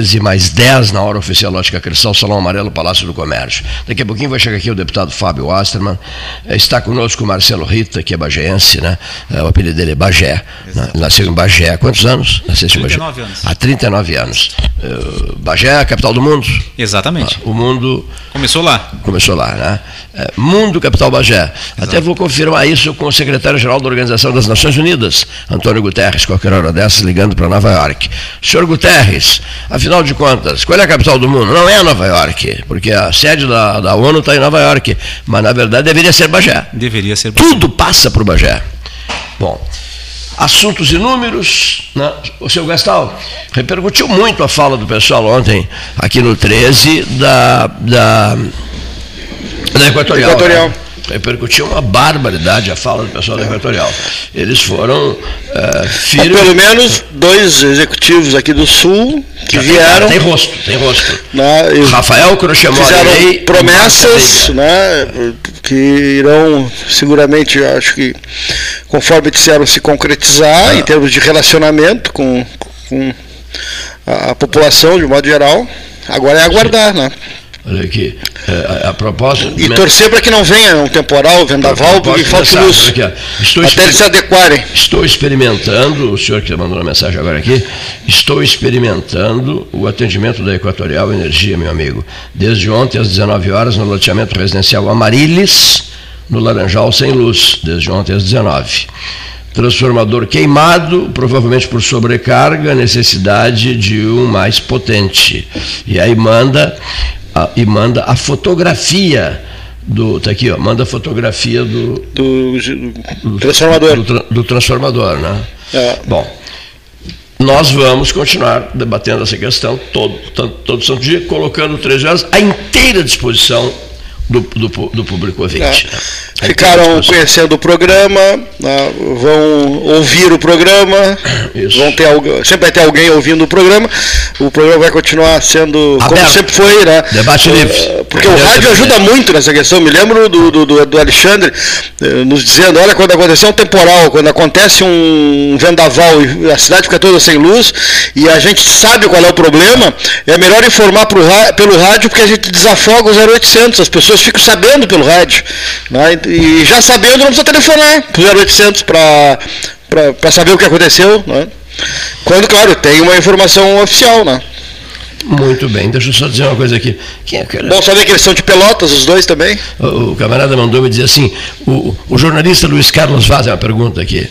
13, 13, 13, 13 mais 10 na hora oficial Lógica Cristal, Salão Amarelo, Palácio do Comércio. Daqui a pouquinho vai chegar aqui o deputado Fábio Asterman. Eh, está conosco o Marcelo Rita, que é bagéense, né? Eh, o apelido dele é Bagé. Né? Nasceu em Bagé. Há quantos anos? Nasceu em Bagé. 39 anos. Há 39 anos. Eh, Bagé é a capital do mundo? Exatamente. O mundo Começou lá. começou lá, né? É, Mundo Capital Bagé. Até vou confirmar isso com o secretário-geral da Organização das Nações Unidas, Antônio Guterres, qualquer hora dessas, ligando para Nova York. Senhor Guterres, afinal de contas, qual é a capital do mundo? Não é Nova York, porque a sede da, da ONU está em Nova York, mas na verdade deveria ser Bagé. Deveria ser. Tudo passa por Bagé. Bom, assuntos inúmeros. Né? O seu Gastal, repercutiu muito a fala do pessoal ontem, aqui no 13, da, da, da Equatorial. Equatorial. né? Repercutiu uma barbaridade a fala do pessoal da Equatorial. Eles foram Há firmes. pelo menos dois executivos aqui do Sul que vieram, Tem rosto, tem rosto. né, e Rafael Crochemore fizeram Rei, promessas, né, que irão seguramente, acho que conforme disseram se concretizar Ah. em termos de relacionamento com, com a, a população de modo geral. Agora é aguardar, né? Olha aqui, eh, a, a propósito. E torcer para que não venha um temporal, vendaval, porque falte dessa- luz. aqui. Estou Até eles se adequarem. Estou experimentando, o senhor que mandou uma mensagem agora aqui, estou experimentando o atendimento da Equatorial Energia, meu amigo. Desde ontem às 19 horas no loteamento residencial Amarilis, no Laranjal sem luz, desde ontem às 19. Transformador queimado, provavelmente por sobrecarga, necessidade de um mais potente. E aí manda a, e manda a fotografia do. Tá aqui, ó, manda a fotografia do, Do, do transformador. do, do transformador, né? É. Bom, nós vamos continuar debatendo essa questão todo, todo, todo santo dia, colocando 13 horas à inteira disposição do, do, do público ouvinte. É. À Ficaram conhecendo o programa, né, vão ouvir o programa, Isso. vão ter sempre vai ter alguém ouvindo o programa. O programa vai continuar sendo como Aberto. sempre foi, né? Debate Eh, livre. Porque o rádio ajuda muito nessa questão. Me lembro do, do, do- Alexandre eh, nos dizendo, olha, quando aconteceu um temporal, quando acontece um vendaval e a cidade fica toda sem luz, e a gente sabe qual é o problema, é melhor informar pro pelo rádio porque a gente desafoga o 0800, as pessoas ficam sabendo pelo rádio. né? E já sabendo, não precisa telefonar pro 0800 para saber o que aconteceu. né? Quando, claro, tem uma informação oficial. Né? Muito bem, deixa eu só dizer uma coisa aqui. Quem é aquele? Bom saber que eles são de Pelotas, os dois também. O, o camarada mandou me dizer assim: o, o jornalista Luiz Carlos Vaz, é uma pergunta aqui.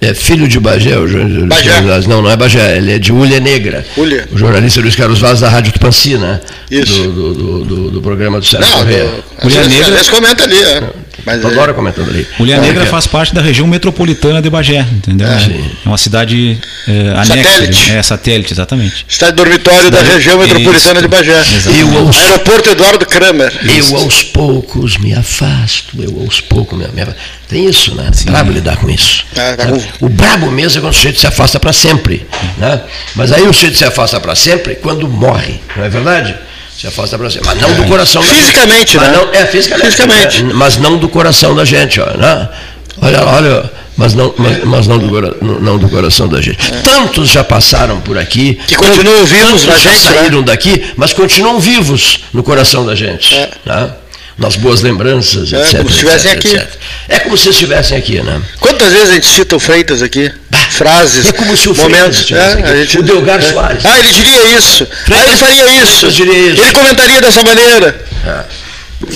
É filho de Bagé, o jornalista Luiz Bagé. Carlos Vaz. Não, não é Bagé, ele é de Ulha Negra. Ulha. O jornalista Luiz Carlos Vaz da Rádio Tupanci, né? Isso. Do, do, do, do- do programa do Sérgio Não, às Mulher vezes- Negra- vezes comenta ali. É. Mas, Toda é, hora comentando ali. Mulher Então, Negra ó. faz parte da região metropolitana de Bagé, entendeu? É, É, sim. uma cidade é, anexa. Satélite. É, satélite, exatamente. está de dormitório da Cidade- região metropolitana Isso. de Bagé. Exatamente. Eu aos, Aeroporto Eduardo Kramer. eu aos poucos me afasto, eu aos poucos me, me afasto. Tem isso, né? Brabo lidar com isso. Ah, tá né? com- O brabo mesmo é quando o sujeito se afasta para sempre. Né? Mas aí o sujeito se afasta para sempre quando morre, não é verdade? Se afasta para sempre. Mas não do coração da gente. Fisicamente, Mas né? Não, é, fisicamente. Fisicamente. né? Mas não do coração da gente, ó, né? Olha, olha, mas não, mas, mas não, do, não do coração da gente. Tantos já passaram por aqui. Que continuam vivos na gente, né? saíram daqui, mas continuam vivos no coração da gente. É. né? Nas boas lembranças, É, etc. como se estivessem etc, aqui. etc. É como se estivessem aqui, né? Quantas vezes a gente cita o Freitas aqui? Frases, É como se o momentos. Freitas é, a gente- O Delgar é. Soares. Ah, ele diria isso. ah, Freitas- ele faria isso. Diria isso. Ele comentaria dessa maneira. É.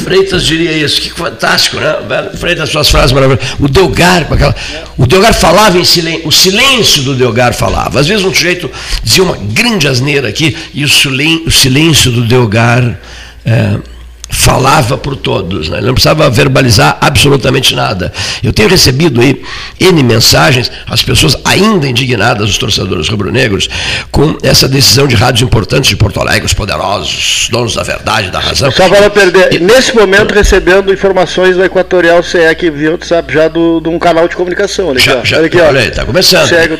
Freitas diria isso, que fantástico, né? Freitas, suas frases maravilhosas. O Delgar, aquela, o Delgar falava em silêncio, o silêncio do Delgar falava. Às vezes um sujeito dizia uma grande asneira aqui e o, silen- o silêncio do Delgar é, falava por todos, né? ele não precisava verbalizar absolutamente nada. Eu tenho recebido aí N mensagens, as pessoas ainda indignadas, os torcedores rubro-negros, com essa decisão de rádios importantes de Porto Alegre, os poderosos, donos da verdade, da razão. Só para não perder. E- Nesse momento, recebendo informações da Equatorial CE que via WhatsApp já do, de um canal de comunicação. Aqui, Já, ó. já, olha aqui, olha aí, tá começando. Segue.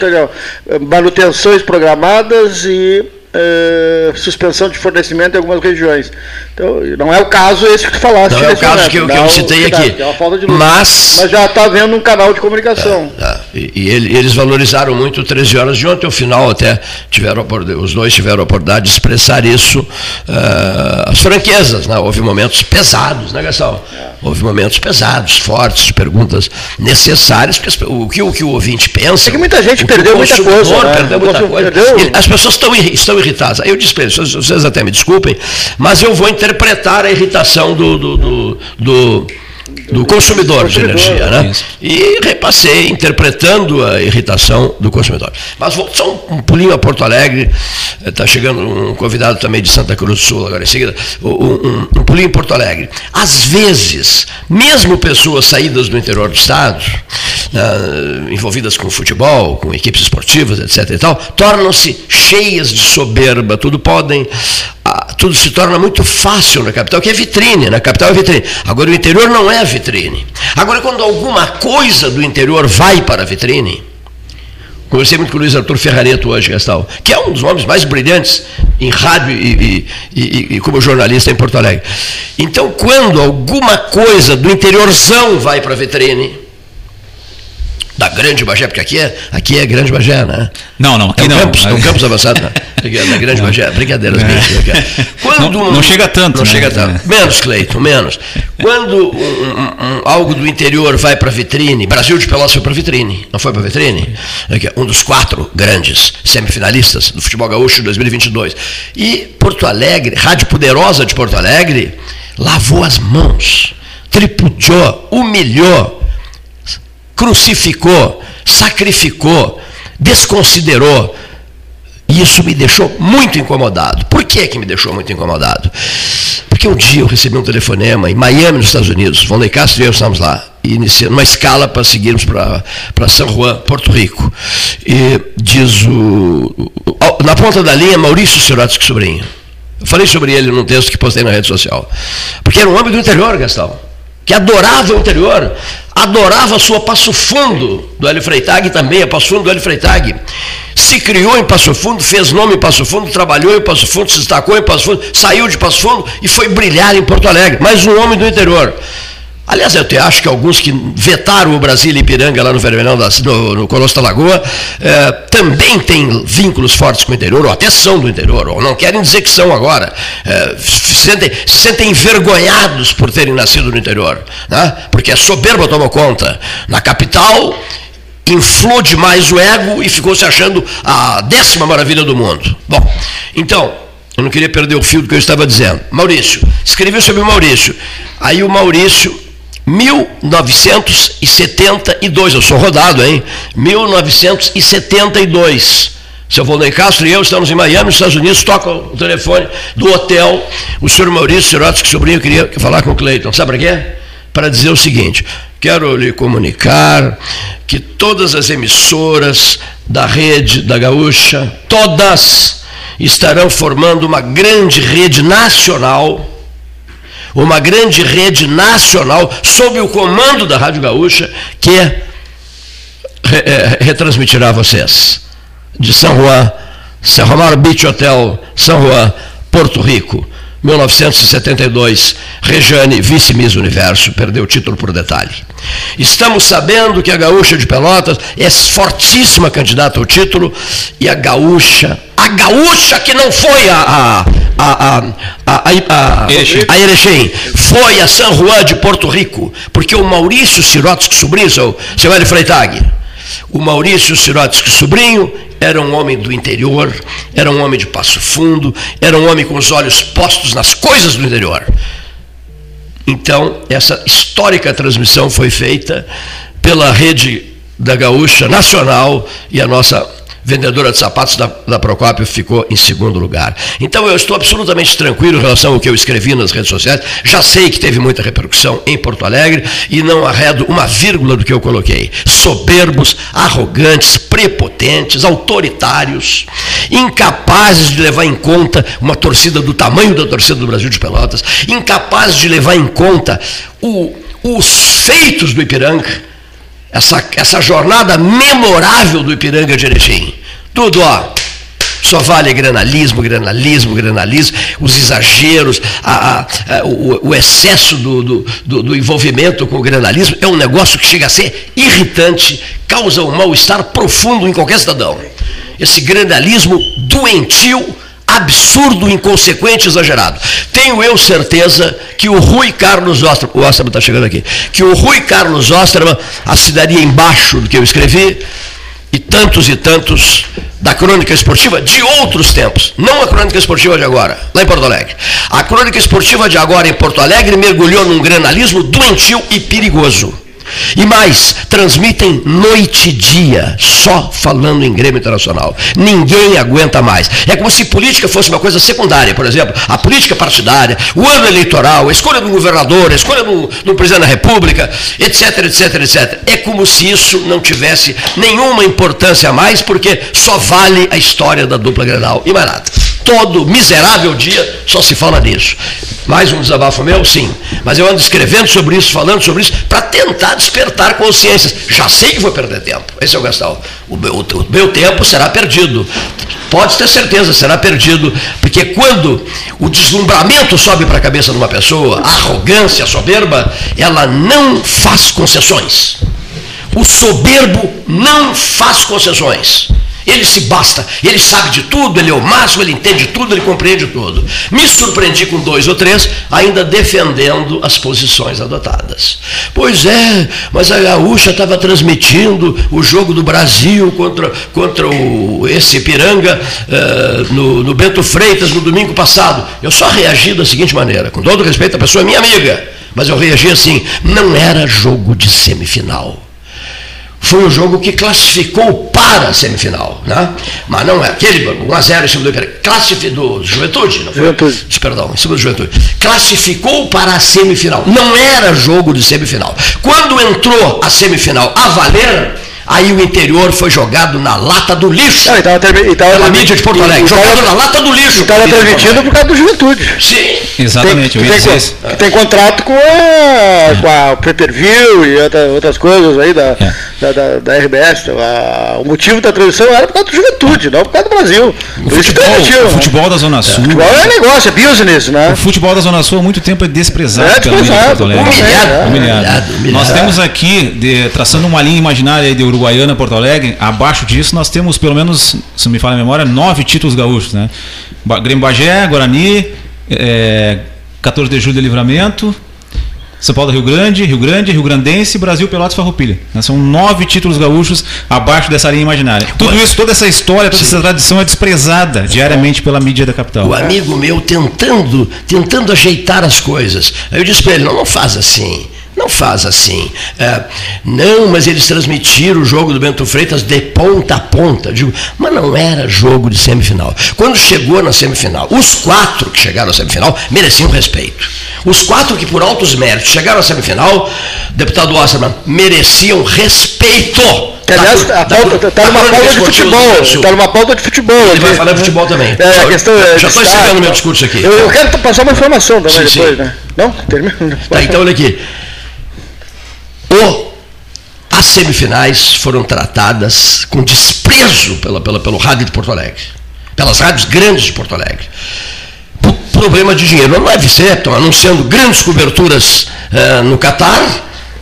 Manutenções programadas e eh, suspensão de fornecimento em algumas regiões. Então, não é o caso esse que tu falaste. Não é o caso que eu, que eu citei aqui. é. Mas, Mas já está havendo um canal de comunicação. Tá. E, e ele- eles valorizaram muito 13 horas de ontem, ao final até tiveram os dois tiveram a oportunidade de expressar isso, ah, as franquezas, né? houve momentos pesados, né, Gastão? Houve momentos pesados, fortes, perguntas necessárias, porque o que o, que o ouvinte pensa. É que muita gente o perdeu o muita coisa, né? Perdeu O muita coisa. perdeu- E As pessoas estão, estão irritadas. Aí eu vocês- vocês até me desculpem, mas eu vou interpretar a irritação do, do, do, do- do consumidor de energia, né? E repassei interpretando a irritação do consumidor. Mas vou só um, um pulinho a Porto Alegre. Está chegando um convidado também de Santa Cruz do Sul agora em seguida. Um, um- um pulinho em Porto Alegre. Às vezes, mesmo pessoas saídas do interior do estado, ah, envolvidas com futebol, com equipes esportivas, etc. e tal, tornam-se cheias de soberba, tudo podem. Tudo se torna muito fácil na capital, que é vitrine, na capital é vitrine. Agora o interior não é vitrine. Agora, quando alguma coisa do interior vai para a vitrine, Conversei muito com o Luiz Arthur Ferrareto hoje, Gastal, que é um dos homens mais brilhantes em rádio e, e- e- e como jornalista em Porto Alegre. Então, quando alguma coisa do interiorzão vai para a vitrine, da Grande Bagé, porque aqui é, aqui é Grande Bagé, né? Não, não, É aqui um não. campus, é um campus avançado, né? É Da Grande Bagé, brincadeiras É. minhas. Quando Não- não chega tanto, Não né? chega tanto. É. Menos, Cleiton, menos. Quando um- um- um- algo do interior vai para a vitrine, Brasil de Pelotas foi para a vitrine, não foi para a vitrine? Um dos quatro grandes semifinalistas do futebol gaúcho de 2022. E Porto Alegre, Rádio Poderosa de Porto Alegre, lavou as mãos, tripudiou, humilhou, crucificou, sacrificou, desconsiderou. E isso me deixou muito incomodado. Por que, que me deixou muito incomodado? Porque um dia eu recebi um telefonema em Miami, nos Estados Unidos. Vonley Castro e eu estávamos lá, iniciando uma escala para seguirmos para São Juan, Porto Rico. E diz o- Na ponta da linha, Maurício Sirotsky Sobrinho. Eu falei sobre ele num texto que postei na rede social. Porque era um homem do interior, Gastão que adorava o interior, adorava a sua Passo Fundo do Hélio Freitag, também a Passo Fundo do Hélio Freitag. Se criou em Passo Fundo, fez nome em Passo Fundo, trabalhou em Passo Fundo, se destacou em Passo Fundo, saiu de Passo Fundo e foi brilhar em Porto Alegre. Mais um homem do interior. Aliás, eu até acho que alguns que vetaram o Brasília Ipiranga lá no Vermelhão, da, no, no Colosso da Lagoa, eh, também têm vínculos fortes com o interior, ou até são do interior, ou não querem dizer que são agora. Eh, se, sentem, se sentem envergonhados por terem nascido no interior, né? porque a soberba tomou conta. Na capital, inflou demais o ego e ficou se achando a décima maravilha do mundo. Bom, então, eu não queria perder o fio do que eu estava dizendo. Maurício, escreveu sobre o Maurício. Aí o Maurício, 1972, eu sou rodado, hein? 1972. Seu Volney Castro e eu estamos em Miami, nos Estados Unidos, toca o telefone do hotel. O senhor Maurício Sirotsky Sobrinho queria falar com o Cleiton. Sabe para quê? Para dizer o seguinte: quero lhe comunicar que todas as emissoras da rede da Gaúcha, todas, estarão formando uma grande rede nacional uma grande rede nacional sob o comando da Rádio Gaúcha que re- eh, retransmitirá vocês de São Juan, Cerro Mar Beach Hotel, São Juan, Porto Rico, 1972. Rejane, vice-miss Universo, perdeu o título por detalhe. Estamos sabendo que a Gaúcha de Pelotas é fortíssima candidata ao título e a Gaúcha, a Gaúcha que não foi a, a, a, a, a, a, Erechim. foi a San Juan de Porto Rico, porque o Maurício Sirotsky Sobrinho, seu, seu Hélio Freitag, o Maurício Sirotsky Sobrinho era um homem do interior, era um homem de passo fundo, era um homem com os olhos postos nas coisas do interior. Então, essa histórica transmissão foi feita pela rede da Gaúcha Nacional e a nossa vendedora de sapatos da, da Procópio ficou em segundo lugar. Então eu estou absolutamente tranquilo em relação ao que eu escrevi nas redes sociais. Já sei que teve muita repercussão em Porto Alegre e não arredo uma vírgula do que eu coloquei. Soberbos, arrogantes, prepotentes, autoritários, incapazes de levar em conta uma torcida do tamanho da torcida do Brasil de Pelotas, incapazes de levar em conta o- os feitos do Ipiranga essa, essa jornada memorável do Ipiranga de Erechim. Tudo, ó, só vale granalismo, granalismo, granalismo, os exageros, a, a, a, o, o, excesso do, do, do, do envolvimento com o granalismo é um negócio que chega a ser irritante, causa um mal-estar profundo em qualquer cidadão. Esse granalismo doentio absurdo, inconsequente, exagerado. Tenho eu certeza que o Rui Carlos Osterman, o Osterman está chegando aqui, que o Rui Carlos Osterman assinaria embaixo do que eu escrevi, e tantos e tantos da crônica esportiva de outros tempos, não a crônica esportiva de agora, lá em Porto Alegre. A crônica esportiva de agora em Porto Alegre mergulhou num granalismo doentio e perigoso. E mais, transmitem noite e dia, só falando em Grêmio Internacional. Ninguém aguenta mais. É como se política fosse uma coisa secundária, por exemplo, a política partidária, o ano eleitoral, a escolha do governador, a escolha do, do presidente da República, etc, etc, etc. É como se isso não tivesse nenhuma importância a mais, porque só vale a história da dupla Grenal e mais nada todo miserável dia só se fala nisso. Mais um desabafo meu? Sim. Mas eu ando escrevendo sobre isso, falando sobre isso, para tentar despertar consciências. Já sei que vou perder tempo. Esse é o Gastão. O meu, o meu tempo será perdido. Pode ter certeza, será perdido. Porque quando o deslumbramento sobe para a cabeça de uma pessoa, a arrogância, a soberba, ela não faz concessões. O soberbo não faz concessões. Ele se basta, ele sabe de tudo, ele é o máximo, ele entende tudo, ele compreende tudo. Me surpreendi com dois ou três, ainda defendendo as posições adotadas. Pois é, mas a Gaúcha estava transmitindo o jogo do Brasil contra, contra o, esse Piranga uh, no, no Bento Freitas no domingo passado. Eu só reagi da seguinte maneira, com todo respeito, a pessoa é minha amiga, mas eu reagi assim, não era jogo de semifinal foi o jogo que classificou para a semifinal, né? Mas não é aquele 1 a 0 em cima do classificou do Juventude, não foi? Juventude. Perdão, em cima do Juventude. Classificou para a semifinal. Não era jogo de semifinal. Quando entrou a semifinal a valer, Aí o interior foi jogado na lata do lixo. Não, e tava, e tava, pela mídia de Porto Alegre. Jogado na lata do lixo. Estava transmitido por causa do Juventude. Sim. Exatamente. Tem, que, tem, que tem contrato com a, é. com a Pay-Per-View e outra, outras coisas aí da, é. da, da, da, RBS. Então, a, o motivo da transmissão era por causa do Juventude, não por causa do Brasil. O futebol, o futebol né? da Zona Sul. O futebol é negócio, é business, né? O futebol da Zona Sul há muito tempo é desprezado. É desprezado. Humilhado, humilhado. Nós temos aqui, de, traçando uma linha imaginária de Uruguaiana, Porto Alegre, abaixo disso, nós temos pelo menos, se me fala a memória, nove títulos gaúchos. Né? Grêmio Bagé, Guarani, é, 14 de julho de Livramento, São Paulo Rio Grande, Rio Grande, Rio Grandense, Brasil, Pelotas e Farroupilha. Né? São nove títulos gaúchos abaixo dessa linha imaginária. Tudo isso, toda essa história, toda essa tradição é desprezada diariamente pela mídia da capital. O amigo meu tentando, tentando ajeitar as coisas. Aí eu disse para ele, não, não faz assim. Não faz assim. É, não, mas eles transmitiram o jogo do Bento Freitas de ponta a ponta. Digo, mas não era jogo de semifinal. Quando chegou na semifinal, os quatro que chegaram à semifinal mereciam respeito. Os quatro que por altos méritos chegaram à semifinal, deputado Wasserman, mereciam respeito. aliás, está numa pauta de futebol. Está numa pauta de futebol. Ele vai falar de futebol também. É, a questão é, já estou encerrando meu discurso aqui. Eu, eu, quero passar uma informação também sim, depois, sim. né? Não? Termina. Tá, então olha aqui. O, as semifinais foram tratadas com desprezo pela, pela, pelo rádio de Porto Alegre, pelas rádios grandes de Porto Alegre. Por problema de dinheiro. Não ser, estão anunciando grandes coberturas uh, no Catar,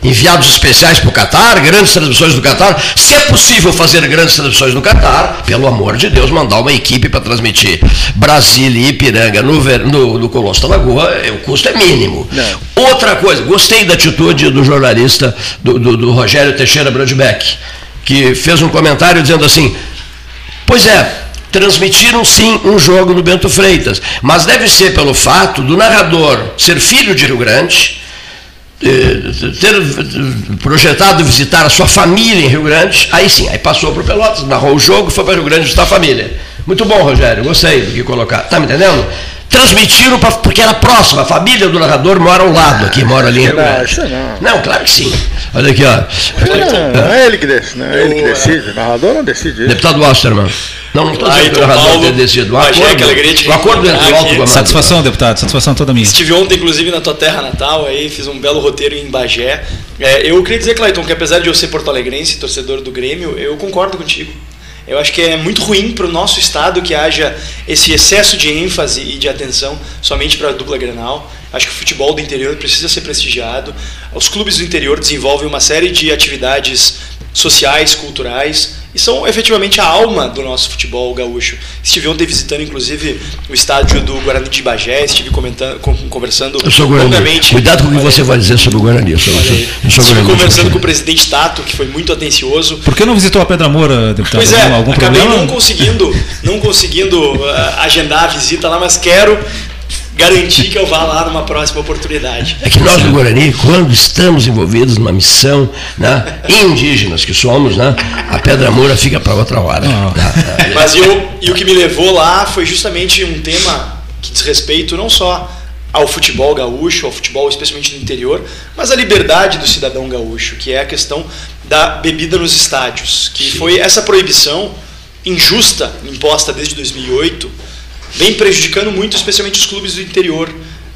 enviados especiais para o Catar, grandes transmissões do Catar. Se é possível fazer grandes transmissões no Catar, pelo amor de Deus, mandar uma equipe para transmitir Brasília e Ipiranga no, no, no Colosso da Lagoa, é, o custo é mínimo. Não. Outra coisa, gostei da atitude do jornalista, do, do, do Rogério Teixeira Brandbeck, que fez um comentário dizendo assim, pois é, transmitiram sim um jogo no Bento Freitas, mas deve ser pelo fato do narrador ser filho de Rio Grande, ter projetado visitar a sua família em Rio Grande, aí sim, aí passou para o Pelotas, narrou o jogo, foi para Rio Grande visitar a família. Muito bom, Rogério, gostei do que colocar. Tá me entendendo? Transmitiram pra, porque era próximo, a família do narrador mora ao lado aqui, mora ali em Rio Grande. Não, não, claro que sim. Olha aqui, ó. Não, não é ele que decide, não é ele que decide. O narrador não decide. Isso. Deputado Wasterman. Não, não estou dizendo que o narrador tem decidido. Um acordo, um acordo entre o alto Satisfação, deputado, satisfação toda minha. Estive ontem, inclusive, na tua terra natal, aí fiz um belo roteiro em Bagé. É, eu queria dizer, Clayton, que apesar de eu ser porto-alegrense, torcedor do Grêmio, eu concordo contigo. Eu acho que é muito ruim para o nosso estado que haja esse excesso de ênfase e de atenção somente para a dupla Grenal. Acho que o futebol do interior precisa ser prestigiado. Os clubes do interior desenvolvem uma série de atividades sociais, culturais, e são efetivamente a alma do nosso futebol gaúcho. Estive ontem visitando, inclusive, o estádio do Guarani de Bagé, estive comentando, conversando eu sou longamente. Cuidado com o que você vai dizer sobre o Guarani. Eu sou, eu sou estive conversando com o presidente Tato, que foi muito atencioso. Por que não visitou a Pedra Moura, deputado? Pois é, algum acabei problema? não conseguindo, não conseguindo uh, agendar a visita lá, mas quero garantir que eu vá lá numa próxima oportunidade. É que nós do Guarani, quando estamos envolvidos numa missão, né, indígenas que somos, né, a Pedra Moura fica para outra hora. Oh. Né, Mas eu, e o que me levou lá foi justamente um tema que diz respeito não só ao futebol gaúcho, ao futebol especialmente no interior, mas à liberdade do cidadão gaúcho, que é a questão da bebida nos estádios, que Sim. foi essa proibição injusta imposta desde 2008 vem prejudicando muito, especialmente os clubes do interior,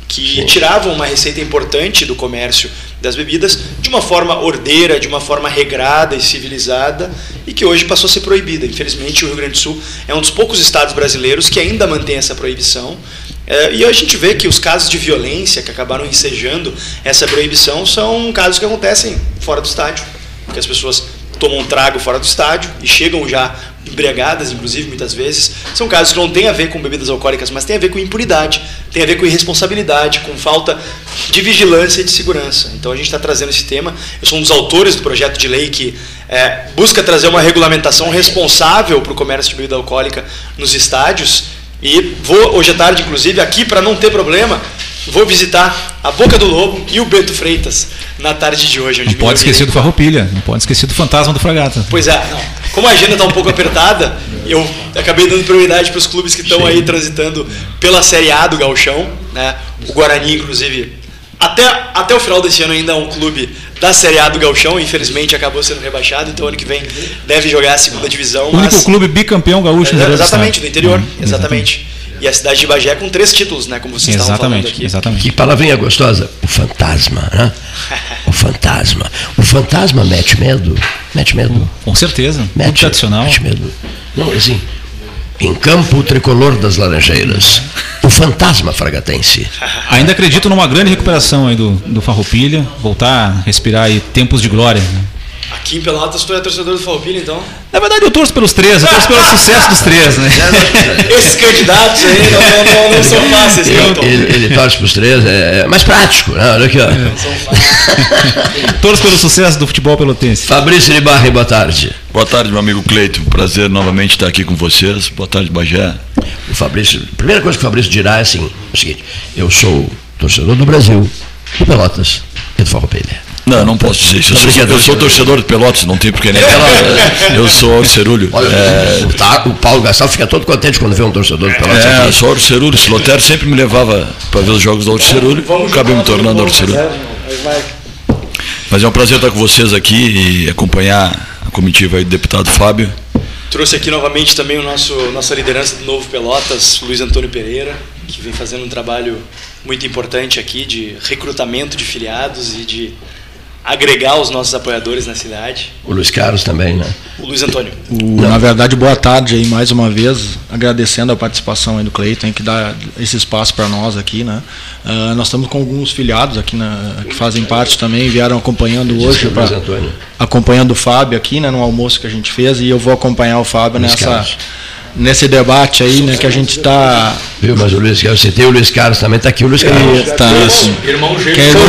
que Sim. tiravam uma receita importante do comércio das bebidas de uma forma ordeira, de uma forma regrada e civilizada, e que hoje passou a ser proibida. Infelizmente, o Rio Grande do Sul é um dos poucos estados brasileiros que ainda mantém essa proibição. É, e a gente vê que os casos de violência que acabaram ensejando essa proibição são casos que acontecem fora do estádio, porque as pessoas tomam um trago fora do estádio e chegam já embriagadas, inclusive, muitas vezes, são casos que não têm a ver com bebidas alcoólicas, mas têm a ver com impunidade, tem a ver com irresponsabilidade, com falta de vigilância e de segurança. Então a gente está trazendo esse tema. Eu sou um dos autores do projeto de lei que é, busca trazer uma regulamentação responsável para o comércio de bebida alcoólica nos estádios. E vou hoje à tarde, inclusive, aqui para não ter problema, vou visitar a Boca do Lobo e o Bento Freitas na tarde de hoje. não pode esquecer do Farroupilha, não pode esquecer do Fantasma do Fragata. Pois é, não. como a agenda está um pouco apertada, eu acabei dando prioridade para os clubes que estão aí transitando pela Série A do Galchão. Né? O Guarani, inclusive, até, até o final desse ano ainda é um clube da Série A do Galchão, infelizmente acabou sendo rebaixado, então ano que vem deve jogar a segunda divisão. O único mas... clube bicampeão gaúcho é, Exatamente, do interior, hum, exatamente. E a cidade de Bagé com três títulos, né? Como vocês exatamente, estavam falando aqui. Exatamente. Que palavrinha gostosa. O fantasma, né? o fantasma. O fantasma mete medo. Mete medo. Com certeza. Mete, Muito tradicional. Mete medo. Não, assim. Em campo tricolor das Laranjeiras. O fantasma fragatense. Ainda acredito numa grande recuperação aí do, do Farroupilha. Voltar a respirar aí tempos de glória. Né? Aqui em Pelotas tu é torcedor do Falpilha, então? Na verdade eu torço pelos três, eu torço pelo sucesso dos três, né? Esses candidatos aí não, não, não são fáceis, eu, ele, ele torce pelos três, é, é mais prático, né? Olha aqui, ó. É. torço pelo sucesso do futebol pelotense. Fabrício de Barra, boa tarde. Boa tarde, meu amigo Cleito. Prazer novamente estar aqui com vocês. Boa tarde, Bagé. O Fabrício, a primeira coisa que o Fabrício dirá é assim: é o seguinte, eu sou torcedor do Brasil, do Pelotas e do Farroupilha. Não, não posso dizer isso. Eu sou, eu sou torcedor de Pelotas, não tem porque nem falar. Eu sou orcerulho. Olha, é... o, Paulo Gastal fica todo contente quando vê um torcedor de Pelotas. É, aqui. sou orcerulho. Silotério sempre me levava para ver os jogos do orcerulho. Acabei me tornando orcerulho. Mas é um prazer estar com vocês aqui e acompanhar a comitiva aí do deputado Fábio. Trouxe aqui novamente também o nosso nossa liderança do Novo Pelotas, Luiz Antônio Pereira, que vem fazendo um trabalho muito importante aqui de recrutamento de filiados e de agregar os nossos apoiadores na cidade. O Luiz Carlos também, né? O Luiz Antônio. O, na verdade, boa tarde aí mais uma vez, agradecendo a participação aí do Cleiton, que dá esse espaço para nós aqui, né? Uh, nós estamos com alguns filiados aqui na, que fazem parte também, vieram acompanhando hoje, pra, acompanhando o Fábio aqui, né, no almoço que a gente fez, e eu vou acompanhar o Fábio Luiz nessa. Carlos nesse debate aí, né, que a gente está. Viu, mas o Luiz Carlos, você tem o Luiz Carlos também, está aqui o Luiz Carlos. Está, irmão gêmeo. é irmão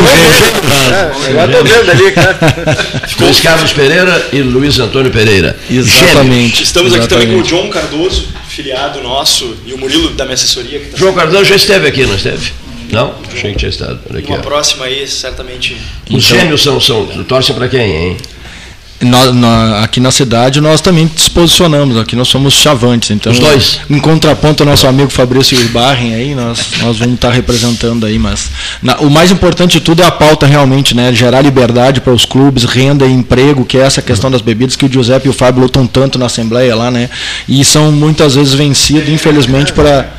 gêmeo? Agora vendo ali, cara. Luiz Carlos Pereira e Luiz Antônio Pereira. Exatamente. Estamos Exatamente. aqui também com o João Cardoso, filiado nosso, e o Murilo da minha assessoria. Tá João Cardoso já esteve aqui, não esteve? Não? Achei que tinha estado. Olha aqui, Uma ó. próxima aí, certamente. Os então, gêmeos são, são torcem para quem, hein? Nós, nós, aqui na cidade nós também disposicionamos, aqui nós somos chavantes. Então, Os dois. Em contraponto ao nosso amigo Fabrício Barren aí, nós, nós vamos estar representando aí, mas na, o mais importante de tudo é a pauta realmente, né? Gerar liberdade para os clubes, renda e emprego, que é essa questão das bebidas que o Giuseppe e o Fábio lutam tanto na Assembleia lá, né? E são muitas vezes vencidos, infelizmente, para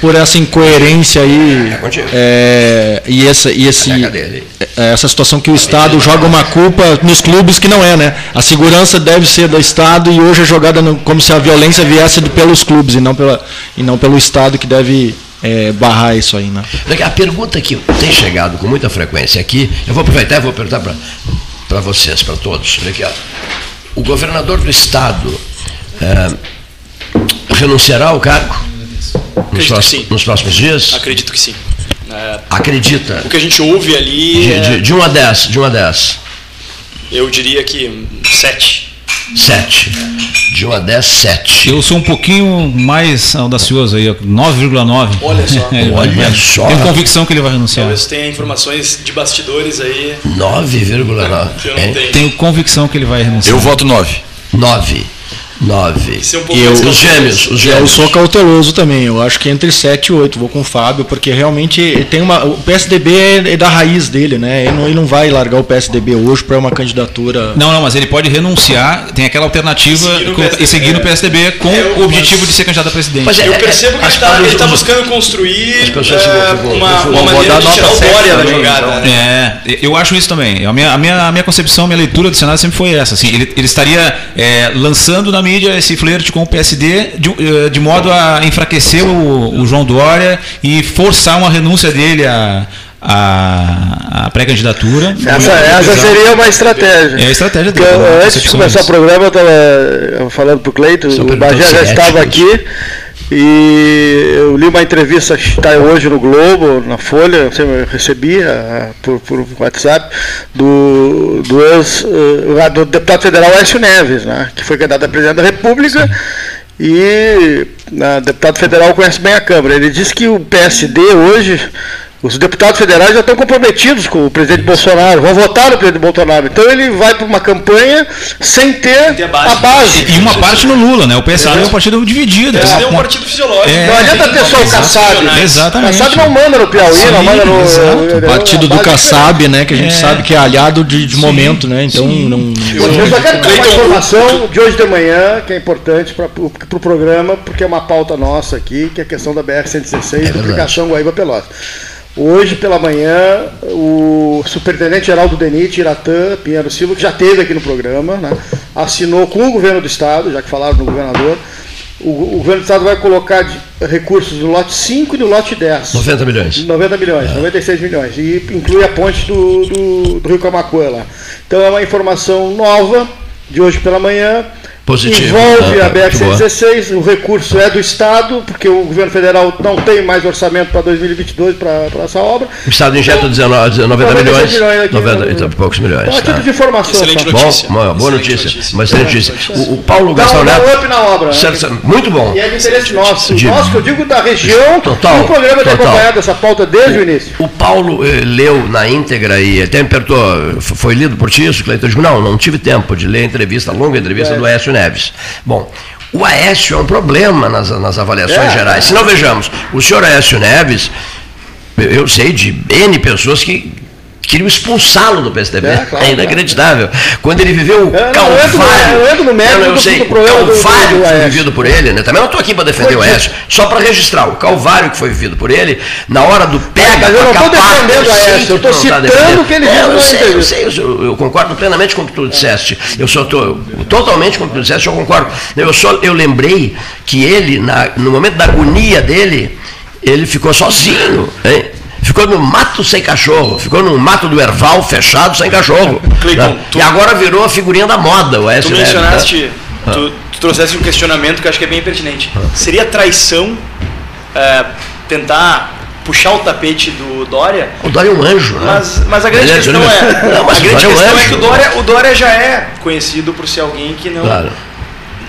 por essa incoerência aí é, e essa e esse é, essa situação que o Estado joga uma culpa nos clubes que não é, né? A segurança deve ser do Estado e hoje é jogada no, como se a violência viesse pelos clubes e não pela e não pelo Estado que deve é, barrar isso aí, né? A pergunta que tem chegado com muita frequência aqui, eu vou aproveitar e vou perguntar para vocês, para todos. Aqui. O governador do estado é, renunciará ao cargo nos próximos, nos próximos, dias? Acredito que sim. É, Acredita? O que a gente ouve ali. De, é... de, de 1 a 10, de 1 a 10. Eu diria que 7. 7. De 1 a 10, 7. Eu sou um pouquinho mais audacioso aí, 9,9. Olha só. É, Olha só. Tenho convicção que ele vai renunciar. Talvez tenha informações de bastidores aí. 9,9. Tenho convicção que ele vai renunciar. Eu voto 9. 9. 9. Um e eu, os gêmeos, os gêmeos. Eu sou cauteloso também. Eu acho que entre 7 e 8 vou com o Fábio, porque realmente tem uma. O PSDB é, é da raiz dele, né? Ele não, ele não vai largar o PSDB hoje para uma candidatura. Não, não, mas ele pode renunciar, tem aquela alternativa e seguir no PSDB, é. com é, o objetivo mas... de ser candidato a presidente. Mas é, eu percebo que ele está tá buscando construir uma, uma maneira de tirar o Dória da jogada. Então. É, eu acho isso também. A minha, a minha, a minha concepção, a minha leitura do Senado sempre foi essa. Assim, ele, ele estaria é, lançando na mídia esse flerte com o PSD de, eh, de modo a enfraquecer o, o, João Dória e forçar uma renúncia dele a, a, a pré-candidatura. Essa, essa seria uma estratégia. É a estratégia dele. Eu, antes de começar o programa, eu estava falando para o Cleito, o Bagé já estava aqui. E eu li uma entrevista está hoje no Globo, na Folha, eu recebi a, por, por WhatsApp, do, do, ex, uh, do deputado federal Écio Neves, né, que foi candidato a presidente da República. E o deputado federal conhece bem a Câmara. Ele disse que o PSD hoje os deputados federais já estão comprometidos com o presidente Bolsonaro, vão votar no presidente Bolsonaro. Então ele vai para uma campanha sem ter, ter a, base. a, base. E uma parte no Lula, né? O PSD é, é um partido dividido. O PSD é um partido fisiológico. É, não adianta ter só o Kassab. Exatamente. Kassab não manda no Piauí, Sim, não manda no. Exato. O partido do Kassab, né? Que a gente é. sabe que é aliado de, de momento, né? Então Sim. não. Eu só quero dar uma informação de hoje de manhã, que é importante para o pro programa, porque é uma pauta nossa aqui, que é a questão da BR-116, é duplicação Guaíba-Pelotas. Hoje pela manhã, o superintendente-geral do DENIT, Iratã Pinheiro Silva, que já esteve aqui no programa, né, assinou com o governo do Estado, já que falaram no governador, o, o, governo do Estado vai colocar de, recursos no lote 5 e no lote 10. 90 milhões. 90 milhões, é. 96 milhões. E inclui a ponte do, do, do Rio Camacuã lá. Então é uma informação nova de hoje pela manhã. Positivo. Envolve ah, a BR-116, o recurso é do Estado, porque o governo federal não tem mais orçamento para 2022 para essa obra. O Estado injeta então, 19, 90 milhões. milhões aqui, 90, no, então, poucos milhões. Então, tá. tipo de informação. Excelente notícia. Bom, boa notícia. notícia. Uma excelente notícia. O, o Paulo Gastão Neto. Dá um up na obra. Certo, né? Muito bom. E é de interesse nosso. De, nosso, que eu digo da região. Total. O programa tem acompanhado essa pauta desde o, o início. O Paulo eh, leu na íntegra e até me perguntou, foi lido por ti isso, Cleiton? Eu digo, não, não tive tempo de ler a entrevista, a longa entrevista é. do Écio Neves. Bom, o Aécio é um problema nas, nas avaliações é. gerais. Se não vejamos, o senhor Aécio Neves, eu sei de N pessoas que queriam expulsá-lo do PSDB. É, claro, é inacreditável. Quando ele viveu o é, calvário. Eu entro no mérito eu sei, do, do calvário que foi vivido por ele, né? Também não estou aqui para defender o Aécio, só para registrar o calvário que foi vivido por ele na hora do pega. Mas eu não estou defendendo o Aécio, eu estou tá citando o que ele é, eu, sei, eu, sei, eu, eu, concordo plenamente com o que tu disseste. Eu só estou totalmente com o que tu disseste, eu concordo. Eu só eu lembrei que ele, na, no momento da agonia dele, ele ficou sozinho. Hein? Ficou no mato sem cachorro, ficou no mato do Erval fechado sem cachorro. Cleiton, né? tu... E agora virou a figurinha da moda, o S. Tu mencionaste, né? tu, tu trouxeste um questionamento que eu acho que é bem pertinente. Seria traição é, tentar puxar o tapete do Dória? O Dória é um anjo, né? Mas, mas a grande questão é, não, a grande questão é, um é, que o Dória, o Dória já é conhecido por ser alguém que não claro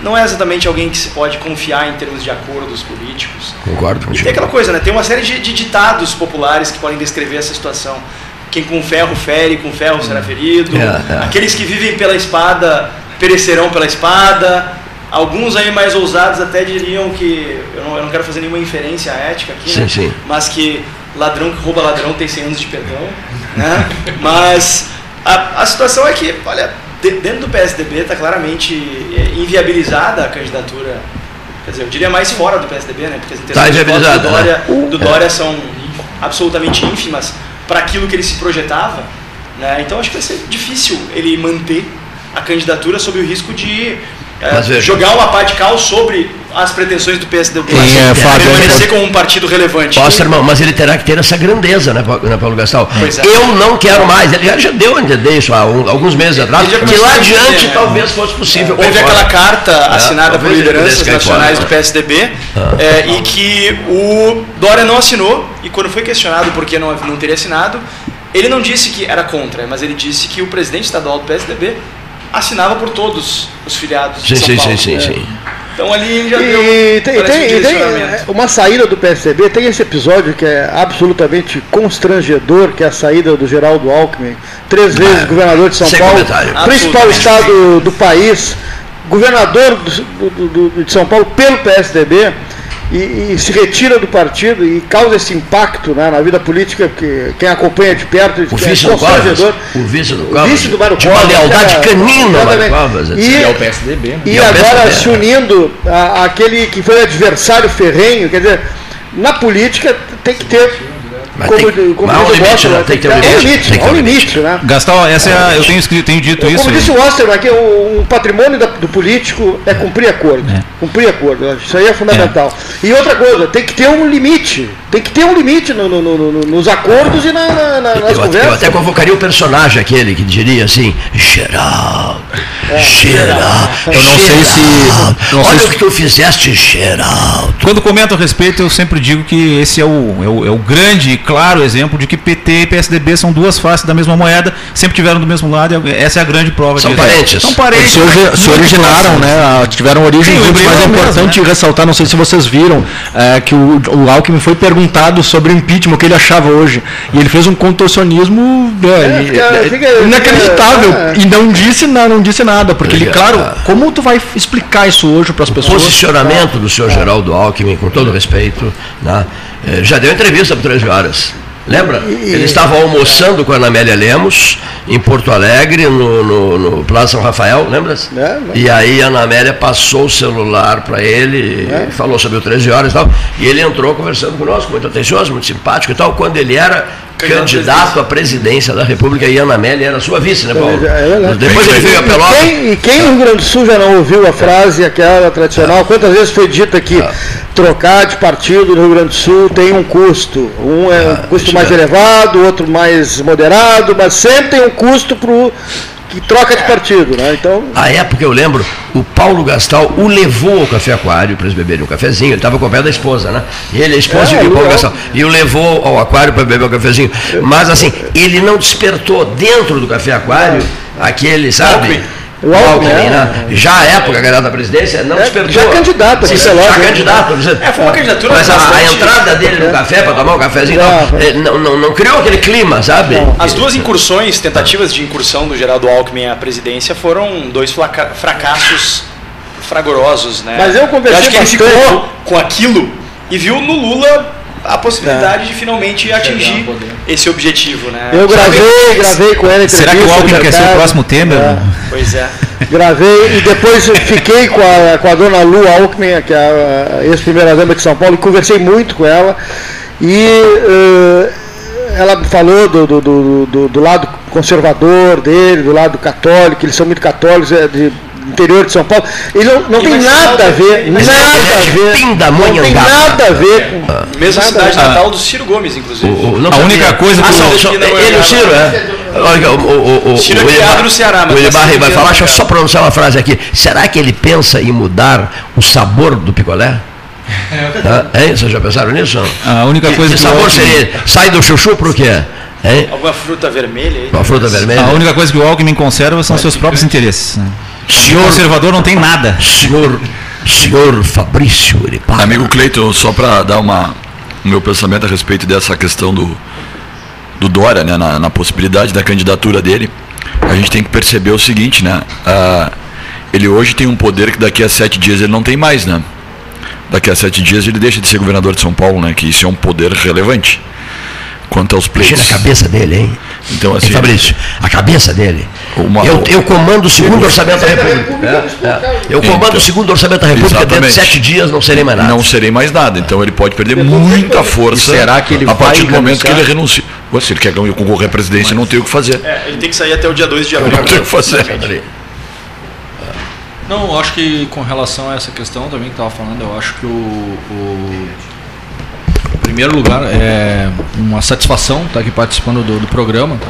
não é exatamente alguém que se pode confiar em termos de acordos políticos. Concordo contigo. E tem aquela coisa, né? Tem uma série de, de, ditados populares que podem descrever essa situação. Quem com ferro fere, com ferro será ferido. É. Aqueles que vivem pela espada perecerão pela espada. Alguns aí mais ousados até diriam que, eu não, eu não quero fazer nenhuma inferência ética aqui, sim, né? sim. mas que ladrão que rouba ladrão tem 100 anos de perdão. Né? mas a, a situação é que, olha, dentro do PSDB está claramente é, inviabilizada a candidatura quer dizer, eu diria mais fora do PSDB, né? Porque as Tá intenções do Dória, né? do Dória são absolutamente ínfimas para aquilo que ele se projetava, né? Então acho que vai ser difícil ele manter a candidatura sob o risco de é, jogar uma pá de cal sobre as pretensões do PSDB. Quem é, Fábio, permanecer como um partido relevante. Posso, irmão, mas ele terá que ter essa grandeza, né, Pa- né, Paulo Gastal? É. Eu não quero mais. Ele já, já deu a entender isso há um- alguns meses atrás, que lá adiante né? talvez fosse possível. Houve cair aquela carta assinada por lideranças nacionais fora. do PSDB é, e que o Dória não assinou e quando foi questionado por que não, não teria assinado, ele não disse que era contra, mas ele disse que o presidente estadual do PSDB assinava por todos os filiados Sim, sim, Paulo. sim, sim, sim. Então ali já deu E tem, parece, tem- um tem, é, uma saída do PSDB, tem esse episódio que é absolutamente constrangedor, que é a saída do Geraldo Alckmin, três vezes Ah, governador de São Paulo, comentário. principal estado do país, governador do- do- do- de São Paulo pelo PSDB, e, e se retira do partido e causa esse impacto né, na vida política, que quem acompanha de perto O vice é do Covas, o vice do Covas, vice do Mário de uma Covas, lealdade cara, canina, Mário. Covas. E- É o PSDB. né? e E é o agora PSDB. se unindo àquele que foi adversário ferrenho, quer dizer, na política tem que ter. Mas como, tem- como mas um o limite, Osterman, né? Tem que ter um há limite, limite, tem que ter um um limite, né? Gastal, essa é a- eu tenho escrito, tenho dito isso. Como disse o Osterman, que o, o patrimônio da- do político é cumprir acordo. Cumprir acordo. Isso aí é fundamental. E outra coisa, tem que ter um limite. Tem que ter um limite no- no- no- no- nos acordos e na, na- na- nas Eu, até- eu conversas. até convocaria o personagem aquele que diria assim, Geraldo, Geraldo, Eu não sei se- não sei olha se- o que tu fizeste, Geraldo. Quando comento a respeito, eu sempre digo que esse é o, é o, é o grande e claro exemplo de que PT e PSDB são duas faces da mesma moeda, sempre tiveram do mesmo lado, e essa é a grande prova São disso. parentes. São Eles parentes. se, originaram, né? ah, Tiveram origem Sim, juntos, mas é embrião mesmo, importante né? ressaltar, não sei se vocês viram, é, que o, o Alckmin foi perguntado sobre o impeachment, o que ele achava hoje. E ele fez um contorcionismo é, fica- é, fica- inacreditável. é. E não disse, na- não disse nada. Porque ele, É. claro, como tu vai explicar isso hoje para as pessoas? Posicionamento do senhor Geraldo Alckmin, com todo respeito, né, já deu entrevista por 13 horas. Lembra? Ele estava almoçando com a Ana Amélia Lemos, em Porto Alegre, no, no, no Plaza São Rafael, lembra? É, E aí a Ana Amélia passou o celular para ele, e falou sobre o 13 horas e tal, e ele entrou conversando conosco, muito atencioso, muito simpático e tal, quando ele era candidato à presidência da República e a Ana Amélia era sua vice, né, Paulo? É verdade. Depois ele veio a E Pelota. quem, e quem no Rio Grande do Sul já não ouviu a frase, aquela tradicional, quantas vezes foi dito aqui, trocar de partido no Rio Grande do Sul tem um custo. Um é um custo isso mais é. elevado, outro mais moderado, mas sempre tem um custo pro que troca de partido, né? Então, A época eu lembro, o Paulo Gastal o levou ao Café Aquário para eles beberem um cafezinho, ele estava acompanhado da esposa, né? E ele, a esposa É, e o Paulo legal. Gastal. E o levou ao aquário para beber um cafezinho. Mas assim, ele não despertou dentro do Café Aquário aquele, sabe? Alckmin. O Alckmin, é. né? Já a época candidato da presidência, não É, despertou. já candidato, Sim, sei lá, já né? candidato. É, foi uma candidatura Mas a, a entrada dele no café para tomar um cafezinho, não, eh, não, não, não criou aquele clima, sabe? As duas incursões, tentativas de incursão do Geraldo Alckmin à presidência foram dois fracassos fragorosos, né? Mas eu conversei acho que ele bastante. ficou com aquilo e viu no Lula a possibilidade de finalmente atingir esse objetivo, né? eu gravei, gravei com ele Será que o Alckmin quer ser o próximo Temer? É. Pois é. Gravei e depois fiquei com a, com a dona Lu Alckmin, que é a ex-primeira-dama de São Paulo, e conversei muito com ela. E eh, ela me falou do, do, do, do- do lado conservador dele, do lado católico, eles são muito católicos, é de interior de São Paulo. Ele não, não tem vai nada a ver, Mas nada é a ver. Não tem nada a ver com. Mesma nada cidade a ver. natal do Ciro Gomes, inclusive. O- o- A única coisa que Ah, eu- só- Ele é o. Ciro, é? Olha, o, o, o, Ciro é o Elibar- no Ceará, mas O Elibar nasceu vai no falar, deixa eu só pronunciar uma frase aqui. Será que ele pensa em mudar o sabor do picolé? Hã? Hein? Vocês já pensaram nisso? A única coisa que que o sabor Alckmin- seria? Sai do chuchu pro quê? Hein? Alguma fruta vermelha aí? Uma fruta vermelha? A única coisa que o Alckmin conserva são seus próprios interesses. né? O Senhor, conservador não tem nada. senhor, senhor Fabrício Elibar. Amigo Cleiton, só para dar uma, o meu pensamento a respeito dessa questão do, do Dória, né, na, na possibilidade da candidatura dele, a gente tem que perceber o seguinte, né? ah, ele hoje tem um poder que daqui a sete dias ele não tem mais, né? Daqui a sete dias ele deixa de ser governador de São Paulo, né? Que isso é um poder relevante. Quanto aos pleitos. Imagina a cabeça dele, hein? Então, assim, Hein, Fabrício, a cabeça dele. Uma- eu, eu comando o segundo orçamento da República. É, é. Eu comando Então, o segundo orçamento da República, dentro de exatamente. sete dias não serei mais nada. não serei mais nada. Então ele pode perder muita força será que ele a partir vai do momento que ele renuncia. Ué, Se ele quer concorrer à presidência, não tem o que fazer. É, ele tem que sair até o dia 2 de abril. Não tem o que fazer. Não, eu acho que com relação a essa questão também que estava falando, eu acho que o, o- em primeiro lugar é uma satisfação estar aqui participando do, do programa. tá?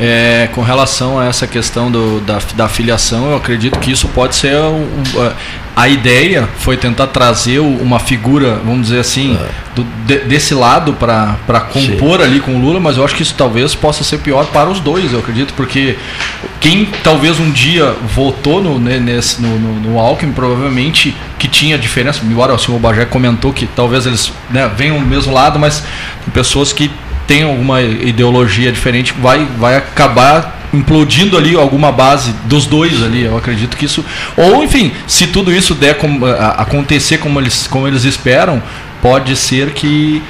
É, com relação a essa questão do- da, da filiação, eu acredito que isso pode ser um, um, a ideia foi tentar trazer uma figura, vamos dizer assim, do- de- desse lado para compor ali com o Lula, mas eu acho que isso talvez possa ser pior para os dois, eu acredito, porque quem talvez um dia votou no, nesse, no, no, no Alckmin, provavelmente que tinha diferença, embora o senhor Bagé comentou que talvez eles né, venham do mesmo lado, mas pessoas que têm alguma ideologia diferente, vai, vai acabar implodindo ali alguma base dos dois ali, eu acredito que isso, ou enfim, se tudo isso der como, acontecer como eles, como eles esperam, pode ser que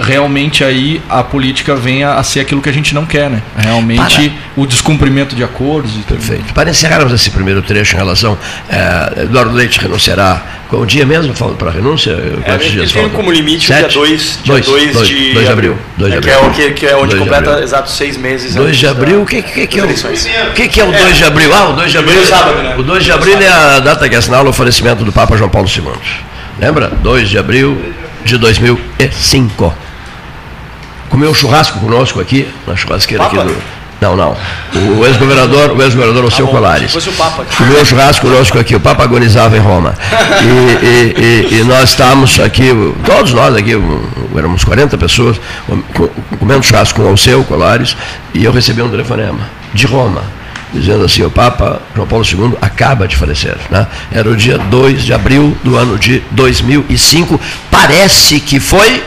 realmente aí a política venha a ser aquilo que a gente não quer, né? Realmente o descumprimento de acordos e tudo. Perfeito. Para encerrarmos esse primeiro trecho em relação. eh, Eduardo Leite renunciará. Qual o dia mesmo falta para a renúncia? É, Quantos ele dias tem faltam? como limite Sete? o dia 2 dia Dois, dois dois, de, dois de abril. Dois de É, que, abril. é o que, que é onde Dois de completa abril. exatos seis meses. 2 antes de abril, o que, que, que, é o, que, que é o 2 de abril? Ah, o 2 de abril. Primeiro sábado, né? O 2 de abril é a data que assinala o falecimento do Papa João Paulo II. Lembra? 2 de abril de 2005. Comeu um churrasco conosco aqui, na churrasqueira aqui Papa? do. Não, não. O ex-governador, o ex-governador Alceu bom, Colares. se fosse o Papa. Comeu um churrasco conosco aqui, o Papa agonizava em Roma. E, e- e- e nós estávamos aqui, todos nós aqui, éramos 40 pessoas, com- comendo churrasco com o Alceu Colares, e eu recebi um telefonema de Roma, dizendo assim, o Papa João Paulo II acaba de falecer. Né? Era o dia 2 de abril do ano de 2005. Parece que foi.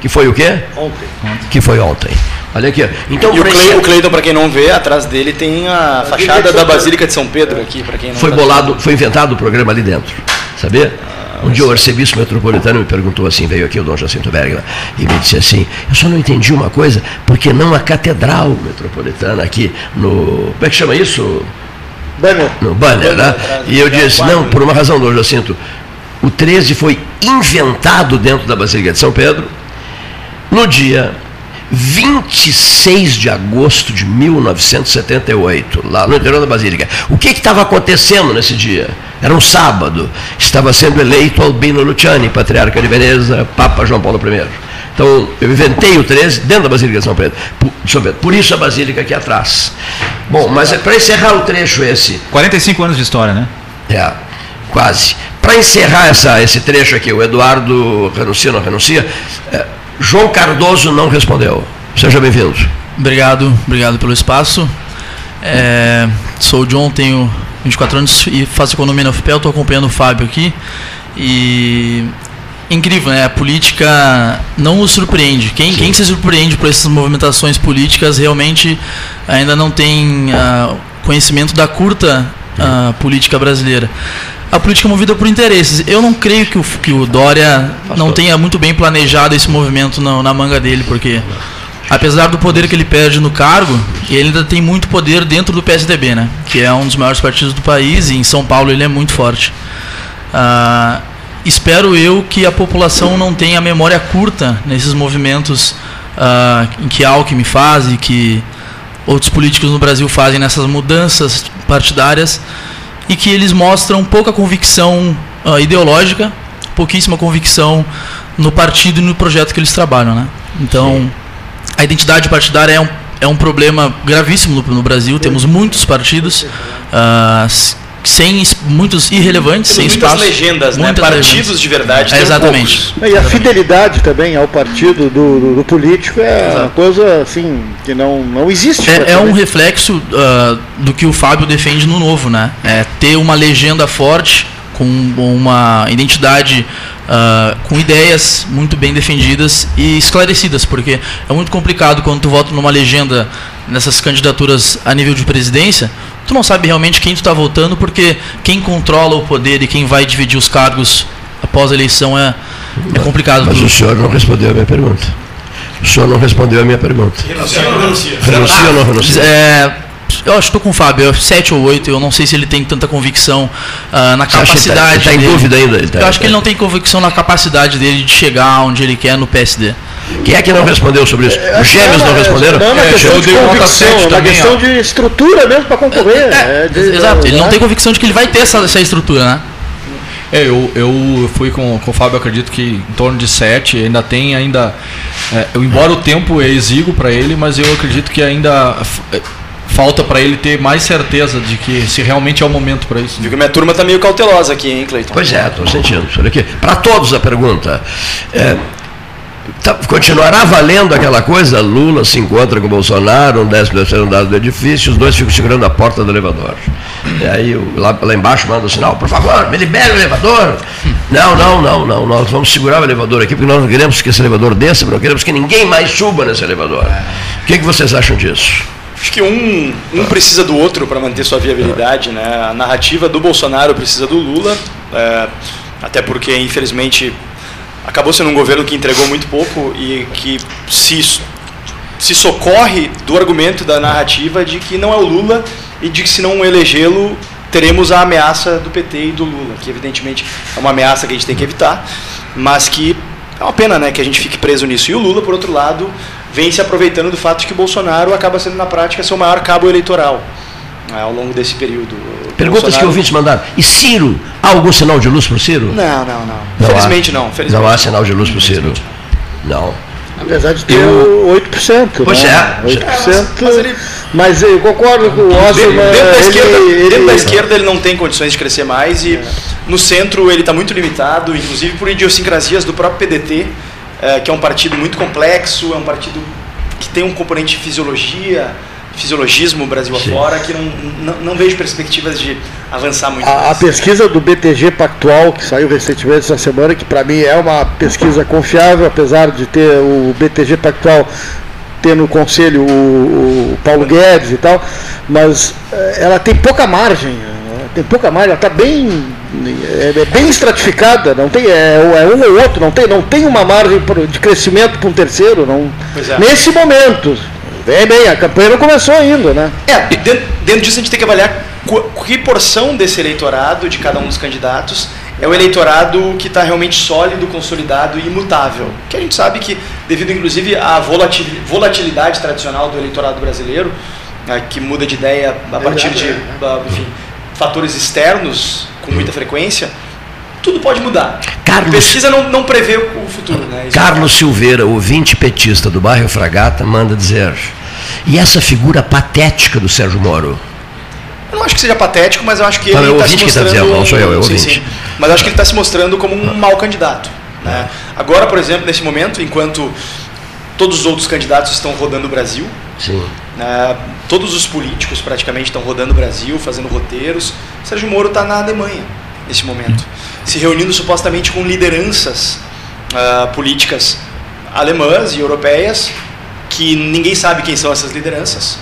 Que foi o quê? Ontem. Que foi ontem. Olha aqui. ó. Então, E o, Cle, o Cleiton, para quem não vê, atrás dele tem a fachada da Basílica de São Pedro aqui, para quem não Foi tá bolado, foi inventado o programa ali dentro, sabia? Um dia o arcebispo metropolitano me perguntou assim, veio aqui o Dom Jacinto Bergman, e me disse assim, eu só não entendi uma coisa, porque não a catedral metropolitana aqui no. Como é que chama isso? Banner. No banner, né? E eu disse, não, por uma razão, Dom Jacinto, o 13 foi inventado dentro da Basílica de São Pedro, no dia 26 de agosto de 1978, lá no interior da Basílica. O que estava acontecendo nesse dia? Era um sábado. Estava sendo eleito Albino Luciani, patriarca de Veneza, Papa João Paulo I. Então, eu inventei o 13 dentro da Basílica de São Pedro. Por, São Pedro. Por isso a Basílica aqui atrás. Bom, mas é para encerrar o trecho esse, 45 anos de história, né? é, quase. Para encerrar essa, esse trecho aqui, o Eduardo renuncia ou não renuncia, é, João Cardoso não respondeu. Seja bem-vindo. Obrigado, obrigado pelo espaço. É, sou o John, tenho 24 anos e faço economia na UFPEL, estou acompanhando o Fábio aqui. E incrível, né? A política não nos surpreende. Quem, quem se surpreende por essas movimentações políticas realmente ainda não tem ah, conhecimento da curta ah, política brasileira. A política é movida por interesses. Eu não creio que o, que o Dória não tenha muito bem planejado esse movimento na, na manga dele, porque apesar do poder que ele perde no cargo, ele ainda tem muito poder dentro do PSDB, né? Que é um dos maiores partidos do país e em São Paulo ele é muito forte. Ah, espero eu que a população não tenha memória curta nesses movimentos em que Alckmin faz e que outros políticos no Brasil fazem nessas mudanças partidárias e que eles mostram pouca convicção ah, ideológica, pouquíssima convicção no partido e no projeto que eles trabalham, né? Então, a identidade partidária é um, é um problema gravíssimo no, no Brasil. Temos muitos partidos, s- sem muitos irrelevantes, sem Temos muitas espaço. legendas, né? Muitas Partidos legendas. de verdade. É, exatamente. poucos. E a fidelidade também ao partido do, do- do político é uma coisa assim que não, não existe. É, é um reflexo ah, do que o Fábio defende no novo, né? É ter uma legenda forte, com uma identidade, ah, com ideias muito bem defendidas e esclarecidas, porque é muito complicado quando tu vota numa legenda nessas candidaturas a nível de presidência, tu não sabe realmente quem tu está votando, porque quem controla o poder e quem vai dividir os cargos após a eleição é, é complicado. Mas o senhor não respondeu a minha pergunta. O senhor não respondeu a minha pergunta. Renuncia ou não renuncia? Renuncia ou não renuncia? É, eu acho que estou com o Fábio, 7 ou 8, eu não sei se ele tem tanta convicção uh, na que tá- capacidade. ele tá em dúvida ainda, ele tá- eu acho que tá- ele não tem convicção na capacidade dele de chegar onde ele quer no PSD. Quem é que não respondeu sobre isso? Os gêmeos não responderam? Não é uma É, questão eu de convicção, sete é uma também, questão ó. de estrutura mesmo para concorrer. É, é de- exato, ele não né? tem convicção de que ele vai ter essa, essa estrutura, né? É, eu, eu fui com, com o Fábio, acredito que em torno de 7, ainda tem ainda. é, eu- embora o tempo é exíguo para ele, mas eu acredito que ainda é, falta para ele ter mais certeza de que se realmente é o momento para isso. Viu que minha turma tá meio cautelosa aqui, hein, Cleiton? Pois é, estou sentindo. Olha aqui. Para todos a pergunta. É, continuará valendo aquela coisa? Lula se encontra com Bolsonaro, um décimo terceiro andar do edifício, os dois ficam segurando a porta do elevador. E aí lá, lá embaixo manda o sinal, por favor, me libere o elevador. Não, não, não, não, nós vamos segurar o elevador aqui, porque nós não queremos que esse elevador desça, não queremos que ninguém mais suba nesse elevador. O que, que vocês acham disso? Acho que um, um precisa do outro para manter sua viabilidade, né? A narrativa do Bolsonaro precisa do Lula, é, até porque, infelizmente, acabou sendo um governo que entregou muito pouco e que se, se socorre do argumento da narrativa de que não é o Lula e de que se não elegê-lo, teremos a ameaça do PT e do Lula, que evidentemente é uma ameaça que a gente tem que evitar, mas que é uma pena né, que a gente fique preso nisso. E o Lula, por outro lado, vem se aproveitando do fato de que o Bolsonaro acaba sendo, na prática, seu maior cabo eleitoral ao longo desse período. Perguntas que ouvintes mandaram. E Ciro? Há algum sinal de luz para o Ciro? Não, não, não. Não Felizmente há. não. Felizmente Não há sinal de luz para o Ciro. Não. Apesar de ter Eu- o 8%. Pois né? é. 8%. Mas ele- Mas eu concordo com o Oscar. dentro da ele- esquerda, ele- dentro da esquerda ele não tem condições de crescer mais e no centro ele está muito limitado, inclusive por idiosincrasias do próprio PDT, eh, que é um partido muito complexo, é um partido que tem um componente de fisiologia, fisiologismo Brasil Sim. afora, que não, não, não vejo perspectivas de avançar muito A, a pesquisa do BTG Pactual, que saiu recentemente essa semana, que para mim é uma pesquisa confiável, apesar de ter o BTG Pactual ter no conselho o, o Paulo Guedes e tal, mas eh, ela tem pouca margem, eh, tem pouca margem, ela está bem, é, é bem estratificada, não tem, é, é um ou outro, não tem, não tem uma margem de crescimento para um terceiro, não, é. nesse momento. Vem bem, a campanha não começou ainda, né? É, dentro, dentro disso a gente tem que avaliar qu- que porção desse eleitorado, de cada um dos candidatos, é o eleitorado que está realmente sólido, consolidado e imutável. Que a gente sabe que, devido inclusive à volatil- volatilidade tradicional do eleitorado brasileiro, né, que muda de ideia a partir de ah, enfim, fatores externos com muita frequência, tudo pode mudar. Carlos- Pesquisa não, não prevê o futuro. Né? Carlos Silveira, ouvinte petista do bairro Fragata, manda dizer. E essa figura patética do Sérgio Moro? Eu não acho que seja patético, mas eu acho que Não, ele é está se ouvinte que tá mostrando. dizendo, não sou eu, é sim, sim. Mas eu acho que ele está se mostrando como um mau candidato. né? Agora, por exemplo, nesse momento, enquanto todos os outros candidatos estão rodando o Brasil, Sim. né, todos os políticos praticamente estão rodando o Brasil, fazendo roteiros, Sérgio Moro está na Alemanha nesse momento, se reunindo supostamente com lideranças ah, políticas alemãs e europeias que ninguém sabe quem são essas lideranças.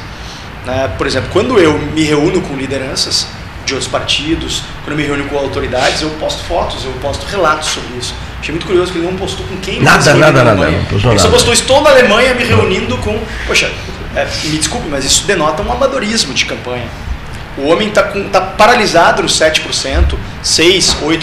né? Por exemplo, quando eu me reúno com lideranças de outros partidos, quando eu me reúno com autoridades, eu posto fotos, eu posto relatos sobre isso. Achei muito curioso que ele não postou com quem Nada, nada, na nada, não postou Ele só postou estou na Alemanha me reunindo com. Poxa, é, me desculpe, mas isso denota um amadorismo de campanha. O homem está tá paralisado nos 7%, 6%, 8%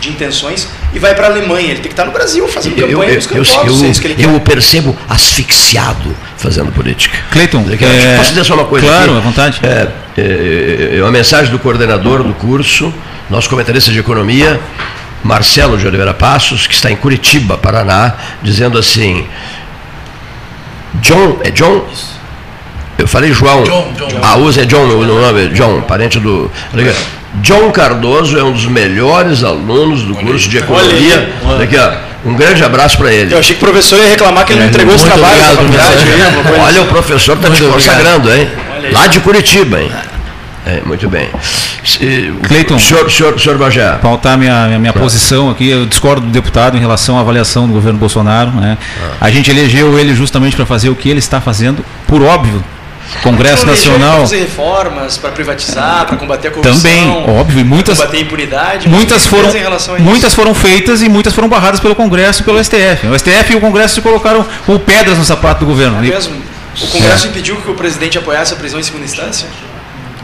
de intenções e vai para a Alemanha. Ele tem que estar no Brasil fazendo Eu, eu, campanha, eu, buscando eu, é isso ele quer. eu o percebo asfixiado fazendo política. Cleiton, é, Posso dizer só uma coisa? claro, aqui? à vontade. É, é, é uma mensagem do coordenador do curso, nosso comentarista de economia, Marcelo de Oliveira Passos, que está em Curitiba, Paraná, dizendo assim: John, é John? Eu falei João. John, John. A usa é John, o nome é John, parente do. aqui, John Cardoso é um dos melhores alunos do curso de economia. Ó. Um grande abraço para ele. Eu achei que o professor ia reclamar que ele não entregou os muito trabalhos da obrigado, Olha, o professor está te consagrando, hein? Lá de Curitiba, hein? É, muito bem. Se- Cleiton. Senhor, senhor, senhor Bajé. pautar minha, minha, minha posição aqui. Eu discordo do deputado em relação à avaliação do governo Bolsonaro. Né? A gente elegeu ele justamente para fazer o que ele está fazendo, por óbvio. Congresso Nacional. Reformas, para privatizar, para combater a corrupção. Também, óbvio, muitas. Combater a impunidade. Muitas foram, muitas foram feitas e muitas foram barradas pelo Congresso e pelo STF. O STF e o Congresso se colocaram com pedras no sapato do governo. É mesmo? O Congresso é. impediu que o presidente apoiasse a prisão em segunda instância?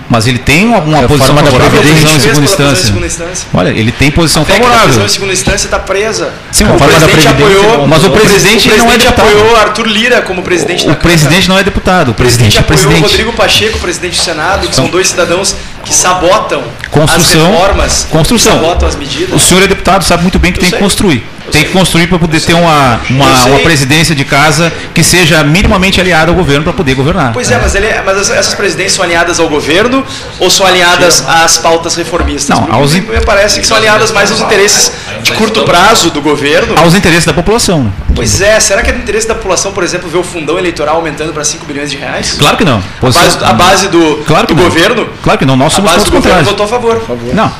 Mas ele tem uma, uma posição favorável à prisão em segunda instância. segunda instância. Olha, ele tem posição Até favorável. A prisão em segunda instância está presa. Sim, o presidente apoiou, mas o presidente, o presidente não é deputado. apoiou Arthur Lira como presidente o, da O presidente não é deputado. O presidente, presidente é presidente. apoiou Rodrigo Pacheco, presidente do Senado, que então, são dois cidadãos que sabotam construção, as reformas, construção. sabotam as medidas. O senhor é deputado, sabe muito bem que Eu tem sei. que construir tem que construir para poder ter uma, uma, uma, presidência de casa que seja minimamente aliada ao governo para poder governar. Pois é, mas, ele, é, mas essas presidências são alinhadas ao governo ou são alinhadas às pautas reformistas? Não, aos me, parece que são alinhadas mais aos interesses de curto prazo do governo. Aos interesses da população. Pois é, será que é do interesse da população, por exemplo, ver o fundão eleitoral aumentando para 5 bilhões de reais? Claro que não. A base, a base do, claro do governo? Claro que não, nós somos a base do governo votou a favor. Não,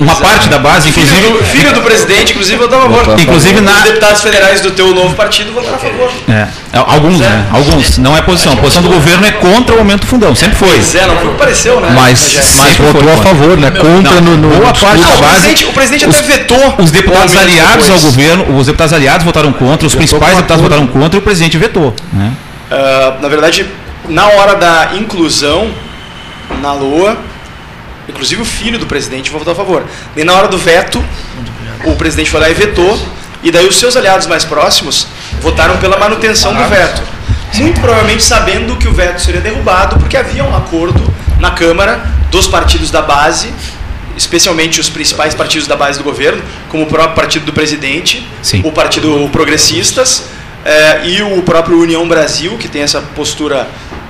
uma parte da base, inclusive. Filho do, filho do presidente, inclusive, votou a favor. Inclusive na. Os deputados federais do teu novo partido votaram a favor. É. Alguns, é. né? Alguns. Não é posição. A posição do governo é contra o aumento do fundão. Sempre foi. Pois é, não foi o que pareceu, né? Mas, mas votou a favor, né? Contra no, no. Boa parte da base. O presidente, o presidente até vetou. Os deputados aliados depois. ao governo, os deputados aliados votaram contra, os principais deputados votaram contra e o presidente vetou. Né? Uh, na verdade, na hora da inclusão na Lua, Inclusive o filho do presidente votou a favor. E na hora do veto, o presidente foi lá e vetou, e daí os seus aliados mais próximos votaram pela manutenção do veto. Muito provavelmente sabendo que o veto seria derrubado, porque havia um acordo na Câmara dos partidos da base, especialmente os principais partidos da base do governo, como o próprio partido do presidente, Sim. o Partido Progressistas eh, e o próprio União Brasil, que tem essa postura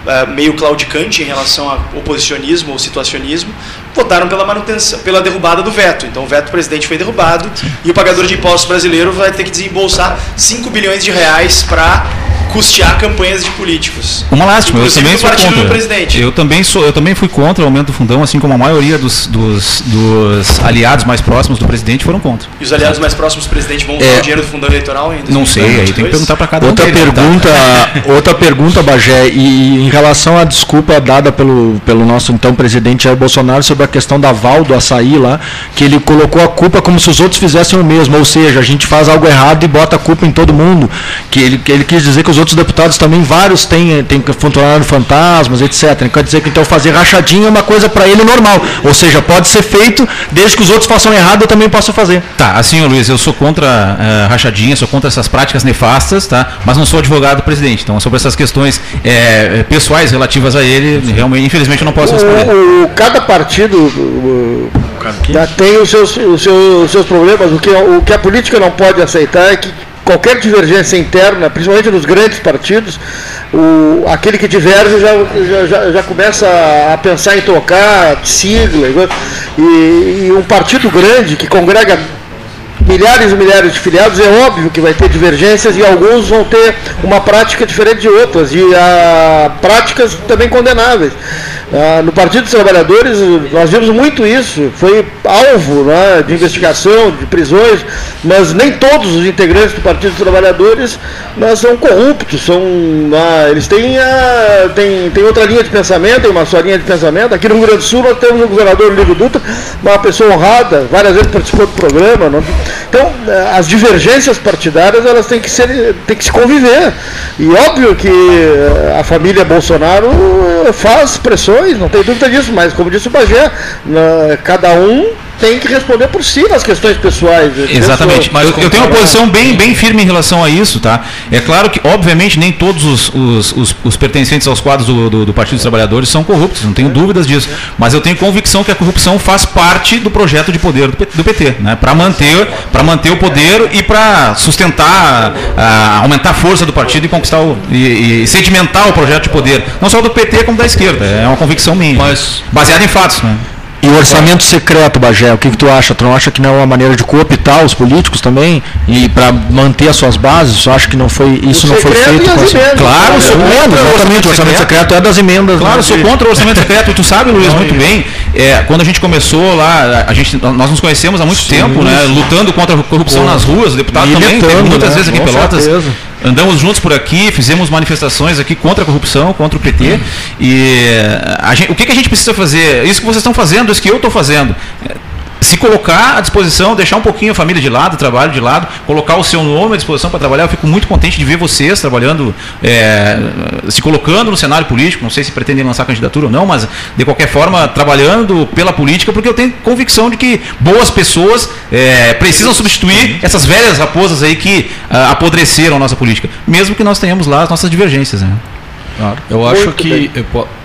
eh, meio claudicante em relação ao oposicionismo ou situacionismo, votaram pela manutenção, pela derrubada do veto. Então o veto do presidente foi derrubado e o pagador de impostos brasileiro vai ter que desembolsar 5 bilhões de reais para custear campanhas de políticos. Uma lástima, eu também sou contra. presidente. Eu também sou, eu também fui contra o aumento do fundão, assim como a maioria dos, dos, dos aliados mais próximos do presidente foram contra. E os aliados mais próximos do presidente vão usar é, o dinheiro do fundão eleitoral ainda? Não sei, aí tem que perguntar para cada outra um. Pergunta, tá? outra pergunta, Bagé, e em relação à desculpa dada pelo, pelo nosso então presidente Jair Bolsonaro sobre a questão da val do açaí lá, que ele colocou a culpa como se os outros fizessem o mesmo, ou seja, a gente faz algo errado e bota a culpa em todo mundo, que ele, que ele quis dizer que os outros deputados também, vários têm, têm funcionário fantasmas, etc. Quer dizer que então fazer rachadinha é uma coisa para ele normal. Ou seja, pode ser feito, desde que os outros façam errado, eu também posso fazer. Tá, assim, Luiz, eu sou contra uh, rachadinha, sou contra essas práticas nefastas, tá? Mas não sou advogado do presidente. Então, sobre essas questões é, pessoais relativas a ele, realmente, infelizmente, eu não posso responder. O, o cada partido o, já tem os seus, os seus, os seus problemas. O que, o que a política não pode aceitar é que qualquer divergência interna, principalmente nos grandes partidos, o, aquele que diverge já, já, já começa a pensar em trocar sigla. E, e um partido grande que congrega milhares e milhares de filiados, é óbvio que vai ter divergências e alguns vão ter uma prática diferente de outras, e a, práticas também condenáveis. Ah, no Partido dos Trabalhadores, nós vimos muito isso, foi alvo né, de investigação, de prisões, mas nem todos os integrantes do Partido dos Trabalhadores né, são corruptos, são, ah, eles têm, ah, têm, têm outra linha de pensamento, tem uma sua linha de pensamento. Aqui no Rio Grande do Sul nós temos o governador Ligo Dutra, uma pessoa honrada, várias vezes participou do programa. Não? Então, as divergências partidárias elas têm que, ser, têm que se conviver. E óbvio que a família Bolsonaro faz pressões não tem dúvida disso, mas como disse o Bagé, cada um tem que responder por si nas questões pessoais. Exatamente, mas eu, eu, tenho uma posição bem, bem firme em relação a isso, tá? É claro que, obviamente, nem todos os, os, os, os pertencentes aos quadros do, do, do, Partido dos Trabalhadores são corruptos, não tenho é. dúvidas disso. Mas eu tenho convicção que a corrupção faz parte do projeto de poder do, PT, né? Para manter, manter o poder e para sustentar, aumentar a força do partido e conquistar o, e, e, sedimentar o projeto de poder, não só do PT como da esquerda. É uma convicção minha, mas baseada em fatos, né? E o orçamento secreto, Bagé, o que, que tu acha? Tu não acha que não é uma maneira de cooptar os políticos também? E para manter as suas bases? Tu acha que não foi, isso o não foi feito? Com as... Claro, sou contra o orçamento, o orçamento secreto é das emendas. Claro, né? sou contra o orçamento secreto. Tu sabe, Luiz, muito bem, é, quando a gente começou lá, a gente, nós nos conhecemos há muito Sim, tempo, né? Lutando contra a corrupção nas ruas, o deputado também, muitas né? vezes aqui em Pelotas. Certeza andamos juntos por aqui, fizemos manifestações aqui contra a corrupção, contra o PT. E gente, o que, que a gente precisa fazer? Isso que vocês estão fazendo, isso que eu estou fazendo se colocar à disposição, deixar um pouquinho a família de lado, o trabalho de lado, colocar o seu nome à disposição para trabalhar. Eu fico muito contente de ver vocês trabalhando, é, se colocando no cenário político. Não sei se pretendem lançar candidatura ou não, mas de qualquer forma trabalhando pela política, porque eu tenho convicção de que boas pessoas é, precisam substituir essas velhas raposas aí que ah, apodreceram a nossa política, mesmo que nós tenhamos lá as nossas divergências. Né? Claro. Eu acho Muito que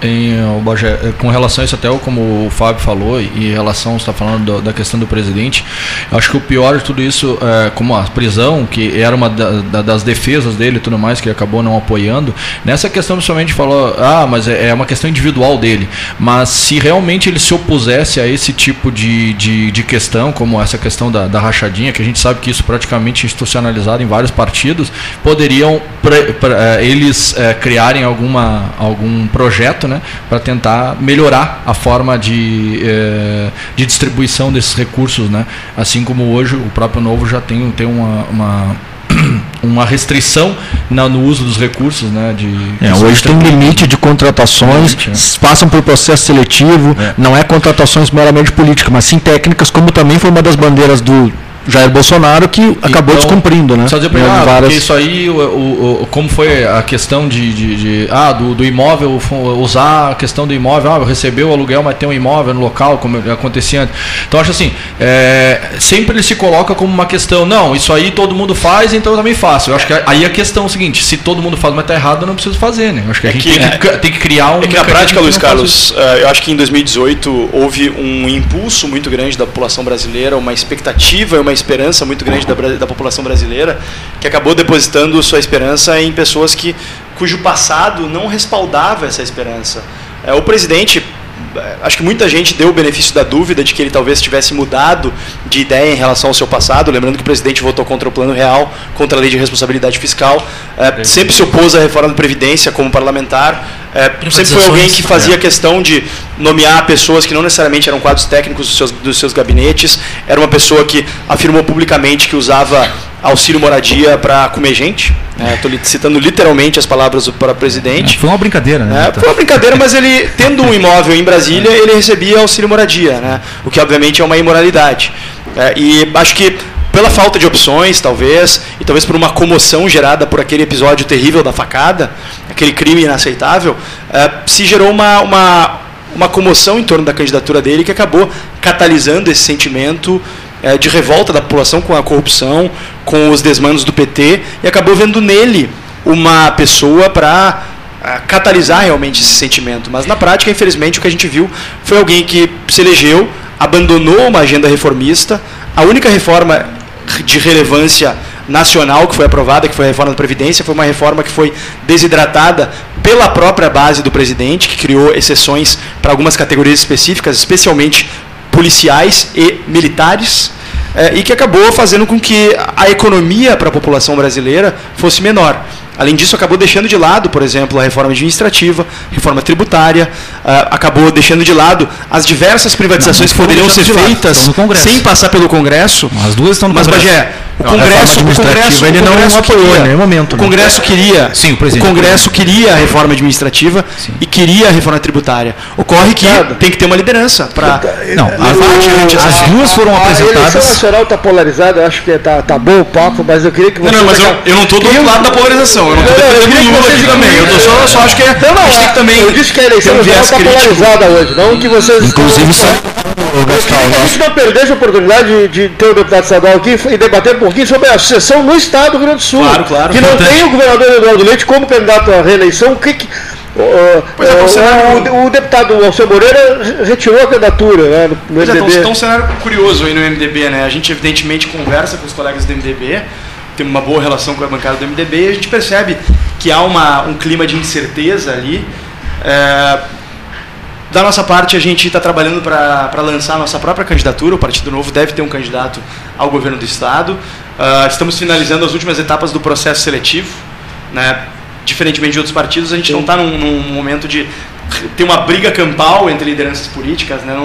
em, eh, com relação a isso até como o Fábio falou e em relação está falando do, da questão do presidente, acho que o pior de tudo isso é como a prisão que era uma da, da, das defesas dele e tudo mais que acabou não apoiando. Nessa questão principalmente falou ah mas é, é, uma questão individual dele, mas se realmente ele se opusesse a esse tipo de, de, de questão como essa questão da, da rachadinha que a gente sabe que isso praticamente institucionalizado em vários partidos poderiam pre, eh, eles é, criarem algum alguma, algum projeto né, para tentar melhorar a forma de, eh, de distribuição desses recursos. Né? Assim como hoje o próprio Novo já tem, tem uma, uma uma restrição na, no uso dos recursos, né? De, é, hoje tem limite de contratações, limite, é. passam por processo seletivo, é. não é contratações meramente políticas, mas sim técnicas, como também foi uma das bandeiras do Jair Bolsonaro que então, acabou descumprindo, né? Só dizer para ah, várias... isso aí, o, o, como foi a questão de, de, de, ah, do, do, imóvel, usar a questão do imóvel, ah, recebeu o aluguel, mas tem um imóvel no local, como acontecia antes. Então acho assim, é, sempre ele se coloca como uma questão, não, isso aí todo mundo faz, então eu também faço. Eu acho que aí a questão é o seguinte, se todo mundo faz, mas está errado, eu não preciso fazer, né? Eu acho que a é gente que, tem, que, tem, que, criar um. É que na prática, Luiz Carlos, eu acho que em 2018 houve um impulso muito grande da população brasileira, uma expectativa, uma esperança muito grande da, da população brasileira, que acabou depositando sua esperança em pessoas que, cujo passado não respaldava essa esperança. É, o presidente acho que muita gente deu o benefício da dúvida de que ele talvez tivesse mudado de ideia em relação ao seu passado. Lembrando que o presidente votou contra o Plano Real, contra a Lei de Responsabilidade Fiscal, é, sempre se opôs à reforma da Previdência como parlamentar. É, sempre foi alguém que fazia é. questão de nomear pessoas que não necessariamente eram quadros técnicos dos seus, dos seus gabinetes. Era uma pessoa que afirmou publicamente que usava auxílio moradia para comer gente. Estou né? citando literalmente as palavras do para presidente. É, foi uma brincadeira, né? É, foi uma brincadeira, mas ele, tendo um imóvel em Brasília, ele recebia auxílio moradia, né? o que obviamente é uma imoralidade. É, e acho que pela falta de opções, talvez, e talvez por uma comoção gerada por aquele episódio terrível da facada, aquele crime inaceitável, é, se gerou uma, uma, uma comoção em torno da candidatura dele que acabou catalisando esse sentimento é, de revolta da população com a corrupção, com os desmandos do PT, e acabou vendo nele uma pessoa para é, catalisar realmente esse sentimento. Mas na prática, infelizmente, o que a gente viu foi alguém que se elegeu, abandonou uma agenda reformista, a única reforma de relevância nacional que foi aprovada, que foi a reforma da Previdência, foi uma reforma que foi desidratada pela própria base do presidente, que criou exceções para algumas categorias específicas, especialmente policiais e militares, é, e que acabou fazendo com que a economia para a população brasileira fosse menor. Além disso, acabou deixando de lado, por exemplo, a reforma administrativa, reforma tributária, uh, acabou deixando de lado as diversas privatizações não, não que poderiam ser feitas sem passar pelo Congresso. As duas estão no Mas, Congresso. Bagé, o Congresso, o Congresso, ele não Congresso apoiou queria, em nenhum momento. O Congresso queria, Sim, o, o Congresso queria a reforma administrativa Sim. e queria a reforma tributária. Ocorre que tem que ter uma liderança para. Não, as, as, duas foram apresentadas. A eleição nacional está polarizada, acho que está tá bom o papo, mas eu queria que você. Não, não mas eu, eu não estou do outro lado da polarização. Eu não estou defendendo Lula aqui também. Eu só, só acho que é. Não, não, tem que também. Eu disse que a eleição nacional está polarizada hoje, não que vocês. Inclusive, só. A gente não perdesse a oportunidade de ter o deputado estadual aqui e debater um pouquinho sobre a sucessão no Estado do Rio Grande do Sul. Claro, claro. Que não tem o governador Eduardo Leite como candidato à reeleição. O que, que Uh, uh, o, o, deputado Alceu Moreira retirou a candidatura né, no, no MDB. É, então, um cenário curioso aí no MDB, né? A gente evidentemente conversa com os colegas do MDB, tem uma boa relação com a bancada do MDB e a gente percebe que há uma, um clima de incerteza ali. É, da nossa parte, a gente está trabalhando para lançar a nossa própria candidatura. O Partido Novo deve ter um candidato ao governo do Estado. Uh, estamos finalizando as últimas etapas do processo seletivo. Né? Diferentemente de outros partidos, a gente não está num, num, momento de ter uma briga campal entre lideranças políticas, né?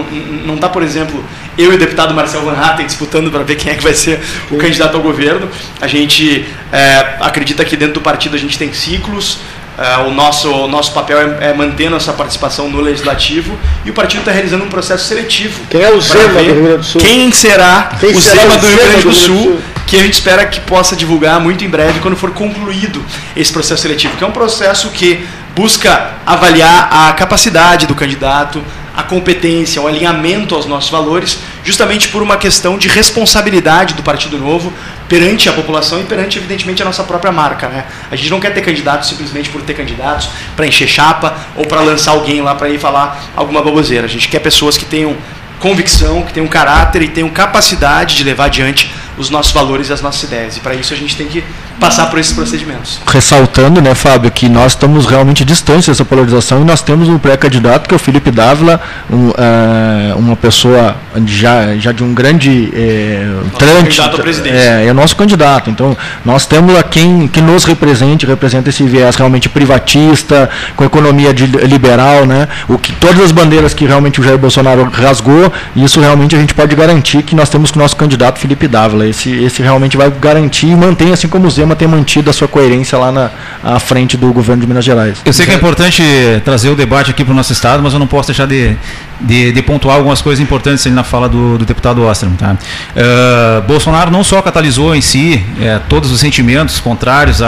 não está, por exemplo, eu e o deputado Marcel Van Hatten disputando para ver quem é que vai ser o candidato ao governo. A gente é, acredita que dentro do partido a gente tem ciclos, é, o nosso, o nosso papel é, é, manter nossa participação no legislativo e o partido está realizando um processo seletivo. Quem é o Zema do Rio Grande do Sul? Quem será quem o será Zema do Rio Grande do Sul, do Sul, que a gente espera que possa divulgar muito em breve quando for concluído esse processo seletivo, que é um processo que busca avaliar a capacidade do candidato, a competência, o alinhamento aos nossos valores, justamente por uma questão de responsabilidade do Partido Novo perante a população e perante, evidentemente, a nossa própria marca. Né? A gente não quer ter candidatos simplesmente por ter candidatos, para encher chapa ou para lançar alguém lá para ir falar alguma baboseira. A gente quer pessoas que tenham convicção, que tenham caráter e tenham capacidade de levar adiante os nossos valores e as nossas ideias. E para isso a gente tem que passar por esses procedimentos. Ressaltando, né, Fábio, que nós estamos realmente distantes dessa polarização e nós temos um pré-candidato que é o Felipe Dávila, um, uh, uma pessoa já, já de um grande é, trânsito. Candidato à presidência. É, é nosso candidato. Então, nós temos a quem que nos represente, representa esse viés realmente privatista, com economia de, liberal, né? O que todas as bandeiras que realmente o Jair Bolsonaro rasgou, isso realmente a gente pode garantir que nós temos com o nosso candidato Felipe Dávila. Esse, esse realmente vai garantir e mantém, assim como o Zema ter mantido a sua coerência lá na à frente do governo de Minas Gerais. Eu sei que é importante trazer o debate aqui para o nosso estado, mas eu não posso deixar de, de, de pontuar algumas coisas importantes ali na fala do, do deputado Ostrom. Tá? Uh, Bolsonaro não só catalisou em si é, todos os sentimentos contrários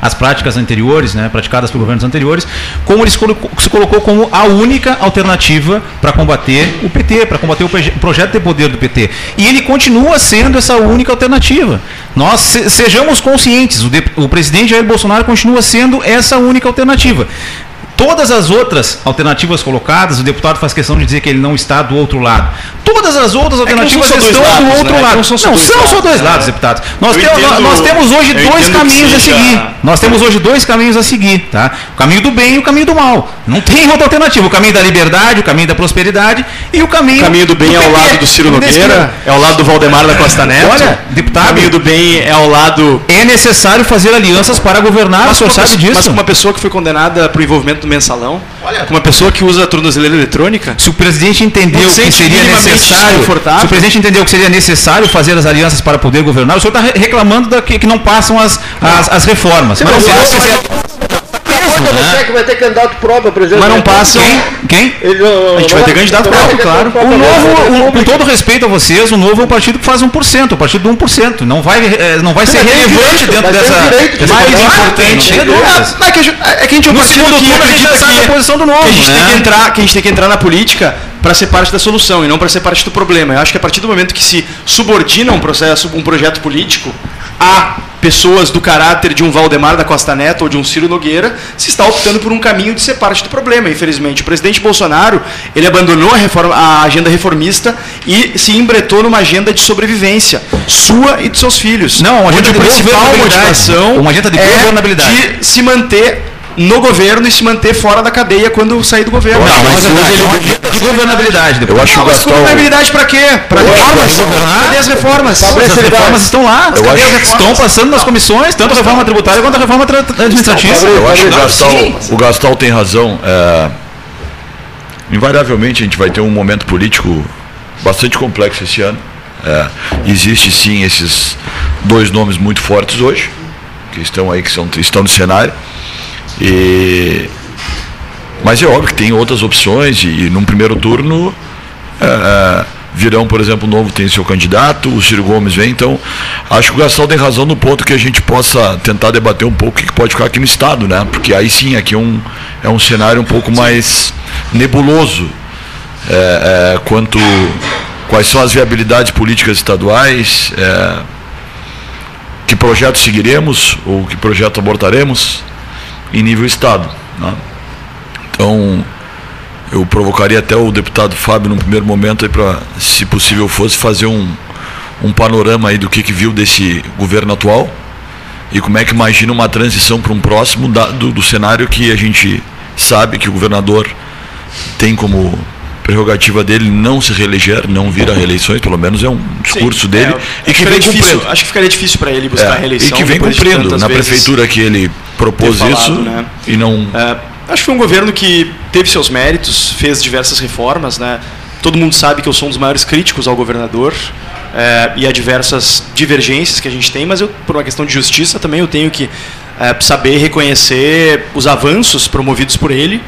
às práticas anteriores, né, praticadas por governos anteriores, como ele se colocou, se colocou como a única alternativa para combater o PT, para combater o projeto de poder do PT. E ele continua sendo essa única alternativa. Nós se, sejamos conscientes, o, de, o presidente Jair Bolsonaro continua sendo essa única alternativa. Todas as outras alternativas colocadas, o deputado faz questão de dizer que ele não está do outro lado. Todas as outras é alternativas estão lados, do outro né? lado. Não são só, não, dois, são lados, só dois lados, deputados. Nós, tem, entendo, nós temos hoje dois caminhos a seguir. Nós temos hoje dois caminhos a seguir, tá? O caminho do bem e o caminho do mal. Não tem outra alternativa. O caminho da liberdade, o caminho da prosperidade e o caminho. O caminho do bem do é ao lado do Ciro Nogueira, é ao lado do Valdemar da Costa Neto. Olha, deputado. O caminho do bem é ao lado. É necessário fazer alianças para governar, mas o senhor sabe disso. Mas uma pessoa que foi condenada por envolvimento do mensalão. Olha, uma pessoa que usa a tornozeleira eletrônica. Se o presidente entendeu que seria necessário, se o presidente entendeu que seria necessário fazer as alianças para poder governar, o senhor está reclamando da que, que, não passam as, as, as reformas. Mas, mas, né? que vai ter candidato próprio, exemplo. Mas não passam. Quem? Quem? A gente vai ter candidato próprio, claro. O novo, com todo respeito a vocês, o novo é um partido que faz 1%, o partido do 1%. Não vai, é, não vai ser relevante dentro dessa. Mais importante. É que a gente é um partido que acredita que a posição do novo. Que a gente tem que entrar, que a gente tem que entrar na política para ser parte da solução e não para ser parte do problema. Eu acho que a partir do momento que se subordina um processo, um projeto político a pessoas do caráter de um Valdemar da Costa Neto ou de um Ciro Nogueira, se está optando por um caminho de ser parte do problema, infelizmente. O presidente Bolsonaro, ele abandonou a, reforma, a agenda reformista e se embretou numa agenda de sobrevivência, sua e de seus filhos. Não, uma agenda de principal motivação uma agenda de governabilidade. É de se manter no governo e se manter fora da cadeia quando sair do governo. Não, mas, mas de governabilidade. Depois. Eu acho que Gastão... governabilidade para quê? Para reformas? Cadê as reformas? As reformas estão lá. Eu acho... Estão passando nas comissões, tanto a reforma tributária quanto a reforma administrativa. Eu acho que o Gastão, o Gastão tem razão. É... Invariavelmente a gente vai ter um momento político bastante complexo esse ano. É, existe sim esses dois nomes muito fortes hoje, que estão aí, que são, estão no cenário. E, mas é óbvio que tem outras opções e, e num primeiro turno é, é, virão, por exemplo, o Novo tem seu candidato, o Ciro Gomes vem, então acho que o Gastão tem razão no ponto que a gente possa tentar debater um pouco o que pode ficar aqui no Estado, né? Porque aí sim, aqui é um, é um cenário um pouco mais nebuloso é, é, quanto quais são as viabilidades políticas estaduais, é, que projeto seguiremos ou que projeto abortaremos em nível Estado. Né? Então, eu provocaria até o deputado Fábio, no primeiro momento, para, se possível fosse, fazer um, um panorama aí do que, que viu desse governo atual e como é que imagina uma transição para um próximo da, do, do cenário que a gente sabe que o governador tem como prerrogativa dele não se reeleger, não vir a reeleições, pelo menos é um discurso Sim, dele. É, e que vem difícil, cumprindo. Acho que ficaria difícil para ele buscar é, a reeleição. E que vem cumprindo. Na prefeitura que ele propôs falado, isso né? e não. É, Acho que foi um governo que teve seus méritos, fez diversas reformas, né? Todo mundo sabe que eu sou um dos maiores críticos ao governador é, e a diversas divergências que a gente tem, mas eu, por uma questão de justiça também eu tenho que é, saber reconhecer os avanços promovidos por ele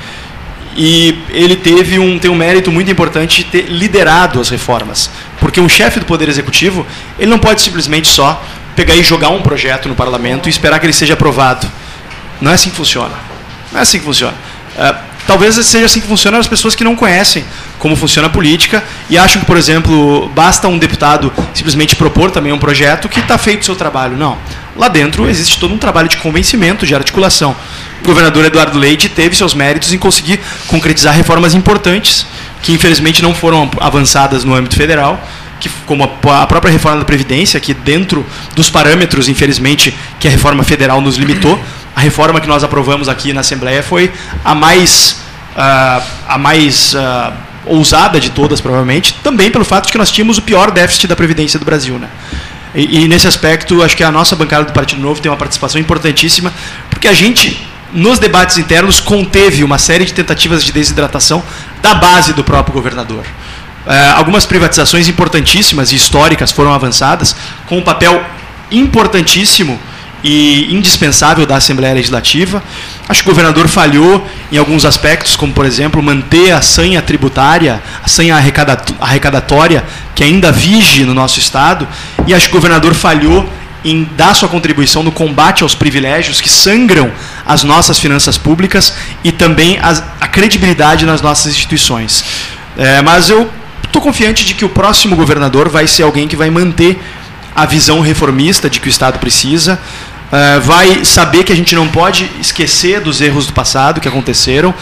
e ele teve um, tem um mérito muito importante de ter liderado as reformas. Porque um chefe do Poder Executivo, ele não pode simplesmente só pegar e jogar um projeto no parlamento e esperar que ele seja aprovado. Não é assim que funciona. Não é assim que funciona. Uh, talvez seja assim que funciona as pessoas que não conhecem como funciona a política e acham que, por exemplo, basta um deputado simplesmente propor também um projeto que está feito o seu trabalho. Não. Lá dentro existe todo um trabalho de convencimento, de articulação. O governador Eduardo Leite teve seus méritos em conseguir concretizar reformas importantes que infelizmente não foram avançadas no âmbito federal, que, como a, própria reforma da Previdência, que dentro dos parâmetros, infelizmente, que a reforma federal nos limitou, a reforma que nós aprovamos aqui na Assembleia foi a mais, uh, a mais uh, ousada de todas, provavelmente, também pelo fato de que nós tínhamos o pior déficit da Previdência do Brasil. Né? E, e nesse aspecto, acho que a nossa bancada do Partido Novo tem uma participação importantíssima, porque a gente nos debates internos, conteve uma série de tentativas de desidratação da base do próprio governador. É, algumas privatizações importantíssimas e históricas foram avançadas, com um papel importantíssimo e indispensável da Assembleia Legislativa. Acho que o governador falhou em alguns aspectos, como, por exemplo, manter a sanha tributária, a sanha arrecadatória, que ainda vige no nosso Estado, e acho que o governador falhou em dar sua contribuição no combate aos privilégios que sangram as nossas finanças públicas e também as, a credibilidade nas nossas instituições. É, mas eu estou confiante de que o próximo governador vai ser alguém que vai manter a visão reformista de que o Estado precisa, é, vai saber que a gente não pode esquecer dos erros do passado que aconteceram.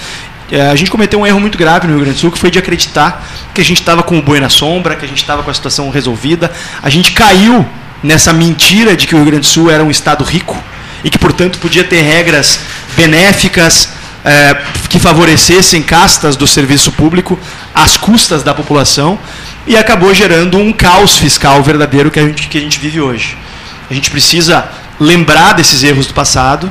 É, a gente cometeu um erro muito grave no Rio Grande do Sul, que foi de acreditar que a gente estava com o boi na sombra, que a gente estava com a situação resolvida. A gente caiu nessa mentira de que o Rio Grande do Sul era um estado rico e que, portanto, podia ter regras benéficas é, que favorecessem castas do serviço público às custas da população e acabou gerando um caos fiscal verdadeiro que a gente, que a gente vive hoje. A gente precisa lembrar desses erros do passado,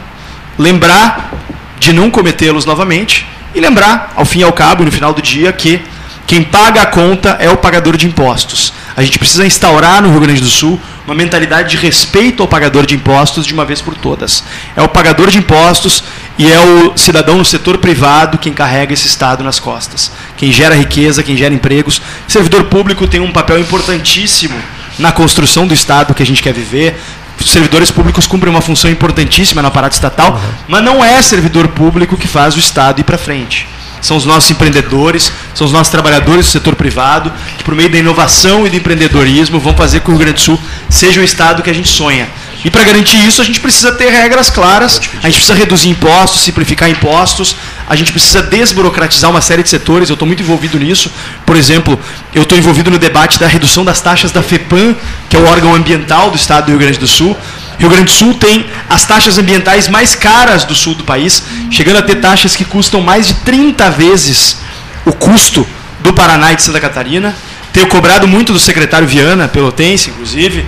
lembrar de não cometê-los novamente e lembrar, ao fim e ao cabo, no final do dia, que quem paga a conta é o pagador de impostos. A gente precisa instaurar no Rio Grande do Sul uma mentalidade de respeito ao pagador de impostos de uma vez por todas. É o pagador de impostos e é o cidadão no setor privado quem carrega esse Estado nas costas. Quem gera riqueza, quem gera empregos. O servidor público tem um papel importantíssimo na construção do Estado que a gente quer viver. Os servidores públicos cumprem uma função importantíssima no aparato estatal, uhum. mas não é servidor público que faz o Estado ir para frente são os nossos empreendedores, são os nossos trabalhadores do setor privado, que por meio da inovação e do empreendedorismo vão fazer com que o Rio Grande do Sul seja o estado que a gente sonha. E para garantir isso, a gente precisa ter regras claras, a gente precisa reduzir impostos, simplificar impostos, a gente precisa desburocratizar uma série de setores. Eu estou muito envolvido nisso. Por exemplo, eu estou envolvido no debate da redução das taxas da FEPAM, que é o órgão ambiental do estado do Rio Grande do Sul. Rio Grande do Sul tem as taxas ambientais mais caras do sul do país, chegando a ter taxas que custam mais de 30 vezes o custo do Paraná e de Santa Catarina. Tenho cobrado muito do secretário Viana, pelotense, inclusive,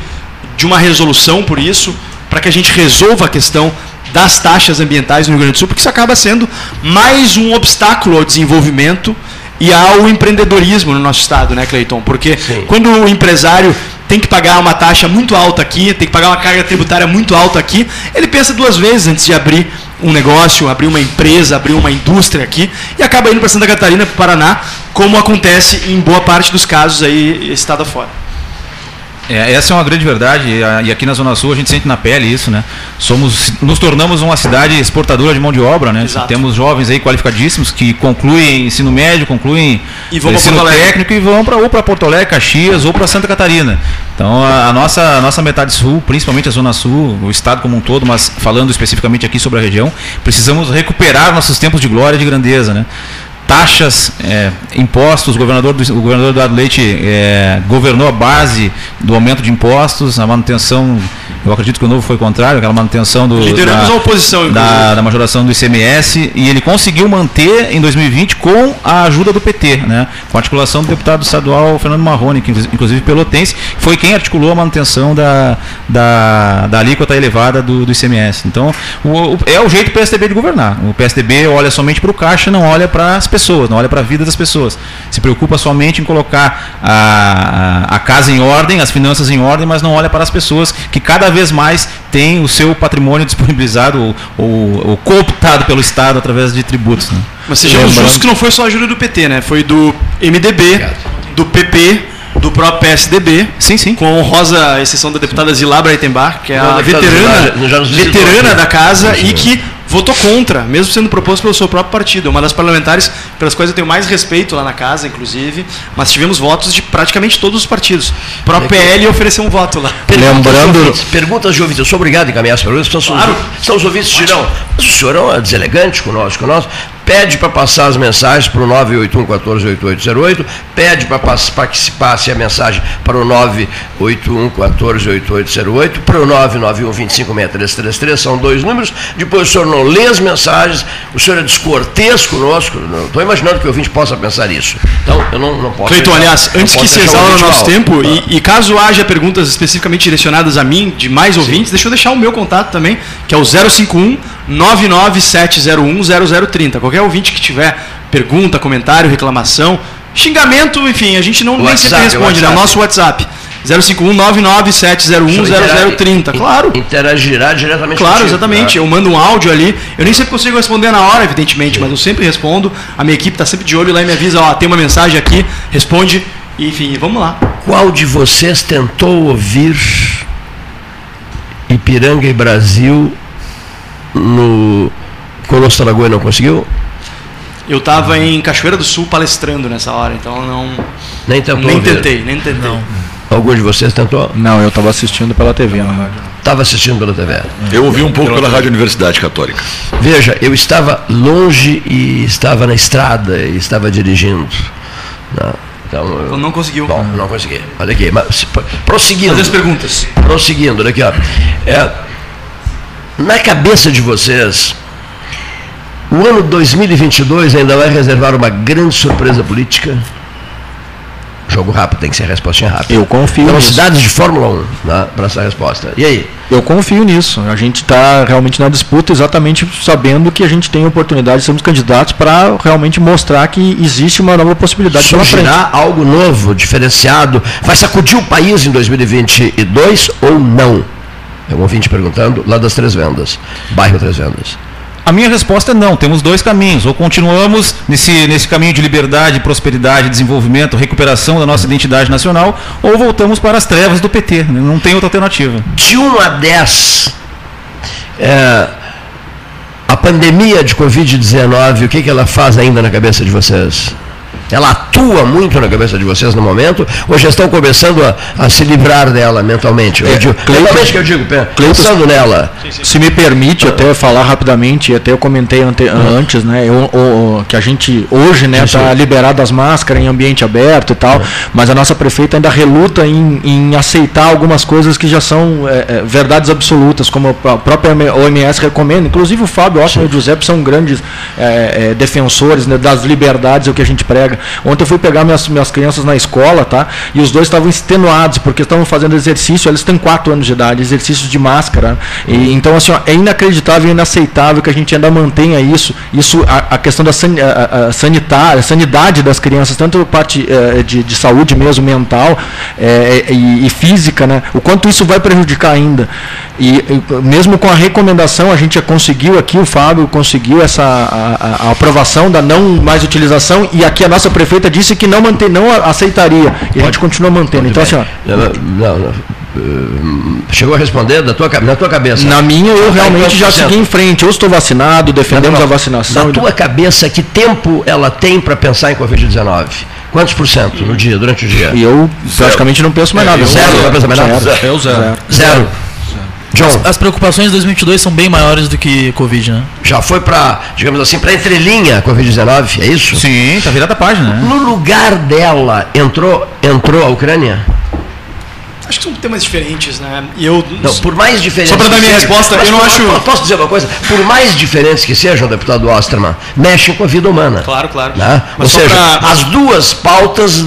de uma resolução por isso, para que a gente resolva a questão das taxas ambientais no Rio Grande do Sul, porque isso acaba sendo mais um obstáculo ao desenvolvimento e ao empreendedorismo no nosso estado, né, Cleiton? Porque Sim. quando o empresário tem que pagar uma taxa muito alta aqui, tem que pagar uma carga tributária muito alta aqui, ele pensa duas vezes antes de abrir um negócio, abrir uma empresa, abrir uma indústria aqui e acaba indo para Santa Catarina, para o Paraná, como acontece em boa parte dos casos aí estado afora. É, essa é uma grande verdade e aqui na Zona Sul a gente sente na pele isso, né? Somos, nos tornamos uma cidade exportadora de mão de obra, né? Exato. Temos jovens aí qualificadíssimos que concluem ensino médio, concluem ensino técnico e vão para ou para Porto Alegre, Caxias ou para Santa Catarina. Então a, a, nossa a nossa metade sul, principalmente a Zona Sul, o estado como um todo, mas falando especificamente aqui sobre a região, precisamos recuperar nossos tempos de glória e de grandeza, né? Taxas, é, impostos. O governador, do, o governador Eduardo Leite é, governou a base do aumento de impostos, a manutenção. Eu acredito que o novo foi contrário, aquela manutenção do. Da, oposição, da, da, majoração do ICMS e ele conseguiu manter em 2020 com a ajuda do PT, né? com a articulação do deputado estadual Fernando Marrone, que inclusive pelotense, foi quem articulou a manutenção da, da, da alíquota elevada do, do ICMS. Então, o, o, é o jeito do PSDB de governar. O PSDB olha somente para o caixa, não olha para as pessoas, não olha para a vida das pessoas. Se preocupa somente em colocar a, a, a casa em ordem, as finanças em ordem, mas não olha para as pessoas que cada vez mais têm o seu patrimônio disponibilizado ou, ou, ou cooptado pelo Estado através de tributos. Né? Mas sejamos justos que não foi só a ajuda do PT, né? Foi do MDB, do PP, do próprio PSDB. Sim, sim. Com honrosa exceção da deputada Zilá Breitenbach, que é a veterana, veterana da casa e que votou contra, mesmo sendo proposto pelo seu próprio partido. É uma das parlamentares pelas quais eu tenho mais respeito lá na casa, inclusive. Mas tivemos votos de praticamente todos os partidos. O próprio PL ofereceu um voto lá. Lembrando. Perguntas de ouvintes. Eu sou obrigado a encaminhar as perguntas. Claro. São os ouvintes dirão. Mas o senhor é deselegante conosco, conosco pede para passar as mensagens para o 981-148808, pede para participar se a mensagem para o 981-148808, para o 991-256333, são dois números. Depois o senhor não lê as mensagens, o senhor é descortês conosco, não estou imaginando que o ouvinte possa pensar isso. Então, eu não, não posso. Cleiton, aliás, antes que se exaure o nosso tempo, e, e, caso haja perguntas especificamente direcionadas a mim, de mais ouvintes, Sim. deixa eu deixar o meu contato também, que é o 051 997010030. Qualquer ouvinte que tiver pergunta, comentário, reclamação, xingamento, enfim, a gente não nem sempre responde, né? O nosso WhatsApp. 051-99701-0030. Claro. Interagirá diretamente Claro, contigo, exatamente. Tá? Eu mando um áudio ali. Eu nem sempre consigo responder na hora, evidentemente, Sim. mas eu sempre respondo. A minha equipe está sempre de olho lá e me avisa: ó, tem uma mensagem aqui, responde. Enfim, vamos lá. Qual de vocês tentou ouvir Ipiranga e Brasil no Colosso Lagoa não conseguiu? Eu estava em Cachoeira do Sul palestrando nessa hora, então não. Nem tentou. Nem tentei, nem tentei. Não. Algum de vocês tentou? Não, eu estava assistindo pela TV na rádio. Estava assistindo pela TV. Eu ouvi um pouco pela Rádio Universidade Católica. Veja, eu estava longe e estava na estrada e estava dirigindo. Não. Então, eu, não conseguiu. Bom, não consegui. Olha aqui, mas prosseguindo. Fazer as perguntas. Prosseguindo, olha aqui, ó. É, na cabeça de vocês, o ano 2022 ainda vai reservar uma grande surpresa política? Jogo rápido, tem que ser resposta rápida. Eu confio Velocidades nisso. de Fórmula 1 né, para essa resposta. E aí? Eu confio nisso. A gente está realmente na disputa exatamente sabendo que a gente tem oportunidade de sermos candidatos para realmente mostrar que existe uma nova possibilidade Surgirá algo novo, diferenciado? Vai sacudir o país em 2022 ou não? É um ouvinte perguntando, lá das Três Vendas, bairro Três Vendas. A minha resposta é não, temos dois caminhos. Ou continuamos nesse, nesse caminho de liberdade, prosperidade, desenvolvimento, recuperação da nossa identidade nacional, ou voltamos para as trevas do PT. Né? Não tem outra alternativa. De 1 a 10, é, a pandemia de Covid-19, o que, que ela faz ainda na cabeça de vocês? Ela atua muito na cabeça de vocês no momento, ou já estão começando a, a se livrar dela mentalmente? É, eu digo, Cleiton, mentalmente que eu digo, pensando nela. Se me permite ah. até falar rapidamente, até eu comentei ante, ah. antes, né, eu, o, que a gente hoje né está liberado as máscaras em ambiente aberto e tal, ah. mas a nossa prefeita ainda reluta em, em aceitar algumas coisas que já são é, é verdades absolutas, como a própria OMS recomenda. Inclusive o Fábio Otto e o Giuseppe são grandes é, é, defensores né, das liberdades, é o que a gente prega. Ontem eu fui pegar minhas, minhas crianças na escola, tá? E os dois estavam extenuados, porque estavam fazendo exercício, eles têm 4 anos de idade, exercícios de máscara. E, então, assim, ó, é inacreditável e inaceitável que a gente ainda mantenha isso. Isso, a, a questão da san, a, a sanitária, a sanidade das crianças, tanto parte é, de, de, saúde mesmo, mental é, e, e física, né? O quanto isso vai prejudicar ainda. E, e, mesmo com a recomendação, a gente conseguiu aqui, o Fábio conseguiu essa a, a, aprovação da não mais utilização e aqui a nossa prefeita disse que não, mantém, não aceitaria. E a gente continua mantendo. Então, assim, ó, não, não, não, eh, chegou a responder da tua, na tua cabeça? Na minha, eu tá realmente já segui em frente. Eu estou vacinado, defendemos a vacinação. Na tua cabeça, que tempo ela tem para pensar em Covid-19? Quantos por cento no dia, durante o dia? E eu praticamente não penso mais nada. Zero, não pensa mais nada? Zero. Zero. zero. As, as, preocupações de 2022 são bem maiores do que Covid, né? Já foi para, digamos assim, para entrelinha a Covid-19, é isso? Sim, tá virada a página. Né? No lugar dela entrou, entrou a Ucrânia? Acho que são temas diferentes, né? E eu. Não, por mais diferentes. Só para dar minha resposta, eu não acho. Posso dizer uma coisa? Por mais diferentes que sejam, deputado Osterman, mexem com a vida humana. Claro, claro. Né? Ou seja, pra... as duas pautas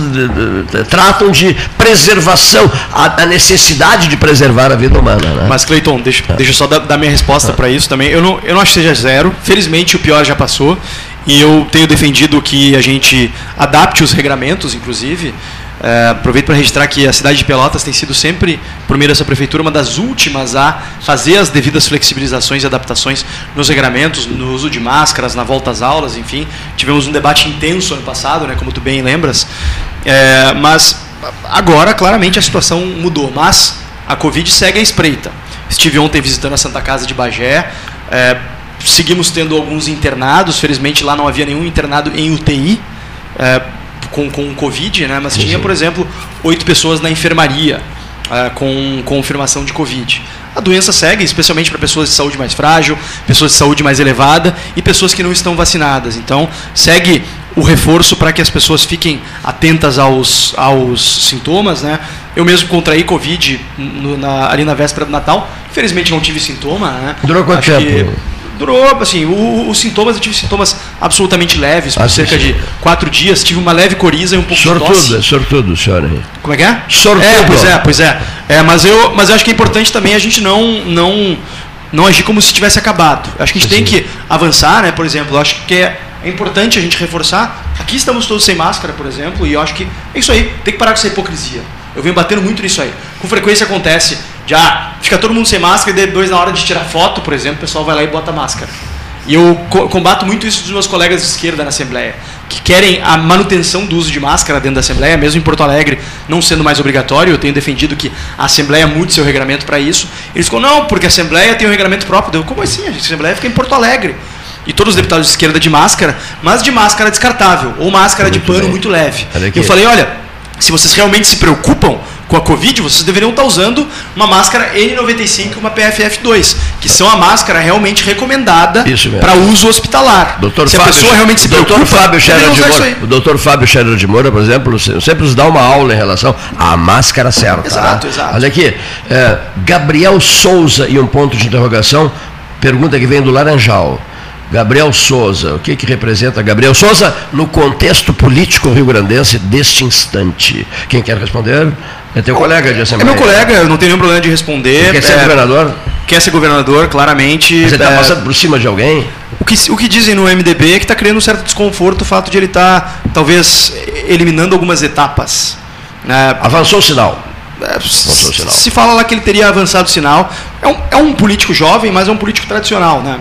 tratam de preservação, a, necessidade de preservar a vida humana. Né? Mas, Cleiton, deixa, é. deixa eu só dar, dar minha resposta é. para isso também. Eu não, eu não acho que seja zero. Felizmente, o pior já passou. E eu tenho defendido que a gente adapte os regramentos, inclusive. É, aproveito para registrar que a cidade de Pelotas tem sido sempre, por meio dessa prefeitura, uma das últimas a fazer as devidas flexibilizações e adaptações nos regramentos, no uso de máscaras, na volta às aulas, enfim. Tivemos um debate intenso ano passado, né, como tu bem lembras. É, mas agora, claramente, a situação mudou. Mas a Covid segue a espreita. Estive ontem visitando a Santa Casa de Bagé. É, seguimos tendo alguns internados. Felizmente lá não havia nenhum internado em UTI. É, com, com Covid, né? mas tinha, por exemplo, oito pessoas na enfermaria uh, com confirmação de Covid. A doença segue, especialmente para pessoas de saúde mais frágil, pessoas de saúde mais elevada e pessoas que não estão vacinadas. Então, segue o reforço para que as pessoas fiquem atentas aos, aos sintomas. Né? Eu mesmo contraí Covid no, na, ali na véspera do Natal. Infelizmente não tive sintoma. Né? Durou quanto Acho tempo? Durou, assim, o, os sintomas, eu tive sintomas absolutamente leves, por ah, cerca sim. de quatro dias. Tive uma leve coriza e um pouco sortudo, de tosse. Sortudo, senhor. Como é que é? Sortudo. É, pois é, pois é. é mas, eu, mas eu acho que é importante também a gente não, não, não agir como se tivesse acabado. Eu acho que a gente sim. tem que avançar, né? Por exemplo, acho que é, é importante a gente reforçar. Aqui estamos todos sem máscara, por exemplo, e eu acho que é isso aí. Tem que parar com essa hipocrisia. Eu venho batendo muito nisso aí. Com frequência acontece, já fica todo mundo sem máscara e depois na hora de tirar foto, por exemplo, o pessoal vai lá e bota máscara. E eu combato muito isso dos meus colegas de esquerda na Assembleia, que querem a manutenção do uso de máscara dentro da Assembleia, mesmo em Porto Alegre não sendo mais obrigatório. Eu tenho defendido que a Assembleia mude seu regramento para isso. Eles ficam, não, porque a Assembleia tem um regramento próprio. Eu, como assim? A Assembleia fica em Porto Alegre. E todos os deputados de esquerda de máscara, mas de máscara descartável, ou máscara muito de pano bem. muito leve. Eu falei, olha, se vocês realmente se preocupam com a Covid, vocês deveriam estar usando uma máscara N95 e uma PFF2, que são a máscara realmente recomendada para uso hospitalar. Doutor se Fábio, a pessoa realmente se preocupa, doutor Fábio Scherer de Moura, o doutor Fábio Scherer de Moura, por exemplo, sempre nos dá uma aula em relação à máscara certa. Exato, né? exato. Olha aqui, é, Gabriel Souza e um ponto de interrogação, pergunta que vem do Laranjal. Gabriel Souza, o que, que representa Gabriel Souza no contexto político rio-grandense deste instante? Quem quer responder? É teu colega de Assembleia. É meu colega, eu não tenho nenhum problema de responder. Quer ser é, governador? Quer ser governador, claramente. Você está é, passando por cima de alguém? O que, o que dizem no MDB é que está criando um certo desconforto o fato de ele estar, tá, talvez, eliminando algumas etapas. É, Avançou o sinal. É, se fala lá que ele teria avançado o sinal. É um, é um político jovem, mas é um político tradicional, né?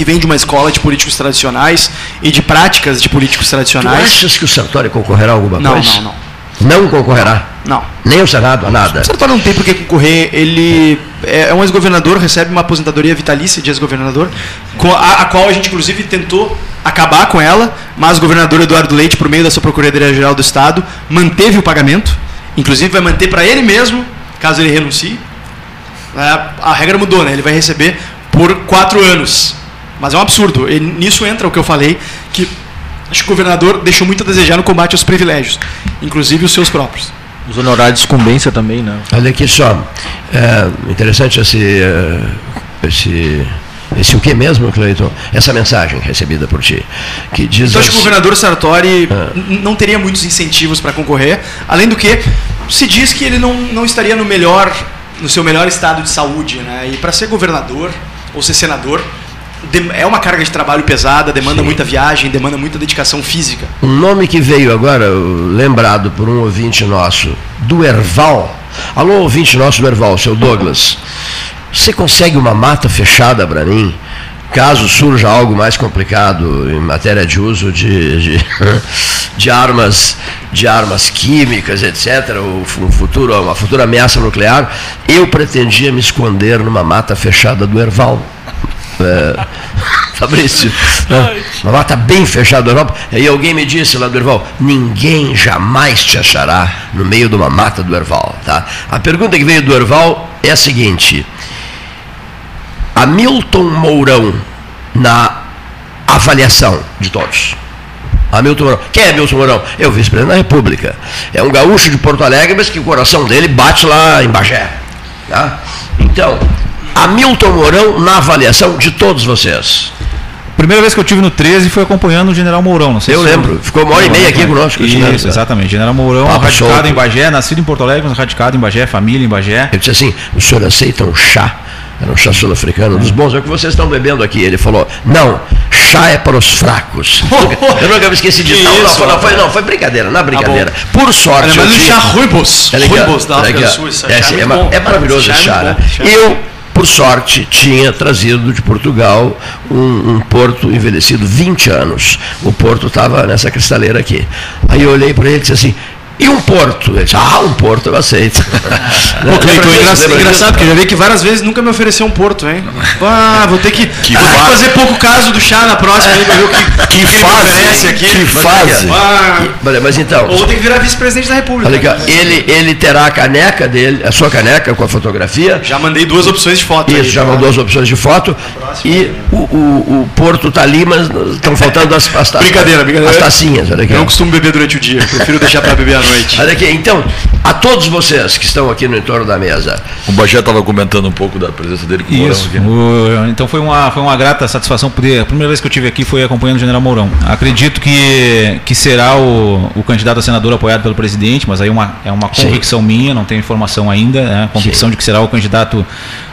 Que vem de uma escola de políticos tradicionais e de práticas de políticos tradicionais. Tu achas que o Sartori concorrerá a alguma não, coisa? Não, não, não. Não concorrerá? Não. Nem o Senado, a nada? O Sartori não tem por que concorrer. Ele é um ex-governador, recebe uma aposentadoria vitalícia de ex-governador, a, a, qual a gente, inclusive, tentou acabar com ela, mas o governador Eduardo Leite, por meio da sua Procuradoria-Geral do Estado, manteve o pagamento, inclusive vai manter para ele mesmo, caso ele renuncie. É, a regra mudou, né? Ele vai receber por quatro anos. Mas é um absurdo. E nisso entra o que eu falei, que Acho que o governador deixou muito a desejar no combate aos privilégios, inclusive os seus próprios. Os honorários de sucumbência também, né? Olha aqui só, é interessante esse, é, esse, esse o que mesmo, Cleiton? Essa mensagem recebida por ti, que diz. Então, acho que o assim- governador Sartori ah. não teria muitos incentivos para concorrer, além do que se diz que ele não, não estaria no melhor, no seu melhor estado de saúde, né? E para ser governador ou ser senador, é uma carga de trabalho pesada, demanda Sim. muita viagem, demanda muita dedicação física. Um nome que veio agora, lembrado por um ouvinte nosso, do Erval. Alô, ouvinte nosso do Erval, seu Douglas. Você consegue uma mata fechada para mim? Caso surja algo mais complicado em matéria de uso de, de, de armas, de armas químicas, etc., um futuro, uma futura ameaça nuclear, eu pretendia me esconder numa mata fechada do Erval. É, Fabrício, né? uma mata bem fechada da Europa. Aí alguém me disse lá do Erval, ninguém jamais te achará no meio de uma mata do Erval. Tá? A pergunta que veio do Erval é a seguinte: Hamilton Mourão na avaliação de todos. Hamilton Mourão. Quem é Hamilton Mourão? É o vice-presidente da República. É um gaúcho de Porto Alegre, mas que o coração dele bate lá em Bagé. Tá? Então, Hamilton Mourão na avaliação de todos vocês. Primeira vez que eu tive no 13 foi acompanhando o General Mourão, não sei Eu se lembro, ficou uma hora e meia aqui conosco. Isso, exatamente. General Mourão, Papo radicado solto. em Bagé, nascido em Porto Alegre, mas radicado em Bagé, família em Bagé. Eu disse assim: o senhor aceita um chá? Era um chá sul-africano, dos bons, é o que vocês estão bebendo aqui. Ele falou: não, chá é para os fracos. eu nunca me esqueci disso. Não, não, não, foi, não, foi brincadeira, na brincadeira. Tá Por sorte. Olha, mas o chá Ruibos. Ruibos da África do Sul, é, é, é, maravilhoso esse chá, né? Eu por sorte, tinha trazido de Portugal um, um porto envelhecido 20 anos. O porto estava nessa cristaleira aqui. Aí eu olhei para ele e disse assim: e um porto? Ele disse, ah, um porto eu aceito. Pô, Cleiton, engraçado, engraçado, porque eu já vi que várias vezes nunca me ofereceu um porto, hein? Ah, vou ter que, que vou ter que fazer pouco caso do chá na próxima aí pra ver o que, que, que, fase, aqui. Que fase. Ah, mas então. Ou vou ter que virar vice-presidente da República. Olha, ele, ele terá a caneca dele, a sua caneca com a fotografia. Já mandei duas opções de foto. Isso, aí, já mandou duas opções de foto. E o, o, o porto está ali, mas estão faltando as, as, brincadeira, brincadeira. as tacinhas. Olha aqui. Eu não costumo beber durante o dia, prefiro deixar para beber à noite noite. Olha aqui, então, a todos vocês que estão aqui no entorno da mesa. O Bagé estava comentando um pouco da presença dele com Isso. Aqui, né? o, então foi uma, foi uma grata satisfação poder. A primeira vez que eu tive aqui foi acompanhando o General Mourão. Acredito que, que será o, o candidato a senador apoiado pelo presidente, mas aí uma, é uma convicção Sim. minha, não tenho informação ainda, né? a convicção Sim. de que será o candidato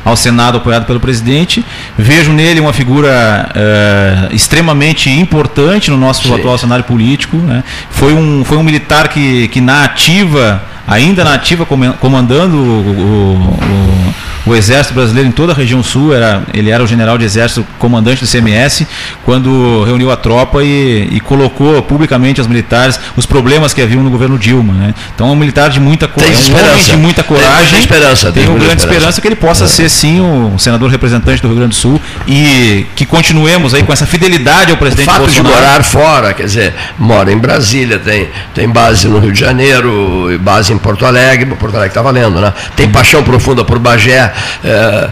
ao Senado apoiado pelo presidente. Vejo nele uma figura uh, extremamente importante no nosso Sim. atual cenário político. Né? Foi, um, foi um militar que, que na ativa ainda na ativa comandando o, o, o, o, exército brasileiro em toda a região sul, era, ele era o general de exército comandante do CMS, quando reuniu a tropa e, e colocou publicamente aos militares os problemas que haviam no governo Dilma. Né? Então é um militar de muita coragem, é um homem de muita coragem. Tem esperança. Tem, tem uma grande esperança. esperança. que ele possa é. ser sim o senador representante do Rio Grande do Sul e que continuemos aí com essa fidelidade ao presidente o fato Bolsonaro. de morar fora, quer dizer, mora em Brasília, tem, tem base no Rio de Janeiro, base em Porto Alegre, Porto Alegre está valendo, né? Tem paixão profunda por Bagé, é,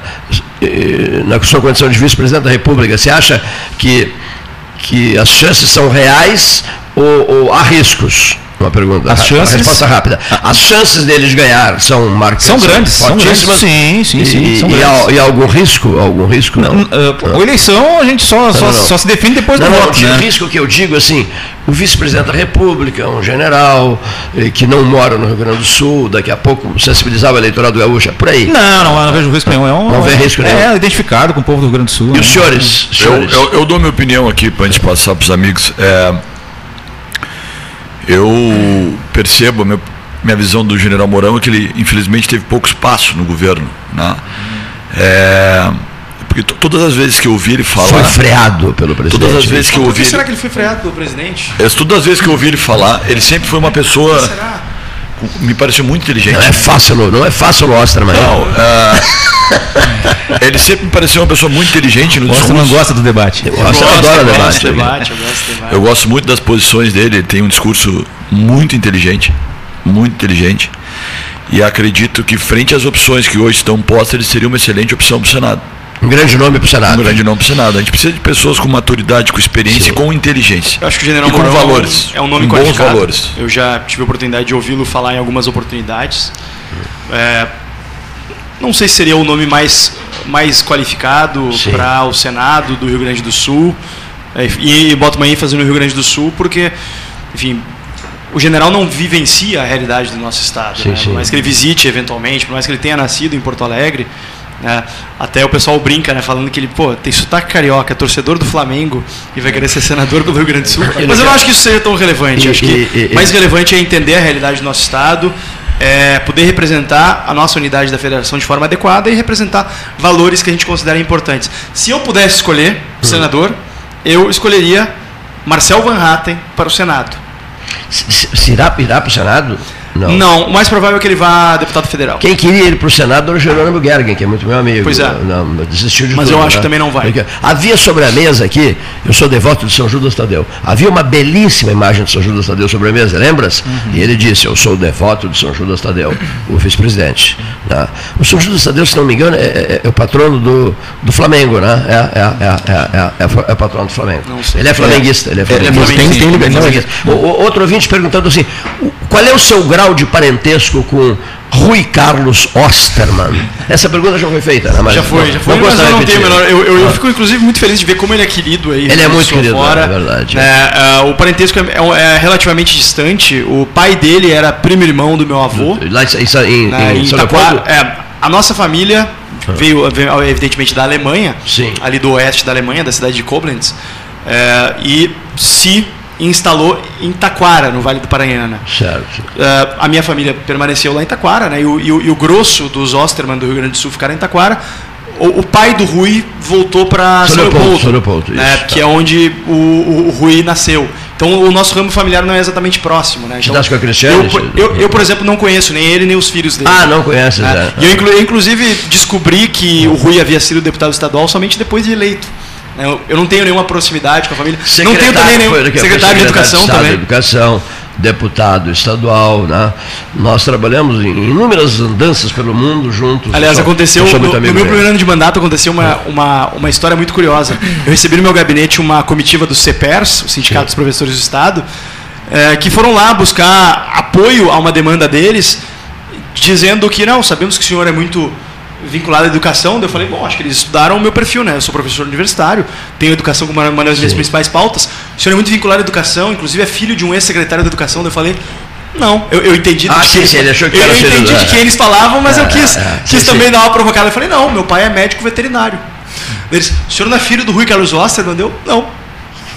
na sua condição de vice-presidente da República. Você acha que, que as chances são reais ou, ou há riscos? Uma pergunta. As chances, resposta rápida. As chances deles ganhar são marcadas. São grandes, são grandes. Sim, sim, sim. E, são e, há, e algum risco? Algum risco? Não. Uh, a eleição a gente só, só, não, não. só se define depois do não, voto. Não, né? risco que eu digo assim, o vice-presidente da República, um general eh, que não mora no Rio Grande do Sul, daqui a pouco sensibilizava o eleitorado gaúcho, é por aí. Não, não, não vejo risco nenhum. É um, não vê risco nenhum. É identificado com o povo do Rio Grande do Sul. E né? os senhores? senhores? Eu, eu, eu, dou minha opinião aqui para a gente passar para os amigos. É, eu percebo, minha, minha visão do general Mourão é que ele, infelizmente, teve pouco espaço no governo. Né? É, porque todas as vezes que eu ouvi ele falar. Foi freado pelo presidente. Todas as vezes que eu ouvi. Por que será que ele foi freado pelo presidente? É, todas as vezes que eu ouvi ele falar, ele sempre foi uma pessoa. será? Me pareceu muito inteligente. Não é fácil, não é fácil o Osterman. Não, uh, ele sempre me pareceu uma pessoa muito inteligente no discurso. não gosta do debate. Eu, eu gosto, adora eu debate. debate, eu gosto debate. Eu gosto muito das posições dele, ele tem um discurso muito inteligente, muito inteligente. E acredito que frente às opções que hoje estão postas, ele seria uma excelente opção para o Senado. Um grande nome para o Senado. Um grande nome para o Senado. A gente precisa de pessoas com maturidade, com experiência Sim. e com inteligência. Eu acho que o General e com Mourão valores. É um nome bons valores. Eu já tive a oportunidade de ouvi-lo falar em algumas oportunidades. É, não sei se seria o nome mais, mais qualificado para o Senado do Rio Grande do Sul. É, e, e boto uma ênfase no Rio Grande do Sul, porque, enfim, o general não vivencia a realidade do nosso estado. Sim, né? Por mais que ele visite eventualmente, por mais que ele tenha nascido em Porto Alegre, né? Até o pessoal brinca, né? Falando que ele, pô, tem sotaque carioca, é torcedor do Flamengo e vai querer ser senador do Rio Grande do Sul. Mas eu não acho que isso seja tão relevante. acho que mais relevante é entender a realidade do nosso Estado, é poder representar a nossa unidade da federação de forma adequada e representar valores que a gente considera importantes. Se eu pudesse escolher o senador, eu escolheria Marcel Van Hatten para o Senado. Se irá para o Senado? Não. não. o mais provável é que ele vá a deputado federal. Quem queria ir para o Senado era o Jerônimo Gergen, que é muito meu amigo. Pois é. Não, desistiu de Mas tudo, eu acho né? que também não vai. Havia sobre a mesa aqui, eu sou devoto de São Judas Tadeu, havia uma belíssima imagem de São Judas Tadeu sobre a mesa, lembras? Uhum. E ele disse, eu sou devoto de São Judas Tadeu, o vice-presidente. Né? O São Judas Tadeu, se não me engano, é, é, é o patrono do, do Flamengo, né? É, é, é, é, o patrono do Flamengo. Ele é flamenguista. Ele é flamenguista. Tem, tem, tem, Outro ouvinte perguntando assim, qual é o seu grau de parentesco com Rui Carlos Osterman? Essa pergunta já foi feita, né? Mas já foi, já foi, mas eu não tenho menor. Eu, eu, eu, fico, inclusive, muito feliz de ver como ele é querido aí. Ele é muito querido, fora. é verdade. Uh, o parentesco é, é, é, relativamente distante. O pai dele era primo irmão do meu avô. Lá isso, em, né, em, em é, A nossa família ah. veio, veio, evidentemente, da Alemanha. Sim. Ali do oeste da Alemanha, da cidade de Koblenz. É, e se instalou em Taquara, no Vale do Paranhana. Certo. Uh, a minha família permaneceu lá em Taquara, né? E o, e o, e o grosso dos Osterman do Rio Grande do Sul ficaram em Taquara. O, o pai do Rui voltou para São Leopoldo, São Leopoldo né? Isso, que tá. é onde o, o, Rui nasceu. Então o nosso ramo familiar não é exatamente próximo, né? Então, com a Cristiane? Eu, eu, eu, por exemplo, não conheço nem ele nem os filhos dele. Ah, não conhece, né? E eu, eu, inclusive, descobri que o Rui havia sido deputado estadual somente depois de eleito. Eu, eu não tenho nenhuma proximidade com a família. Secretário, não tenho também nenhum. Secretário, secretário de Educação de também. De educação, deputado estadual, né? Nós trabalhamos em inúmeras andanças pelo mundo juntos. Aliás, aconteceu no, no meu primeiro ano de mandato aconteceu uma, uma, uma história muito curiosa. Eu recebi no meu gabinete uma comitiva do CEPERS, o Sindicato Sim. dos Professores do Estado, é, que foram lá buscar apoio a uma demanda deles, dizendo que não, sabemos que o senhor é muito vinculado à educação, eu falei, bom, acho que eles estudaram o meu perfil, né? Eu sou professor universitário, tenho educação como uma das minhas principais pautas. O senhor é muito vinculado à educação, inclusive é filho de um ex-secretário da educação. Eu falei, não, eu, eu entendi. Ah, sim, sim, ele achou que eu, eu entendi de quem eles falavam, mas é, eu quis, é, quis sim, também sim. dar uma provocada. Eu falei, não, meu pai é médico veterinário. Eles, o senhor não é filho do Rui Carlos Osterman? Eu, não.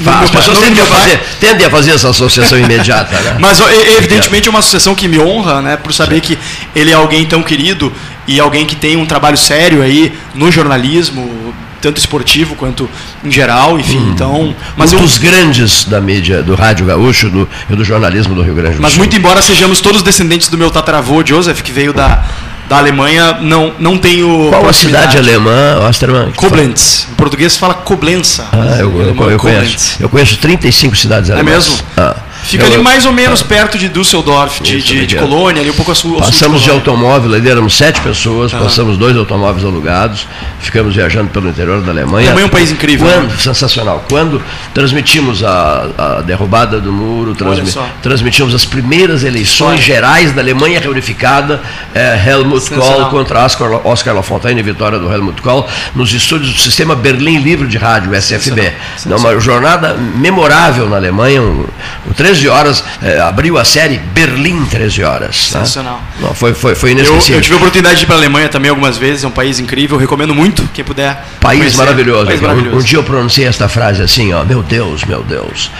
As pessoas tendem a, fazer, tendem a fazer essa associação imediata. Né? Mas, evidentemente, é uma associação que me honra, né, por saber Sim. que ele é alguém tão querido e alguém que tem um trabalho sério aí no jornalismo, tanto esportivo quanto em geral, enfim, hum. então... Mas um eu, dos grandes da mídia, do rádio gaúcho do, e do jornalismo do Rio Grande do Sul. Mas muito embora sejamos todos descendentes do meu tataravô, Joseph, que veio da, da Alemanha, não, não tenho Qual a cidade alemã, Osterman? Koblenz. Em português fala Koblenza. Ah, eu, eu, eu, conheço. Eu conheço 35 cidades alemãs. É mesmo? Ah. Fica eu, ali mais ou menos perto de Düsseldorf, de, de, de, Colônia, ali um pouco a sul. Passamos de, de automóvel, ali éramos sete pessoas, ah. passamos dois automóveis alugados, ficamos viajando pelo interior da Alemanha. Alemanha é um país incrível. Quando, né? Sensacional. Quando transmitimos a, a derrubada do muro, transmi, transmitimos as primeiras eleições gerais da Alemanha reunificada, é, Helmut Kohl contra Oscar, Oscar Lafontaine, vitória do Helmut Kohl, nos estúdios do Sistema Berlim Livre de Rádio, SFB. Uma jornada memorável na Alemanha, um, um 13 horas, é, abriu a série Berlim 13 horas. Né? Sensacional. Né? Não, foi, foi, foi inesquecível. Eu, eu, tive a oportunidade de ir para a Alemanha também algumas vezes, é um país incrível, recomendo muito, quem puder. País conhecer. maravilhoso. País maravilhoso. Um, um, dia eu pronunciei esta frase assim, ó, meu Deus, meu Deus.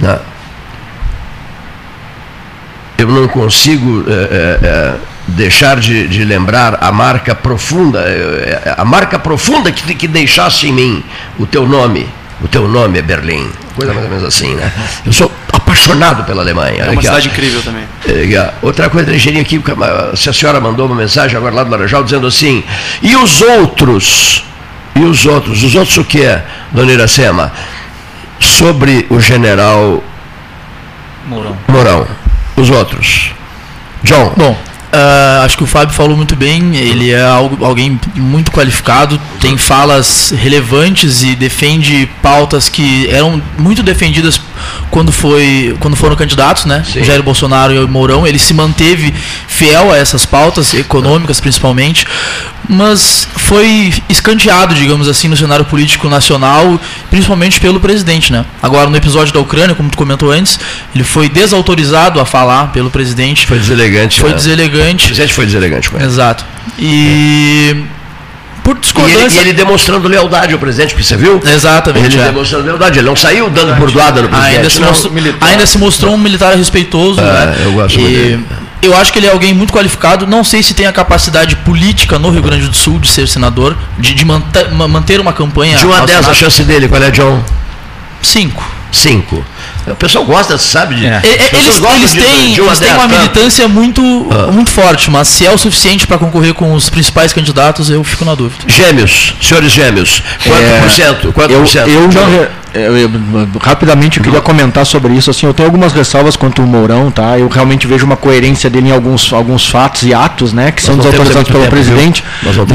Né? Eu não consigo é, é, deixar de, de, lembrar a marca profunda, a marca profunda que, que deixaste em mim, o teu nome. O teu nome é Berlim. Coisa mais ou menos assim, né? Eu sou apaixonado pela Alemanha. É uma cidade incrível também. É, outra coisa, engenharia aqui, se a senhora mandou uma mensagem agora lá do Laranjal dizendo assim, e os outros? E os outros? Os outros o que é, dona Iracema? Sobre o general Mourão. Mourão. Os outros. John. Bom, Uh, acho que o Fábio falou muito bem, ele é algo, alguém muito qualificado, tem falas relevantes e defende pautas que eram muito defendidas quando, foi, quando foram candidatos, né? Sim. Jair Bolsonaro e o Mourão, ele se manteve fiel a essas pautas, econômicas principalmente, mas foi escanteado, digamos assim, no cenário político nacional, principalmente pelo presidente, né? Agora, no episódio da Ucrânia, como tu comentou antes, ele foi desautorizado a falar pelo presidente. Foi deselegante. Foi né? deselegante. O presidente foi deselegante com ele. Exato. E... É por discordância. E ele, e ele, demonstrando lealdade ao presidente, porque você viu? Exatamente. Ele é. demonstrando lealdade, ele não saiu dando por doada no presidente. Ainda se, mostrou, ainda se mostrou um militar respeitoso. É, né? Eu gosto e, dele. Eu acho que ele é alguém muito qualificado. Não sei se tem a capacidade política no Rio Grande do Sul de ser senador, de, de manter, manter uma campanha. De 1 a 10 a chance dele, qual é, John? 5. 5. O pessoal gosta, sabe? De, é. Eles, eles, de, têm, de uma, eles têm uma militância muito, ah. muito forte, mas se é o suficiente para concorrer com os principais candidatos, eu fico na dúvida. Gêmeos, senhores gêmeos, quanto é, por cento? Quanto eu, por cento? Eu já, eu, eu, rapidamente eu queria comentar sobre isso. Assim, eu tenho algumas ressalvas quanto o Mourão, tá? Eu realmente vejo uma coerência dele em alguns, alguns fatos e atos, né, que são desautorizados pelo tempo, presidente.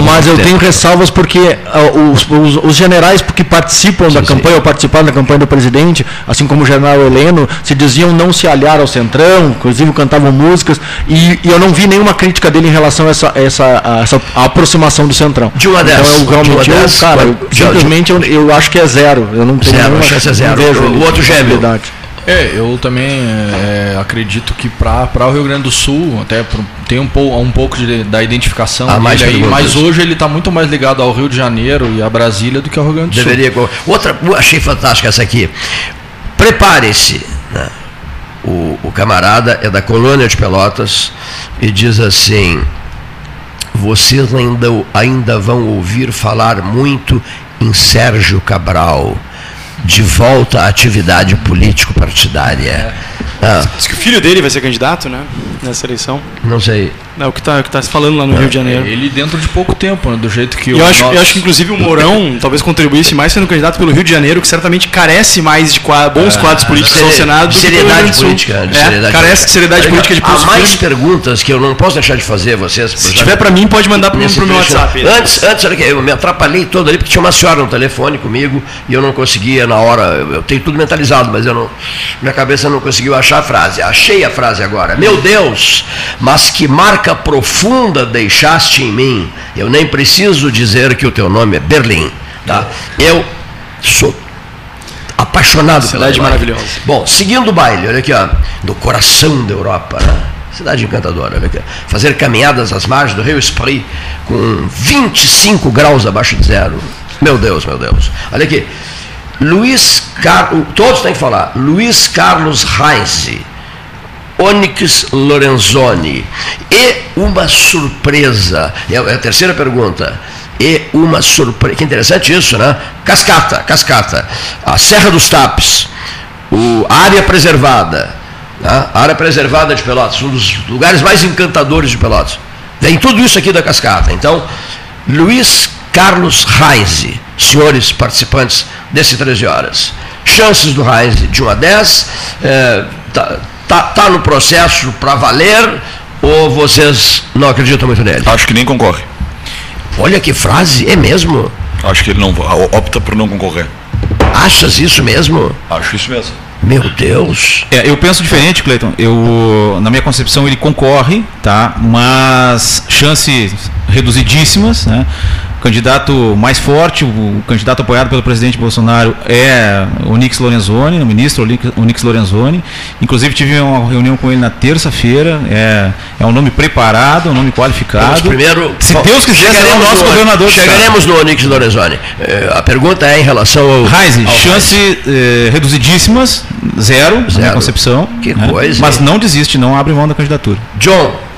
Mas eu tempo. tenho ressalvas porque uh, os, os, os, generais que participam sim, da campanha sim. ou participaram da campanha do presidente, assim como o general Heleno, se diziam não se aliar ao centrão, inclusive cantavam músicas e, e eu não vi nenhuma crítica dele em relação a essa, essa, a essa aproximação do centrão. De uma então eu realmente, eu, cara, eu, simplesmente eu, eu acho que é zero. Eu não tenho zero, a chance é zero. O, o outro gêmeo. É, eu também é, acredito que para o Rio Grande do Sul, até pro, tem um, pou, um pouco de, da identificação ah, mais aí, mas hoje ele está muito mais ligado ao Rio de Janeiro e a Brasília do que ao Rio Grande do Deveria, Sul. Outra, achei fantástica essa aqui. Prepare-se. Né? O, o camarada é da colônia de Pelotas e diz assim: vocês ainda, ainda vão ouvir falar muito em Sérgio Cabral de volta à atividade político-partidária. É. Ah. Diz que o filho dele vai ser candidato, né? Nessa eleição. Não sei. É o que está tá se falando lá no é. Rio de Janeiro. É, ele dentro de pouco tempo, né? do jeito que eu acho, eu acho que inclusive o Mourão talvez contribuísse mais sendo candidato pelo Rio de Janeiro, que certamente carece mais de quadros, bons é, quadros políticos ao Senado. De seriedade política. De é, seriedade carece de seriedade política de Há mais perguntas que eu não posso deixar de fazer vocês. Se tiver para mim, pode mandar para o meu WhatsApp. Antes, antes eu me atrapalhei todo ali, porque tinha uma senhora no telefone comigo e eu não conseguia na hora. Eu tenho tudo mentalizado, mas eu não. Minha cabeça não conseguiu achar a frase. Achei a frase agora. Meu Deus, mas que marca profunda profunda deixaste em mim, eu nem preciso dizer que o teu nome é Berlim. Tá? Eu sou apaixonado Cidade pela maravilhosa. Bom, seguindo o baile, olha aqui, ó, do coração da Europa, né? cidade encantadora, olha aqui. Fazer caminhadas às margens do rio Spree com 25 graus abaixo de zero. Meu Deus, meu Deus. Olha aqui. Luiz Carlos, todos têm que falar. Luiz Carlos Reis Onyx Lorenzoni. E uma surpresa, é, é a terceira pergunta. E uma surpresa, que interessante isso, né? Cascata, cascata. A Serra dos Tapes, o, área preservada, né? a área preservada de Pelotas, um dos lugares mais encantadores de Pelotas. Vem tudo isso aqui da cascata. Então, Luiz Carlos Reise, senhores participantes desse 13 horas. Chances do Reise de 1 a 10. É, tá, Está tá no processo para valer ou vocês não acreditam muito nele? Acho que nem concorre. Olha que frase, é mesmo? Acho que ele não opta por não concorrer. Achas isso mesmo? Acho isso mesmo. Meu Deus. É, eu penso diferente, Cleiton. Eu, na minha concepção, ele concorre, tá? Mas chances reduzidíssimas, né? O candidato mais forte, o candidato apoiado pelo presidente Bolsonaro é o Nix Lorenzoni, o ministro Nix Lorenzoni. Inclusive tive uma reunião com ele na terça-feira. É, é um nome preparado, um nome qualificado. primeiro, se Deus quiser, será o nosso no, governador. Chegaremos no Nix Lorenzoni. É, a pergunta é em relação ao. Reise, chance é, reduzidíssimas, zero, zero, na minha concepção. Que né? coisa. Mas não desiste, não abre mão da candidatura. John.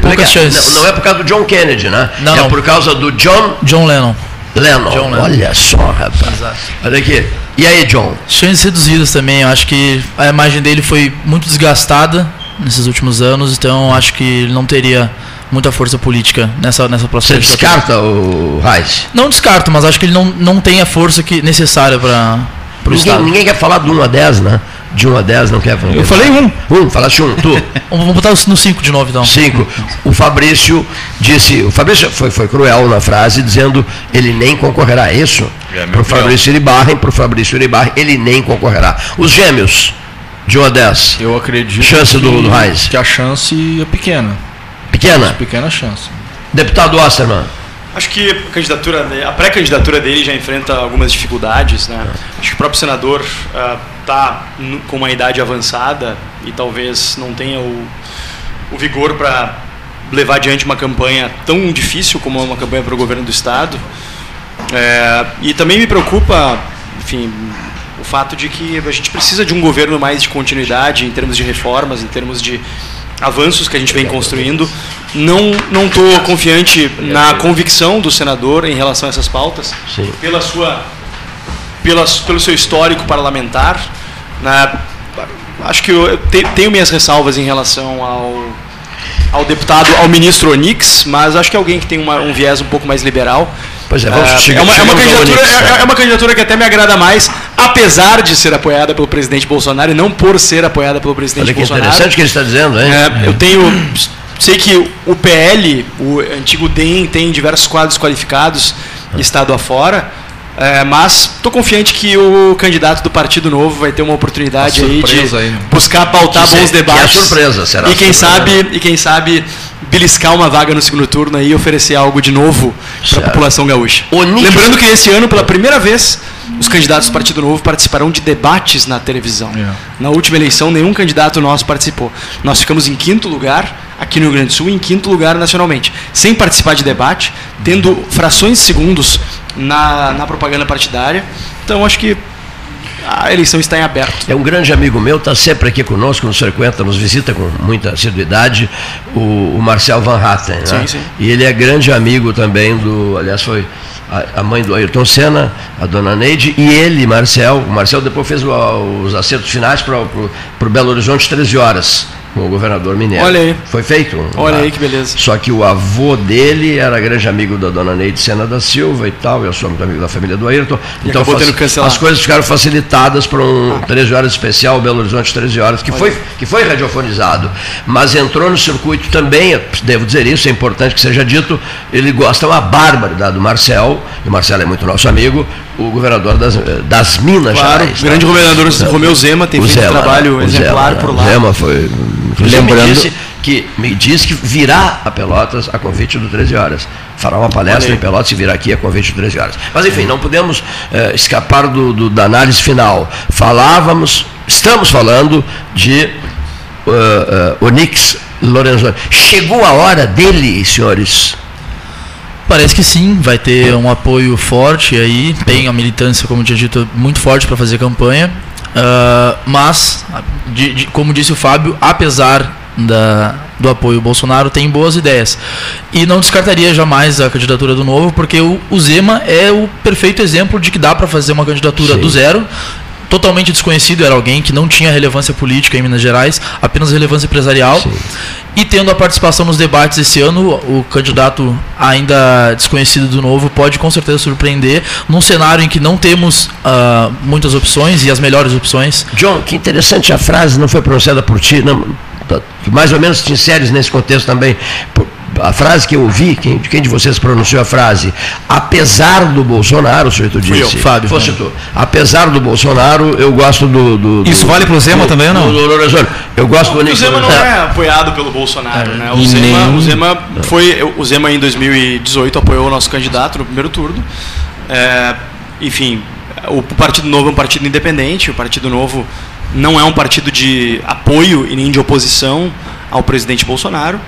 Poucas chances. Não, não, é por causa do John Kennedy, né? Não, é não. por causa do John... John Lennon. Lennon. John Lennon. Olha só, rapaz. Exato. Olha aqui. E aí, John? Chances reduzidas também. Eu acho que a imagem dele foi muito desgastada nesses últimos anos, então acho que ele não teria muita força política nessa, nessa processo. Você descarta o Reis? Não descarto, mas acho que ele não, não tem a força que, necessária para o Estado. Ninguém quer falar do 1 a 10, né? De 1 a 10 não quer falar. Eu falei um. Um, falaste um, tu. Vamos botar no 5 de novo então. 5. O Fabrício disse, o Fabrício foi, foi cruel na frase, dizendo ele nem concorrerá. É isso? É, para o Fabrício Iribarren, para o Fabrício Iribarren, ele nem concorrerá. Os gêmeos, de 1 a 10. Eu acredito chance que, do, do Reis. que a chance é pequena. Pequena? Pequena chance. Deputado Osterman. Acho que a candidatura, a pré-candidatura dele já enfrenta algumas dificuldades, né? Acho que o próprio senador está uh, com uma idade avançada e talvez não tenha o, o vigor para levar adiante uma campanha tão difícil como uma campanha para o governo do estado. É, e também me preocupa, enfim, o fato de que a gente precisa de um governo mais de continuidade em termos de reformas, em termos de avanços que a gente vem construindo. Não não estou confiante na convicção do senador em relação a essas pautas, Sim. pela sua pela, pelo seu histórico parlamentar. Né? Acho que eu tenho minhas ressalvas em relação ao, ao deputado, ao ministro Onix, mas acho que é alguém que tem uma, um viés um pouco mais liberal. Pois é, vamos, é, é, uma, é, uma candidatura, é, é, uma candidatura que até me agrada mais, apesar de ser apoiada pelo presidente Bolsonaro e não por ser apoiada pelo presidente Olha que Bolsonaro. interessante o que ele está dizendo, hein? É, eu tenho. Sei que o PL, o antigo DEM, tem diversos quadros qualificados, estado afora. É, mas estou confiante que o candidato do Partido Novo vai ter uma oportunidade aí de aí, né? buscar pautar bons debates. Que é surpresa, será? E quem surpresa. sabe e quem sabe beliscar uma vaga no segundo turno e oferecer algo de novo para a população gaúcha. Lembrando que esse ano, pela primeira vez, os candidatos do Partido Novo participarão de debates na televisão. Yeah. É. Na última eleição, nenhum candidato nosso participou. Nós ficamos em quinto lugar aqui no Rio Grande do Sul e em quinto lugar nacionalmente, sem participar de debate, tendo frações de segundos na, na propaganda partidária. Então, acho que a eleição está em aberto. É um grande amigo meu, está sempre aqui conosco, nos frequenta, nos visita com muita assiduidade, o, o Marcel Van Hatten. Né? Sim, sim. E ele é grande amigo também do, aliás, foi a, mãe do Ayrton Senna, a dona Neide, e ele, Marcel, o Marcel depois fez os acertos finais para o Belo Horizonte 13 horas com o governador mineiro. Olha aí. Foi feito. Olha aí que beleza. Só que o avô dele era grande amigo da dona Neide Sena da Silva e tal, eu sou muito amigo da família do Ayrton. E então as coisas ficaram facilitadas para um ah. 13 horas especial, Belo Horizonte 13 horas, que foi, que foi radiofonizado. Mas entrou no circuito também, devo dizer isso, é importante que seja dito, ele gosta uma barbaridade do Marcel, e o Marcelo é muito nosso amigo, o governador das, das Minas claro, Gerais. Grande tá? governador Romeu Zema tem o feito Zema, um trabalho exemplar Zema, por lá. Zema foi Lembrando... Me disse, que, me disse que virá a Pelotas a convite do 13 horas. Fará uma palestra em Pelotas e virá aqui a convite do 13 horas. Mas enfim, não podemos eh, escapar do, do, da análise final. Falávamos, estamos falando de uh, uh, Onix Lorenzoni. Chegou a hora dele, senhores? Parece que sim, vai ter um apoio forte aí, tem a militância, como tinha dito, muito forte para fazer campanha. Uh, mas, de, de, como disse o Fábio, apesar da, do apoio ao Bolsonaro, tem boas ideias. E não descartaria jamais a candidatura do Novo, porque o, o Zema é o perfeito exemplo de que dá para fazer uma candidatura Sim. do zero totalmente desconhecido, era alguém que não tinha relevância política em Minas Gerais, apenas relevância empresarial. Sim. E tendo a participação nos debates esse ano, o candidato ainda desconhecido do novo pode com certeza surpreender num cenário em que não temos uh, muitas opções e as melhores opções. John, que interessante a frase, não foi pronunciada por ti, não, mais ou menos te inseres nesse contexto também. Por, a frase que eu ouvi, quem, quem de vocês pronunciou a frase? Apesar do Bolsonaro, o sujeito disse. eu, Fábio. Fosse tu. Apesar do Bolsonaro, eu gosto do. do, do Isso vale para o Zema do, também ou não? Do, do, eu gosto não, do O Zema não é apoiado pelo Bolsonaro, né? O Zema, o Zema foi. O Zema em 2018 apoiou o nosso candidato no primeiro turno. É, enfim, o Partido Novo é um partido independente, o Partido Novo não é um partido de apoio e nem de oposição ao presidente Bolsonaro.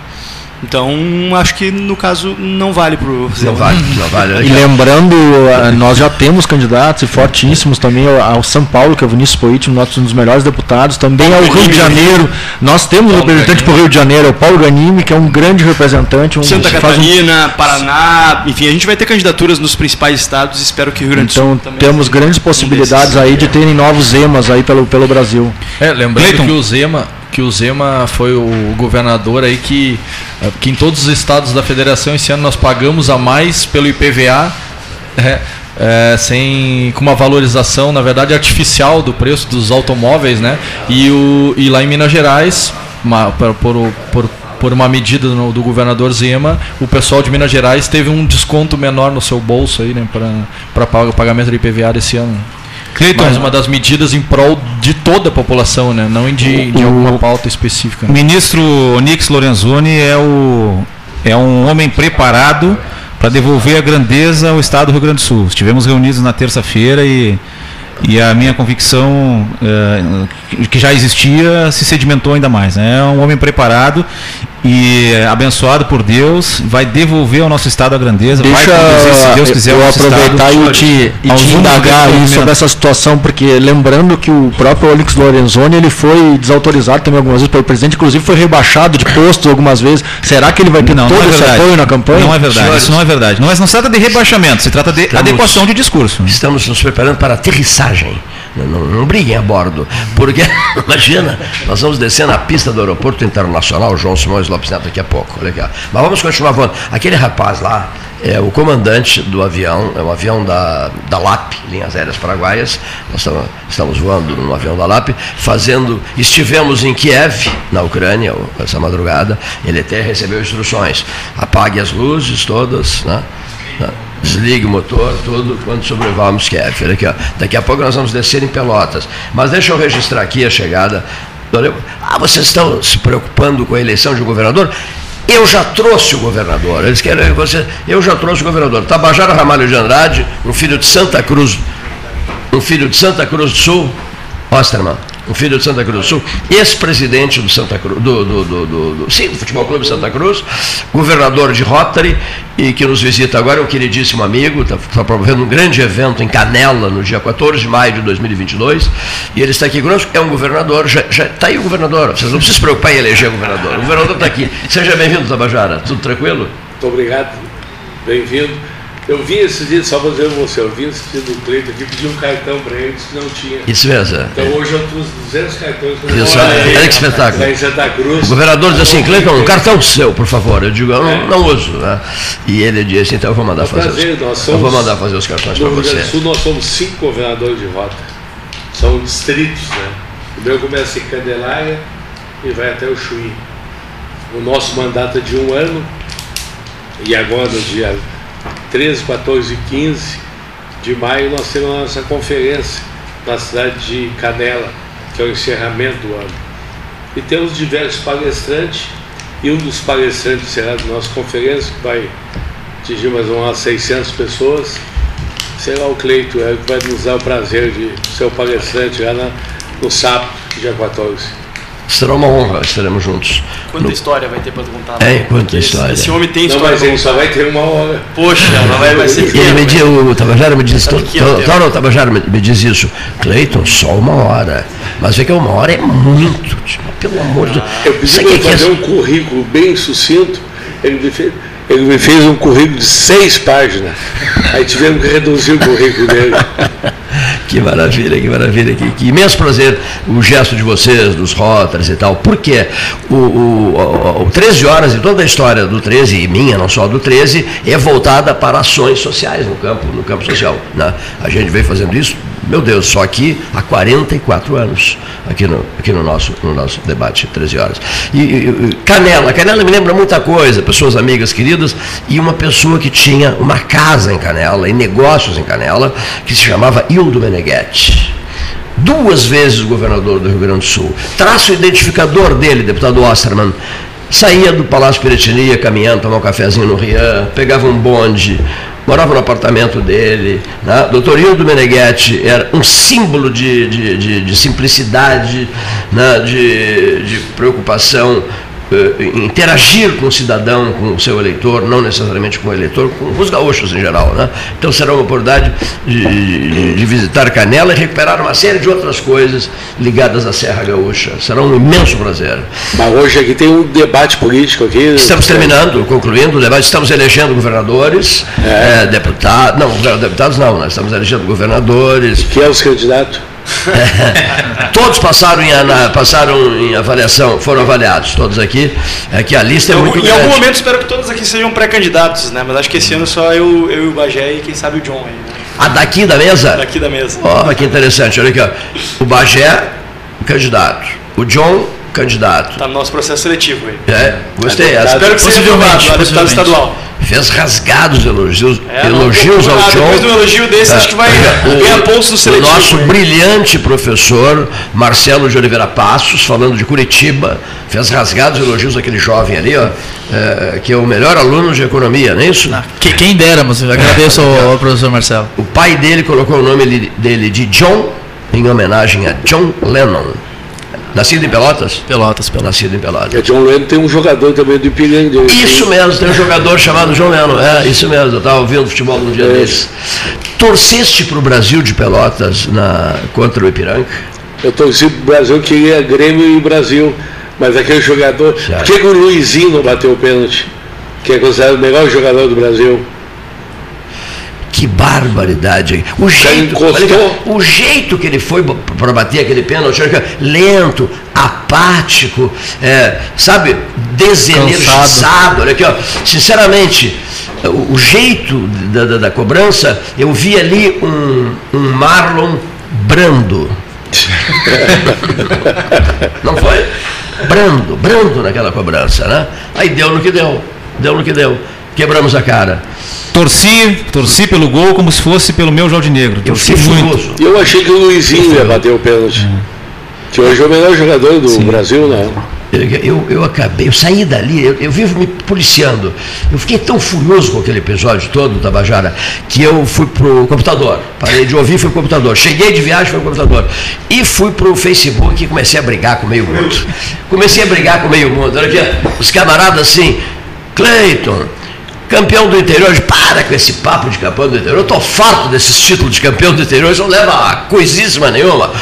Então, acho que no caso não vale para o Não vale, não vale. E lembrando, eh, nós já temos candidatos e fortíssimos também ao São Paulo, que é o Vinícius Poit, um dos melhores deputados, também ao Rio de Janeiro. Nós temos um representante para o Rio de Janeiro, é o Paulo Ganime, que é um grande representante. Um, Santa Catarina, um... Paraná, enfim, a gente vai ter candidaturas nos principais estados, espero que o Rio Grande do Sul Então temos grandes possibilidades aí de terem novos Zemas aí pelo, pelo Brasil. É, lembrando Clayton. que o Zema que o Zema foi o governador aí que, que em todos os estados da federação esse ano nós pagamos a mais pelo IPVA, é, é, sem, com uma valorização, na verdade, artificial do preço dos automóveis, né? E, o, e lá em Minas Gerais, uma, por, por, por, uma medida no, do governador Zema, o pessoal de Minas Gerais teve um desconto menor no seu bolso aí, né, para o pagamento do IPVA desse ano. Cleiton, mais uma das medidas em prol de toda a população, né? não de, de alguma pauta específica. O ministro Onix Lorenzoni é, o, é um homem preparado para devolver a grandeza ao Estado do Rio Grande do Sul. Estivemos reunidos na terça-feira e, e a minha convicção é, que já existia se sedimentou ainda mais. Né? É um homem preparado e abençoado por Deus, vai devolver ao nosso estado a grandeza, Deixa vai conduzir, se Deus quiser, eu aproveitar e te, e te indagar sobre essa situação, porque lembrando que o próprio Olix Lorenzoni ele foi desautorizado também algumas vezes pelo presidente, inclusive foi rebaixado de posto algumas vezes. Será que ele vai ter não, todo não é esse apoio na campanha? Não é verdade, Senhores, isso não é verdade. Não, é, não se trata de rebaixamento, se trata de estamos, adequação de discurso. Estamos nos preparando para a aterrissagem não, não briguem a bordo. Porque, imagina, nós vamos descer na pista do aeroporto internacional, João Simões Lopes Neto, daqui a pouco. Aqui, Mas vamos continuar voando. Aquele rapaz lá, é o comandante do avião, é um avião da, da LAP, Linhas Aéreas Paraguaias. Nós estamos, estamos voando no avião da LAP, fazendo. Estivemos em Kiev, na Ucrânia, essa madrugada. Ele até recebeu instruções. Apague as luzes todas, né? Desligue o motor, tudo, quando sobrevoamos Kiev. Olha aqui, ó. Daqui a pouco nós vamos descer em Pelotas. Mas deixa eu registrar aqui a chegada. Ah, vocês estão se preocupando com a eleição de um governador? Eu já trouxe o governador. Eles querem você. Eu já trouxe o governador. Tabajara Ramalho de Andrade, um filho de Santa Cruz, um filho de Santa Cruz do Sul, Osterman um filho de Santa Cruz do Sul, ex-presidente do Santa Cruz, do, do, do, do, sim, do Futebol Clube Santa Cruz, governador de Rotary, e que nos visita agora, é um queridíssimo amigo, está tá promovendo um grande evento em Canela, no dia 14 de maio de 2022, e ele está aqui conosco, é um governador, já está aí o governador, vocês não precisam se preocupar em eleger o governador, o governador está aqui. Seja bem-vindo, Tabajara, tudo tranquilo? Muito obrigado, bem-vindo. Eu vi esse dia, só dizer você, eu vi esse dia do Cleiton aqui, pedi um cartão para ele, que não tinha. Isso mesmo. Então hoje eu trouxe 200 cartões para ele. Isso, olha que espetáculo. Em Santa Cruz. O governador diz assim, Cleiton, um cartão seu, por favor. Eu digo, eu não, é. não uso. Né? E ele disse, então eu vou mandar é fazer prazer, os, somos, Eu vou mandar fazer os cartões para você. No Sul nós somos cinco governadores de rota. São distritos, né? O meu começa em Candelária e vai até o Chuí. O nosso mandato é de um ano, e agora no dia 13, 14 e 15 de maio nós temos a nossa conferência na cidade de Canela, que é o encerramento do ano. E temos diversos palestrantes, e um dos palestrantes será da nossa conferência, que vai atingir mais umas 600 pessoas, será o Cleito, é, que vai nos dar o prazer de ser o palestrante lá na, no sábado, dia 14. Será uma honra, estaremos juntos. Quanta no... história vai ter para contar? É, quanta história. Esse homem tem história. Não, mas ele só vai ter uma hora. Poxa, não vai, vai ser Ele me diz, o Tabajara me diz, Toro Tabajara me, me diz isso. Cleiton, só uma hora. Mas é que uma hora é muito, tipo, pelo amor de Deus. Eu pedi para é fazer é... um currículo bem sucinto. Ele me fez ele me fez um currículo de seis páginas. Aí tivemos que reduzir o currículo dele. que maravilha, que maravilha. Que, que, imenso prazer o gesto de vocês, dos Rotters e tal. Porque o, o, o 13 horas e toda a história do 13, e minha, não só do 13, é voltada para ações sociais no campo, no campo social. Né? A gente vem fazendo isso meu Deus, só aqui há 44 anos, aqui no, aqui no, nosso, no nosso debate, 13 horas. E, e, Canela, Canela me lembra muita coisa, pessoas amigas queridas, e uma pessoa que tinha uma casa em Canela, e negócios em Canela, que se chamava Hildo Meneghetti duas vezes governador do Rio Grande do Sul. Traço identificador dele, deputado Osterman, saía do Palácio Piratini, caminhando, tomar um cafezinho no Rian, pegava um bonde, morava no apartamento dele. Né? Doutor Hildo Meneghetti era um símbolo de, de, de, de simplicidade, né? de, de preocupação interagir com o cidadão, com o seu eleitor, não necessariamente com o eleitor, com os gaúchos em geral. Né? Então será uma oportunidade de, de, de, visitar Canela e recuperar uma série de outras coisas ligadas à Serra Gaúcha. Será um imenso prazer. Mas hoje aqui tem um debate político aqui. Estamos terminando, concluindo o debate, estamos elegendo governadores, é. É, deputados, não, deputados não, nós estamos elegendo governadores. Que é os candidatos? todos passaram em, passaram em avaliação, foram avaliados, todos aqui. É que a lista é eu, muito Em grande. algum momento espero que todos aqui sejam pré-candidatos, né? Mas acho que esse ano só eu, eu e o Bagé e quem sabe o John aí. Né? Ah, daqui da mesa? Daqui da mesa. Ó, oh, que interessante, olha aqui, ó. O Bagé, candidato. O John, candidato. Está no nosso processo seletivo aí. É, gostei. É, espero que seja aprovado, deputado estadual fez rasgados elogios, é, elogios não, ao John. Depois do elogio desse, acho que vai ganhar pontos no seletivo. O nosso brilhante professor Marcelo de Oliveira Passos, falando de Curitiba, fez rasgados elogios àquele jovem ali, ó, é, que é o melhor aluno de economia, não é isso? Não, que, quem dera, mas eu agradeço ao, ao professor Marcelo. O pai dele colocou o nome dele de John, em homenagem a John Lennon. Nascido em Pelotas? Pelotas, Pelotas. Nascido em Pelotas. É, John Lennon tem um jogador também do Ipiranga. Isso mesmo, tem um jogador chamado John Lennon. É, isso mesmo, eu estava ouvindo futebol no dia é. desses. Torceste para o Brasil de Pelotas na, contra o Ipiranga? Eu torci para o Brasil, queria Grêmio e Brasil. Mas aquele jogador. Por que, que o Luizinho não bateu o pênalti? Que é considerado o melhor jogador do Brasil. Que barbaridade. O jeito, o jeito que ele foi para bater aquele pênalti, lento, apático, é, sabe, desenergizado. Olha aqui, ó. Sinceramente, o, o jeito da, da, da, cobrança, eu vi ali um, um Marlon Brando. Não foi? Brando, brando naquela cobrança, né? Aí deu no que deu, deu no que deu. Quebramos a cara. Torci, torci pelo gol como se fosse pelo meu Jardim Negro. Eu fiquei muito. Eu achei que o Luizinho ia bater o pênalti. É. Que hoje é o melhor jogador do Sim. Brasil, né? Eu, eu acabei, eu saí dali, eu, eu, vivo me policiando. Eu fiquei tão furioso com aquele episódio todo, Tabajara, que eu fui pro computador. Parei de ouvir, fui pro computador. Cheguei de viagem, fui pro computador. E fui pro Facebook e comecei a brigar com o meio mundo. Comecei a brigar com o meio mundo. Olha aqui, os camaradas assim, Cleiton, campeão do interior, para com esse papo de campeão do interior. Eu tô farto desses títulos de campeão do interior, isso não leva a coisíssima nenhuma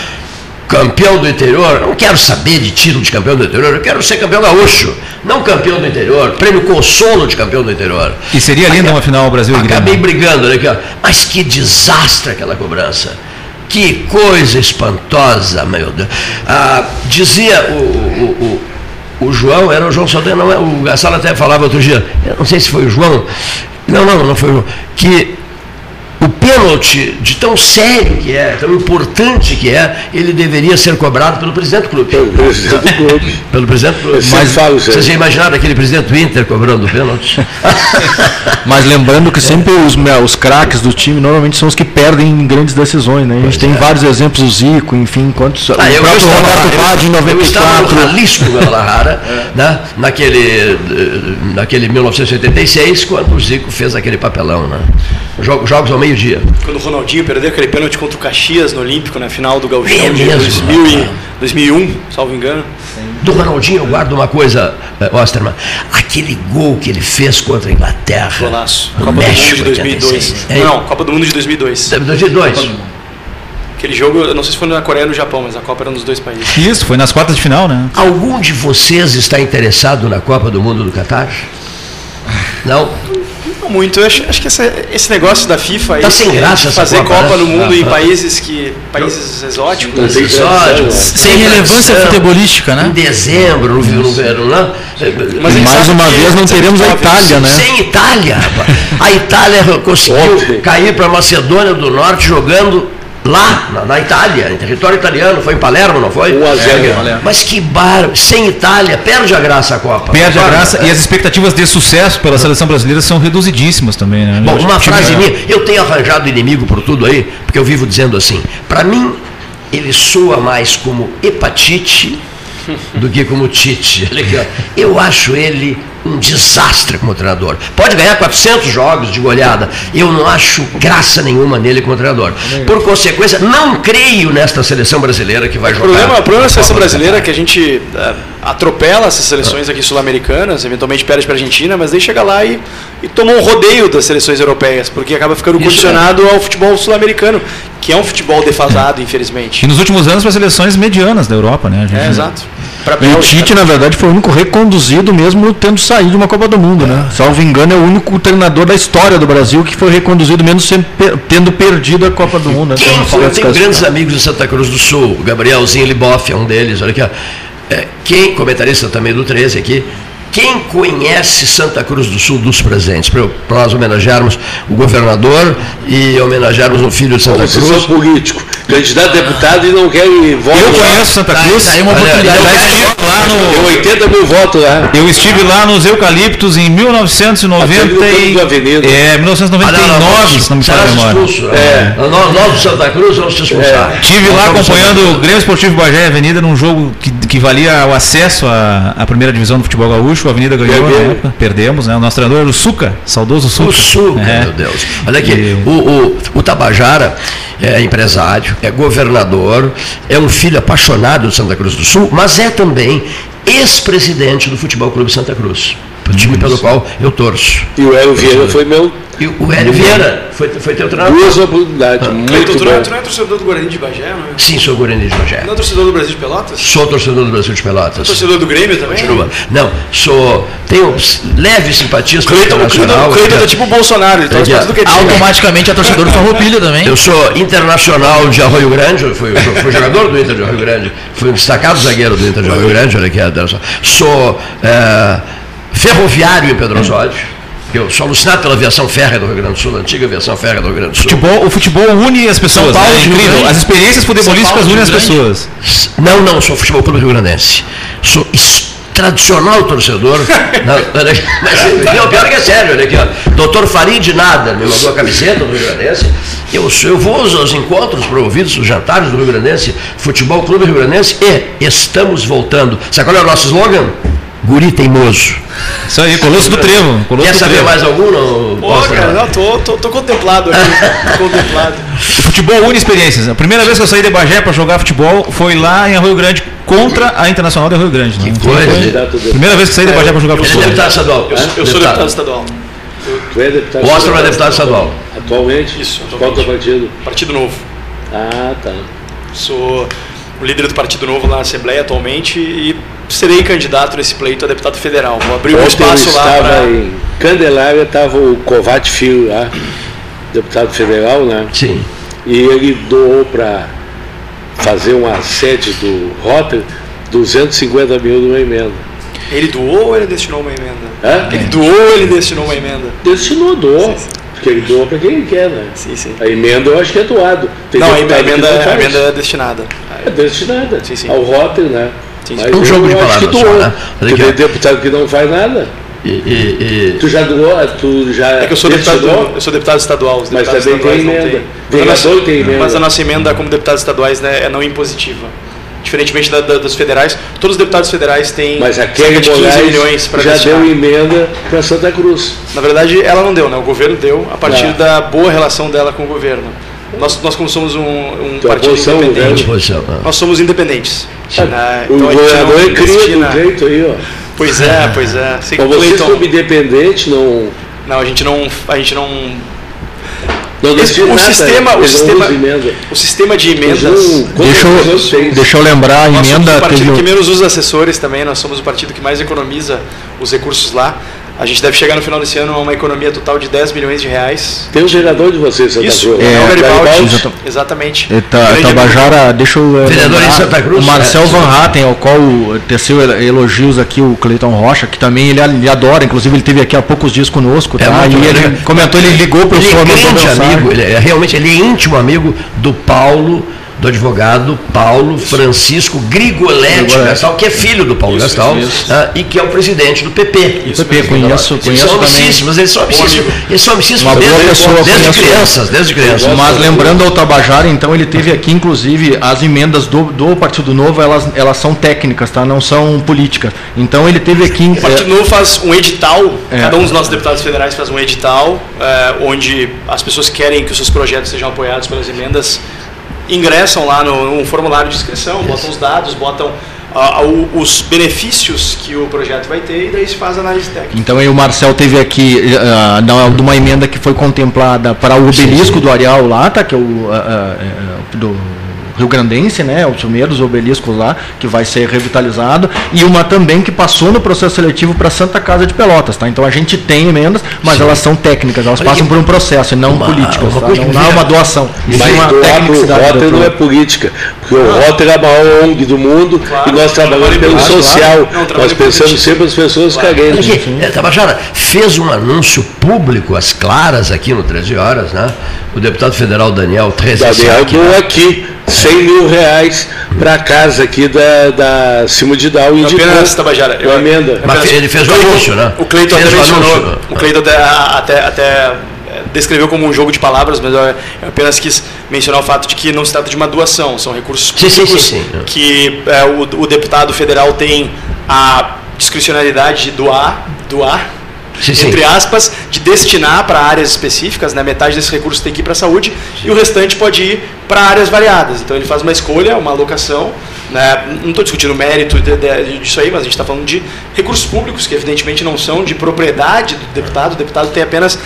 campeão do interior, eu não quero saber de título de campeão do interior, eu quero ser campeão gaúcho, não campeão do interior, prêmio consolo de campeão do interior. E seria linda uma final Brasil Acabei brigando, né? Mas que desastre aquela cobrança. Que coisa espantosa, meu Deus. Ah, dizia o, o, o, o, João, era o João Saldanha, não é, o Gassala até falava outro dia, não sei se foi o João, não, não, não foi o João, que o pênalti, de tão sério que é, tão importante que é, ele deveria ser cobrado pelo presidente do clube. Pelo presidente do clube. pelo presidente do clube. Mas falo, vocês já imaginaram aquele presidente do Inter cobrando o pênalti? Mas lembrando que sempre os, os craques do time normalmente são os que perdem em grandes decisões, né? A gente pois tem é. vários exemplos, o Zico, enfim, quantos. Ah, eu, próprio Roberto Bade em 94. Eu estava no Jalisco Guadalajara, é. né? naquele, naquele 1986, quando o Zico fez aquele papelão, né? Jogos ao meio-dia. Quando o Ronaldinho perdeu aquele pênalti contra o Caxias no Olímpico, na final do Gauchão é de 2000 e, 2001, salvo engano. Do Ronaldinho eu guardo uma coisa, eh, Osterman. Aquele gol que ele fez contra a Inglaterra. Golaço. Copa México, do Mundo de 2002. É, não, Copa do Mundo de 2002. 2002. Aquele jogo, eu não sei se foi na Coreia ou no Japão, mas a Copa era nos dois países. Isso, foi nas quartas de final, né? Algum de vocês está interessado na Copa do Mundo do Catar? Não? Muito. Eu acho, acho que essa, esse negócio da FIFA tá sem graça fazer Copa, Copa no mundo ah, em países que países exóticos, exóticos sem relevância futebolística, né? Em dezembro, no, no verão, né? Mas mais uma vez não teremos a Itália, né? Sem Itália, rapaz. A Itália conseguiu cair para a Macedônia do Norte jogando lá na, na, Itália, em território italiano, foi em Palermo, não foi? 1 a 0. É, mas que bar, sem Itália, perde a graça a Copa. Perde a graça é. e as expectativas de sucesso pela seleção brasileira são reduzidíssimas também, né? Bom, uma frase minha, eu tenho arranjado inimigo por tudo aí, porque eu vivo dizendo assim, para mim ele soa mais como hepatite do que como Tite. Eu acho ele um desastre como treinador. Pode ganhar 400 jogos de goleada. Eu não acho graça nenhuma nele como treinador. Por consequência, não creio nesta seleção brasileira que vai jogar. O problema, o problema da seleção brasileira é que a gente é, atropela essas seleções aqui sul-americanas, eventualmente perde para a Argentina, mas daí chega lá e, e toma um rodeio das seleções europeias, porque acaba ficando Isso condicionado é. ao futebol sul-americano, que é um futebol defasado, infelizmente. E nos últimos anos para seleções medianas da Europa, né? é, exato. E o Tite, na verdade, foi o único reconduzido mesmo tendo saído de uma Copa do Mundo, né? Salvo engano, é o único treinador da história do Brasil que foi reconduzido mesmo tendo perdido a Copa do Mundo. Né? Quem foi? Eu tenho grandes amigos de Santa Cruz do Sul, Gabrielzinho Liboff é um deles, olha aqui, ó. É, quem, comentarista também do 13 aqui, quem conhece Santa Cruz do Sul dos presentes, para nós homenagearmos o governador e homenagearmos o filho de Santa Cruz. Vocês são político, candidato a deputado e não querem voto. Eu conheço Santa Cruz. Tá, aí uma oportunidade. Eu estive lá no, Tem 80 mil votos lá. Eu estive lá nos Eucaliptos em 1990 e, é, 1999, se não me falha a memória. É. Nós do Santa Cruz vamos te expulsar. É. Estive lá acompanhando o Grêmio Esportivo Bagé Avenida num jogo que, que valia o acesso à, à primeira divisão do futebol gaúcho a Avenida ganhou na época, perdemos, né? O nosso treinador era o Suca, saudoso Suca. O Suca, é. meu Deus. Olha aqui, e... o, o, o Tabajara é empresário, é governador, é um filho apaixonado de Santa Cruz do Sul, mas é também ex-presidente do Futebol Clube Santa Cruz. O time pelo qual eu torço. E o Hélio Vieira foi meu e o Hélio Vieira foi, foi teu treinador. Duas oportunidades. Ah. Muito tu, bom. tu não é torcedor do Guarani de Bagé, não é? Sim, sou Guarani de Bagé. Não é torcedor do Brasil de Pelotas? Sou torcedor do Brasil de Pelotas. É torcedor do Grêmio também? Continua. Não, sou. Tenho leves simpatias pelo Internacional. O Cleiton é tipo o Bolsonaro, ele torce tudo que é Automaticamente é torcedor do Farroupilha também. Eu sou internacional de Arroio Grande, fui, fui jogador do Inter de Arroio Grande, fui um destacado zagueiro do Inter de Arroio Grande, olha aqui, sou é, ferroviário em Pedro Osório eu sou alucinado pela aviação férrea do Rio Grande do Sul, a antiga aviação férrea do Rio Grande do Sul. Futebol, o futebol une as pessoas, São Paulo, né? é incrível. As experiências futebolísticas unem as pessoas. Não, não, sou futebol clube rio grandense. Sou tradicional torcedor. não, não, pior que é sério, olha aqui, ó. Doutor Farid Nada me mandou a camiseta do Rio Grandense. Eu, eu vou aos encontros promovidos, os jantares do Rio Grandense, Futebol Clube Rio Grandense e estamos voltando. Sabe qual é o nosso slogan? Guri teimoso. Isso aí, Colosso do Trevo. Colosso Quer do saber trevo. mais algum? Não, Pô, cara, não, tô, tô, tô contemplado aqui. contemplado. O futebol une experiências. A primeira vez que eu saí de Bagé para jogar futebol foi lá em Rio Grande contra a Internacional de Rio Grande. Né? Que coisa. Foi primeira vez que saí de Bagé para jogar futebol. Ele é deputado estadual. Eu, eu sou deputado estadual. Tu é deputado o Ostrom é deputado estadual. Atualmente? Isso. Qual é o partido? Partido Novo. Ah, tá. Sou o líder do Partido Novo na Assembleia atualmente e serei candidato nesse pleito a deputado federal. Vou abrir um espaço lá para... em Candelária, estava o Covat Filho lá, deputado federal, né? Sim. E ele doou para fazer uma sede do Rotary 250 mil de uma emenda. Ele doou ou ele destinou uma emenda? Hã? Ele doou ou ele destinou uma emenda? Destinou, doou. Sim, sim. Porque ele doa para quem ele quer, né? Sim, sim. A emenda eu acho que é doado. Tem não, a emenda, a emenda é destinada. É destinada sim, sim. ao Rotary, né? Mas um jogo de palavras só, né? Porque tem deputado que não faz nada. E, e, e... Tu já doou, tu já. É que eu sou deputado, eu sou deputado estadual. Os mas também tem emenda. Vereador tem emenda. Mas a nossa emenda como deputados estaduais né, é não impositiva. Diferentemente da, da, dos federais, todos os deputados federais têm mas aquele de 15 milhões para já destinar. deu emenda para Santa Cruz. Na verdade, ela não deu, né? O governo deu a partir ah. da boa relação dela com o governo. Nós, nós como somos um, um partido posição, independente, posição, né? nós somos independentes. Ah, então, o governador é cria do jeito aí, ó. Pois é, pois é. Sei Mas vocês como independente, não... Não, a gente não... A gente não não Esse, o, nada, sistema, o, sistema, o sistema de emendas. deixa, eu, deixa eu lembrar, a emenda. Nós somos o partido teve... que menos usa assessores também, nós somos o partido que mais economiza os recursos lá. A gente deve chegar no final desse ano a uma economia total de 10 milhões de reais. Tem um gerador de vocês, Santa Isso, Cruz. É, é o Garibaldi. Exatamente. Tá, Tabajara, deixa eu. Eh, Vereador em Santa Cruz. O Marcel é. Van Hatten, ao qual teceu elogios aqui, o Cleiton Rocha, que também ele, ele, adora, inclusive ele teve aqui há poucos dias conosco, é tá? É e ele comentou, ele ligou para o Ele é grande amigo, ele é, realmente ele é íntimo amigo do Paulo do advogado Paulo Francisco Grigoletti Gastal, que é filho do Paulo isso, Gastal isso. Uh, e que é o presidente do PP. Isso, PP, conheço, conheço são amicíssimos, eles são amicíssimos, eles são amicíssimos desde, pessoa, desde crianças, desde crianças. Mas lembrando ao Tabajara, então ele teve aqui, inclusive, as emendas do, do Partido Novo, elas, elas são técnicas, tá? não são políticas. Então ele teve aqui... O Partido é, Novo faz um edital, é, cada um dos nossos deputados federais faz um edital, é, onde as pessoas querem que os seus projetos sejam apoiados pelas emendas ingressam lá no, no formulário de inscrição, Isso. botam os dados, botam uh, os benefícios que o projeto vai ter e daí se faz a análise técnica. Então aí o Marcel teve aqui uh, de uma emenda que foi contemplada para o obelisco sim, sim. do Areal lá, tá, que é o uh, do Rio Grandense, né, os primeiros obeliscos lá, que vai ser revitalizado, e uma também que passou no processo seletivo para Santa Casa de Pelotas, tá? Então a gente tem emendas, mas Sim. elas são técnicas, elas passam por um processo e não uma, políticas, uma tá? não, não, é uma doação. Mas uma técnica o Rotter não é política, porque o. Rotter é a maior ONG do mundo claro, e nós trabalhamos pelo claro, social, claro. Não, nós pensamos sempre nas pessoas claro. carentes. É, Tabajara fez um anúncio público, às claras, aqui no 13 Horas, né? o deputado federal Daniel Treze Daniel doou aqui 100 mil reais para a casa aqui da, da Cimo de Dal e de apenas, Tabajara, eu, emenda. Mas ele fez o anúncio, né? O Cleiton até mencionou, o Cleiton até, até, até é, descreveu como um jogo de palavras, mas eu apenas quis mencionar o fato de que não se trata de uma doação, são recursos públicos sim, sim, sim, que é, o, o deputado federal tem a discricionalidade de doar, doar sim, entre sim. aspas, de destinar para áreas específicas, né? metade desse recurso tem que ir para a saúde e o restante pode ir para áreas variadas. Então ele faz uma escolha, uma alocação. Né? Não estou discutindo o mérito de, de, disso aí, mas a gente está falando de recursos públicos que evidentemente não são de propriedade do deputado. O deputado tem apenas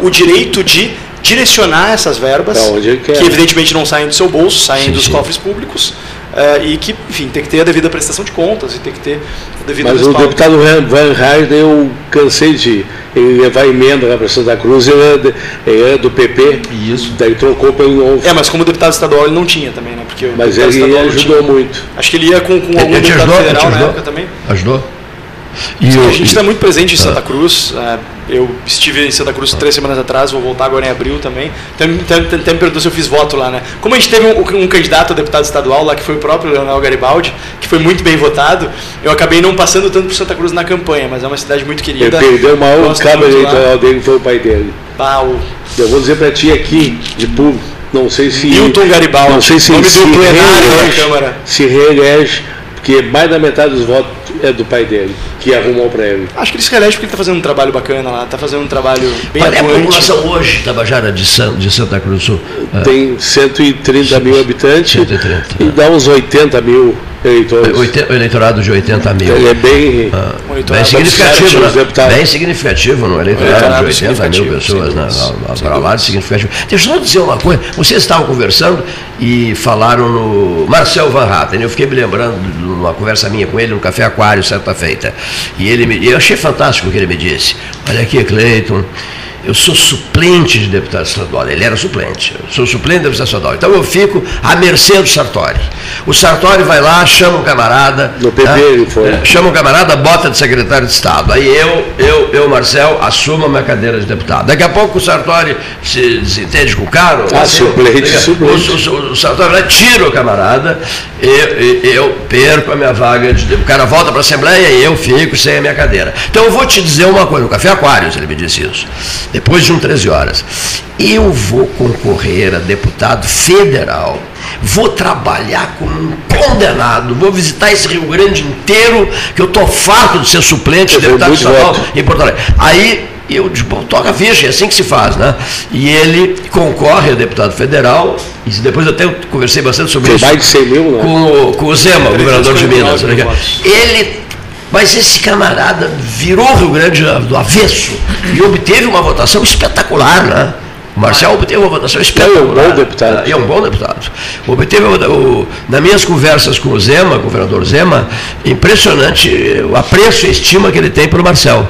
o direito de direcionar essas verbas, que evidentemente não saem do seu bolso, saem sim, dos cofres públicos, Uh, e que, enfim, tem que ter a devida prestação de contas e tem que ter a devida Mas respaldo. o deputado Van Harden, eu cansei de ele levar emenda lá para Santa Cruz, ele era, de, ele era, do PP, Isso. daí trocou pelo novo. É, mas como deputado estadual ele não tinha também, né? Porque mas ele ajudou muito. Acho que ele ia com, com algum deputado ajudou, federal na época também. Ajudou? E eu, a gente está muito presente em Santa ah. Cruz. É, eu estive em Santa Cruz três semanas atrás, vou voltar agora em abril também. Até, me perguntou se eu fiz voto lá, né? Como a gente teve um, um, candidato a deputado estadual lá, que foi o próprio Leonel Garibaldi, que foi muito bem votado, eu acabei não passando tanto por Santa Cruz na campanha, mas é uma cidade muito querida. Ele perdeu o maior cabo eleitoral dele, foi o pai dele. Pau. Eu vou dizer para ti aqui, de público, não sei se. Milton Garibaldi, não sei se nome se do plenário da Câmara. Se reelege, porque mais da metade dos votos é do pai dele, que arrumou para ele. Acho que ele se reelege porque ele está fazendo um trabalho bacana lá, está fazendo um trabalho bem Qual é a população hoje, Tabajara, de, San, de Santa Cruz do Sul? Tem 130 mil habitantes 130, e dá uns 80 mil eleitores. O eleitorado de 80 mil. Ele é bem, ah, bem significativo. Né? Bem significativo no eleitorado de 80 mil pessoas. Né? Para lá de significativo. Deixa eu só dizer uma coisa. Vocês estavam conversando e falaram no Marcel Van Hatten. Eu fiquei me lembrando de uma conversa minha com ele no Café Aquário, certa feita. E ele me, eu achei fantástico o que ele me disse. Olha aqui, Cleiton eu sou suplente de deputado estadual. Ele era suplente. Eu sou suplente de deputado estadual. Então eu fico à mercê do Sartori. O Sartori vai lá, chama um camarada. No PP né? ele foi. É, chama um camarada, bota de secretário de Estado. Aí eu, eu, eu, Marcel, assumo a minha cadeira de deputado. Daqui a pouco o Sartori se desentende com o cara. Ah, assim, suplente, suplente. O, o, o, Sartori vai, tira o camarada, eu, eu perco a minha vaga. De, o cara volta para a Assembleia e eu fico sem a minha cadeira. Então eu vou te dizer uma coisa, no Café Aquários ele me disse isso depois de um 13 horas. Eu vou concorrer a deputado federal, vou trabalhar como um condenado, vou visitar esse Rio Grande inteiro, que eu estou farto de ser suplente de deputado estadual em Porto Alegre. Aí eu digo, toca ficha, é assim que se faz, né? E ele concorre a deputado federal, e depois eu até conversei bastante sobre Tem isso. Mais de 100 mil, né? com, com o Zema, o governador de Minas. Né? Ele mas esse camarada virou o Rio Grande do avesso e obteve uma votação espetacular, né? O Marcel obteve uma votação espetacular. É um bom deputado. É um bom deputado. Obteve, o, nas minhas conversas com o Zema, o governador Zema, impressionante o apreço e estima que ele tem para o Marcel.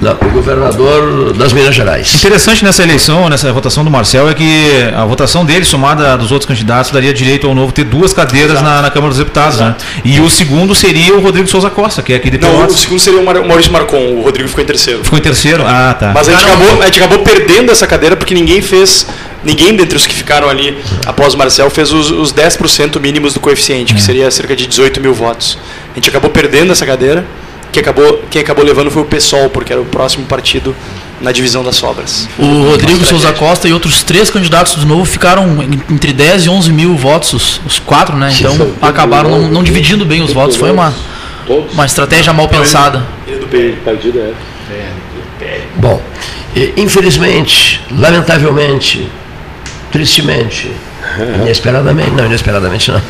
Não, o governador das Minas Gerais. Interessante nessa eleição, nessa votação do Marcel, é que a votação dele, somada dos outros candidatos, daria direito ao novo ter duas cadeiras na, na, Câmara dos Deputados. Né? E o segundo seria o Rodrigo Souza Costa, que é aqui de Não, o segundo seria o Maurício Marcon, o Rodrigo ficou em terceiro. Ficou em terceiro? Ah, tá. Mas a gente, acabou, a gente acabou perdendo essa cadeira porque ninguém fez ninguém dentre os que ficaram ali após o Marcel fez os, os 10% mínimos do coeficiente, que hum. seria cerca de 18 mil votos. A gente acabou perdendo essa cadeira quem acabou, quem acabou levando foi o PSOL, porque era o próximo partido na divisão das sobras. O Rodrigo Souza Costa e outros três candidatos do novo ficaram entre 10 e 11 mil votos, os, os quatro, né? Então acabaram não, não, dividindo bem os votos. Foi uma, uma estratégia mal pensada. Bom, infelizmente, lamentavelmente, tristemente, inesperadamente, não, inesperadamente não,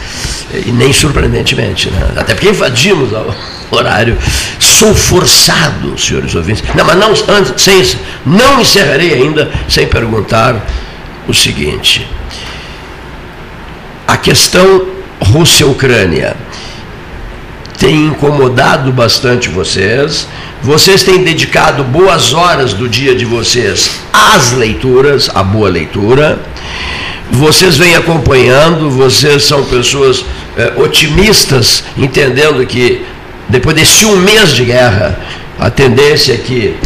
e nem surpreendentemente, né? até porque invadimos horário. Sou forçado, senhores ouvintes. Não, mas não, antes, sem, não encerrarei ainda sem perguntar o seguinte. A questão Rússia-Ucrânia tem incomodado bastante vocês. Vocês têm dedicado boas horas do dia de vocês às leituras, à boa leitura. Vocês vêm acompanhando, vocês são pessoas é, otimistas, entendendo que depois desse um mês de guerra, a tendência é que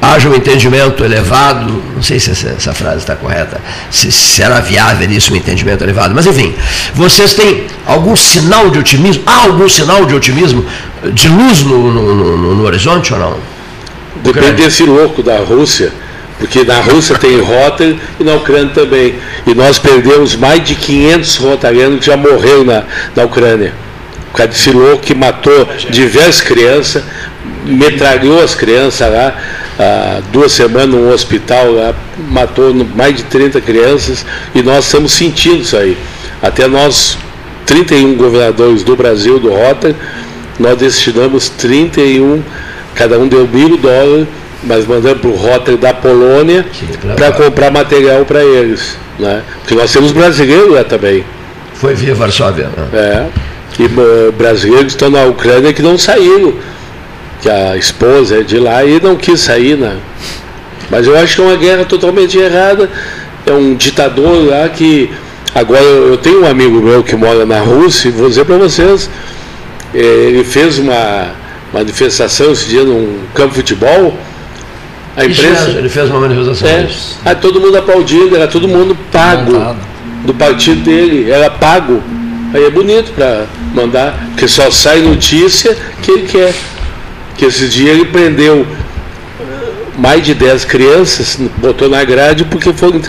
haja um entendimento elevado, não sei se essa, essa frase está correta, se será viável isso, um entendimento elevado, mas enfim, vocês têm algum sinal de otimismo? Há algum sinal de otimismo, de luz no, no, no, no horizonte ou não? Depende desse louco da Rússia, porque na Rússia tem Rotter e na Ucrânia também. E nós perdemos mais de 500 rotarianos que já morreram na, na Ucrânia Cadicilou, que matou diversas crianças, metralhou as crianças lá, há duas semanas num hospital lá, matou mais de 30 crianças e nós estamos sentindo isso aí. Até nós, 31 governadores do Brasil, do Rotary, nós destinamos 31, cada um deu mil dólares, mas mandamos para o Rotary da Polônia para comprar material para eles. Né? Porque nós temos brasileiros lá também. Foi via Varsóvia. Né? É. E uh, brasileiros estão na Ucrânia que não saíram. Que a esposa é de lá e não quis sair, né? Mas eu acho que é uma guerra totalmente errada. É um ditador lá que. Agora eu tenho um amigo meu que mora na Rússia, e vou dizer para vocês, eh, ele fez uma manifestação esse dia num campo de futebol. A imprensa, ele fez uma manifestação. É, aí todo mundo aplaudindo, era todo mundo pago do partido dele, era pago. Aí é bonito para mandar, porque só sai notícia que ele quer. Que esse dia ele prendeu mais de 10 crianças, botou na grade porque foram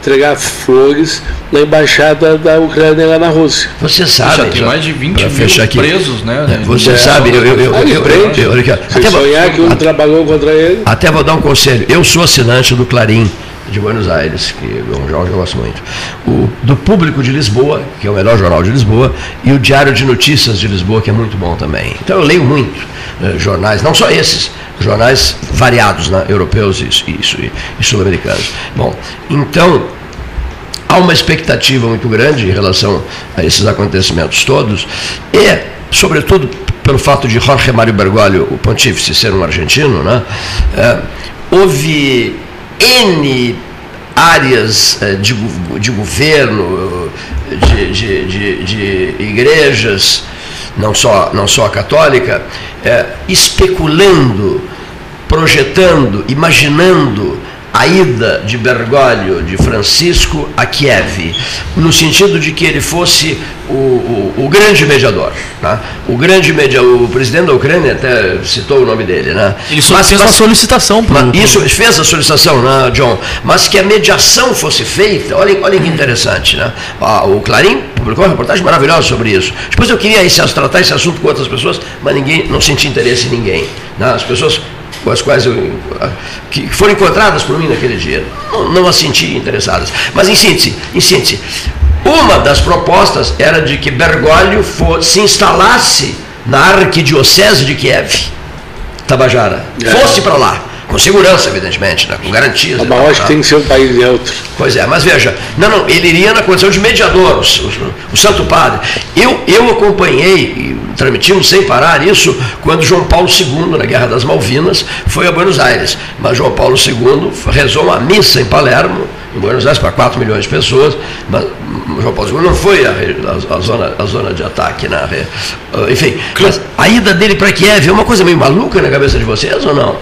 entregar flores na embaixada da Ucrânia lá na Rússia. Você sabe. Já tem mais de 20 mil aqui. presos, né? É, você é, sabe, eu, eu, eu, eu, eu, eu, até sonhar que um até, trabalhou contra ele. Até vou dar um conselho. Eu sou assinante do Clarim de Buenos Aires, que é um jornal que eu gosto muito. O, do Público de Lisboa, que é o melhor jornal de Lisboa, e o Diário de Notícias de Lisboa, que é muito bom também. Então eu leio muito eh, jornais, não só esses, jornais variados, né, europeus e, e, e sul-americanos. Bom, então há uma expectativa muito grande em relação a esses acontecimentos todos e, sobretudo, pelo fato de Jorge Mário Bergoglio, o pontífice, ser um argentino, né, é, houve N áreas eh, de, de governo, de, de, de, de igrejas, não só, não só a católica, é, especulando, projetando, imaginando a ida de Bergoglio, de Francisco, a Kiev, no sentido de que ele fosse o, o, o grande mediador. Tá? O grande mediador, o presidente da Ucrânia até citou o nome dele. Né? Ele só mas, fez mas, uma solicitação. Pro, isso fez a solicitação, né, John? Mas que a mediação fosse feita, olha, olha que interessante. Né? Ah, o Clarim publicou uma reportagem maravilhosa sobre isso. Depois eu queria tratar esse assunto com outras pessoas, mas ninguém, não senti interesse em ninguém. Né? As pessoas com as quais eu, que foram encontradas por mim naquele dia, não, não as senti interessadas. Mas em síntese, em síntese, uma das propostas era de que Bergoglio for, se instalasse na arquidiocese de Kiev, Tabajara, é. fosse para lá com segurança, evidentemente, né? com garantias. Mas eu acho que tem que ser um país neutro. Pois é, mas veja, não, não, ele iria na condição de mediador, o, o, o Santo Padre. Eu, eu acompanhei, e transmitimos sem parar isso, quando João Paulo II, na Guerra das Malvinas, foi a Buenos Aires. Mas João Paulo II rezou uma missa em Palermo, em Buenos Aires, para 4 milhões de pessoas, mas João Paulo II não foi a, a, a zona, a zona de ataque. Na, enfim, a ida dele para Kiev é uma coisa meio maluca na cabeça de vocês ou não?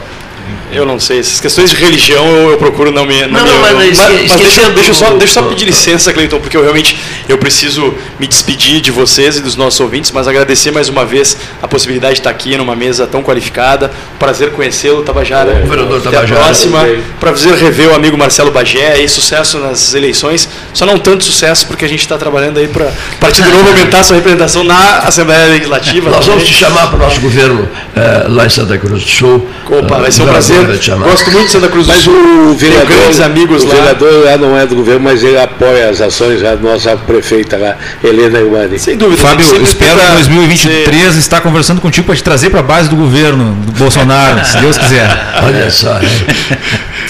Eu não sei. Essas questões de religião eu, eu procuro não me. Não, não, mas, mas, mas, mas deixa, deixa, eu só, deixa eu só pedir licença, Cleiton, porque eu realmente eu preciso me despedir de vocês e dos nossos ouvintes, mas agradecer mais uma vez a possibilidade de estar aqui numa mesa tão qualificada. Prazer conhecê-lo, Tabajara. É, governador Até Tabajara. a próxima. Prazer rever o amigo Marcelo Bagé e sucesso nas eleições. Só não tanto sucesso, porque a gente está trabalhando aí para o Partido Novo aumentar sua representação na Assembleia Legislativa. Nós vamos te chamar para o nosso governo eh, lá em Santa Cruz do Sul. Opa, vai ser um prazer. Gosto muito de Santa Cruz do mas Sul. o vereador, grandes amigos o lá. vereador lá não é do governo, mas ele apoia as ações da nossa prefeita lá, Helena Imani. Sem dúvida. Fábio, espero que em 2023 ser... estar conversando contigo para te trazer para a base do governo, do Bolsonaro, se Deus quiser. Olha só.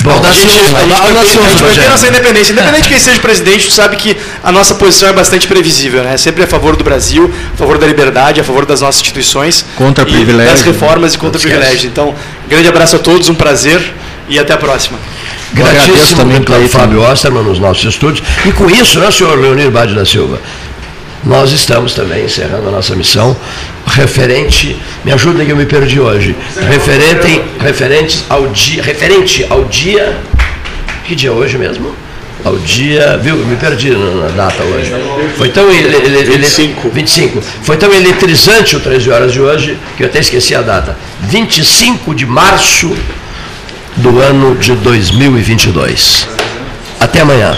Bom, a gente, a gente vai ter nossa independência. Independente de quem seja presidente, tu sabe que a nossa posição é bastante previsível, né? Sempre a favor do Brasil, a favor da liberdade, a favor das nossas instituições. Contra privilégios. Das reformas e contra privilégios. Então, grande abraço a todos, um prazer e até a próxima. Gratíssimo também pelo Fábio Osterman nos nossos estúdios. E com isso, né, senhor Leonir Bade da Silva? Nós estamos também encerrando a nossa missão referente, me ajudem que eu me perdi hoje, referente, referentes ao dia, referente ao dia, que dia é hoje mesmo? Ao dia, viu, me perdi na data hoje. Foi tão ele, ele, 25. 25. Foi tão eletrizante o 13 horas de hoje que eu até esqueci a data. 25 de março do ano de 2022. Até amanhã.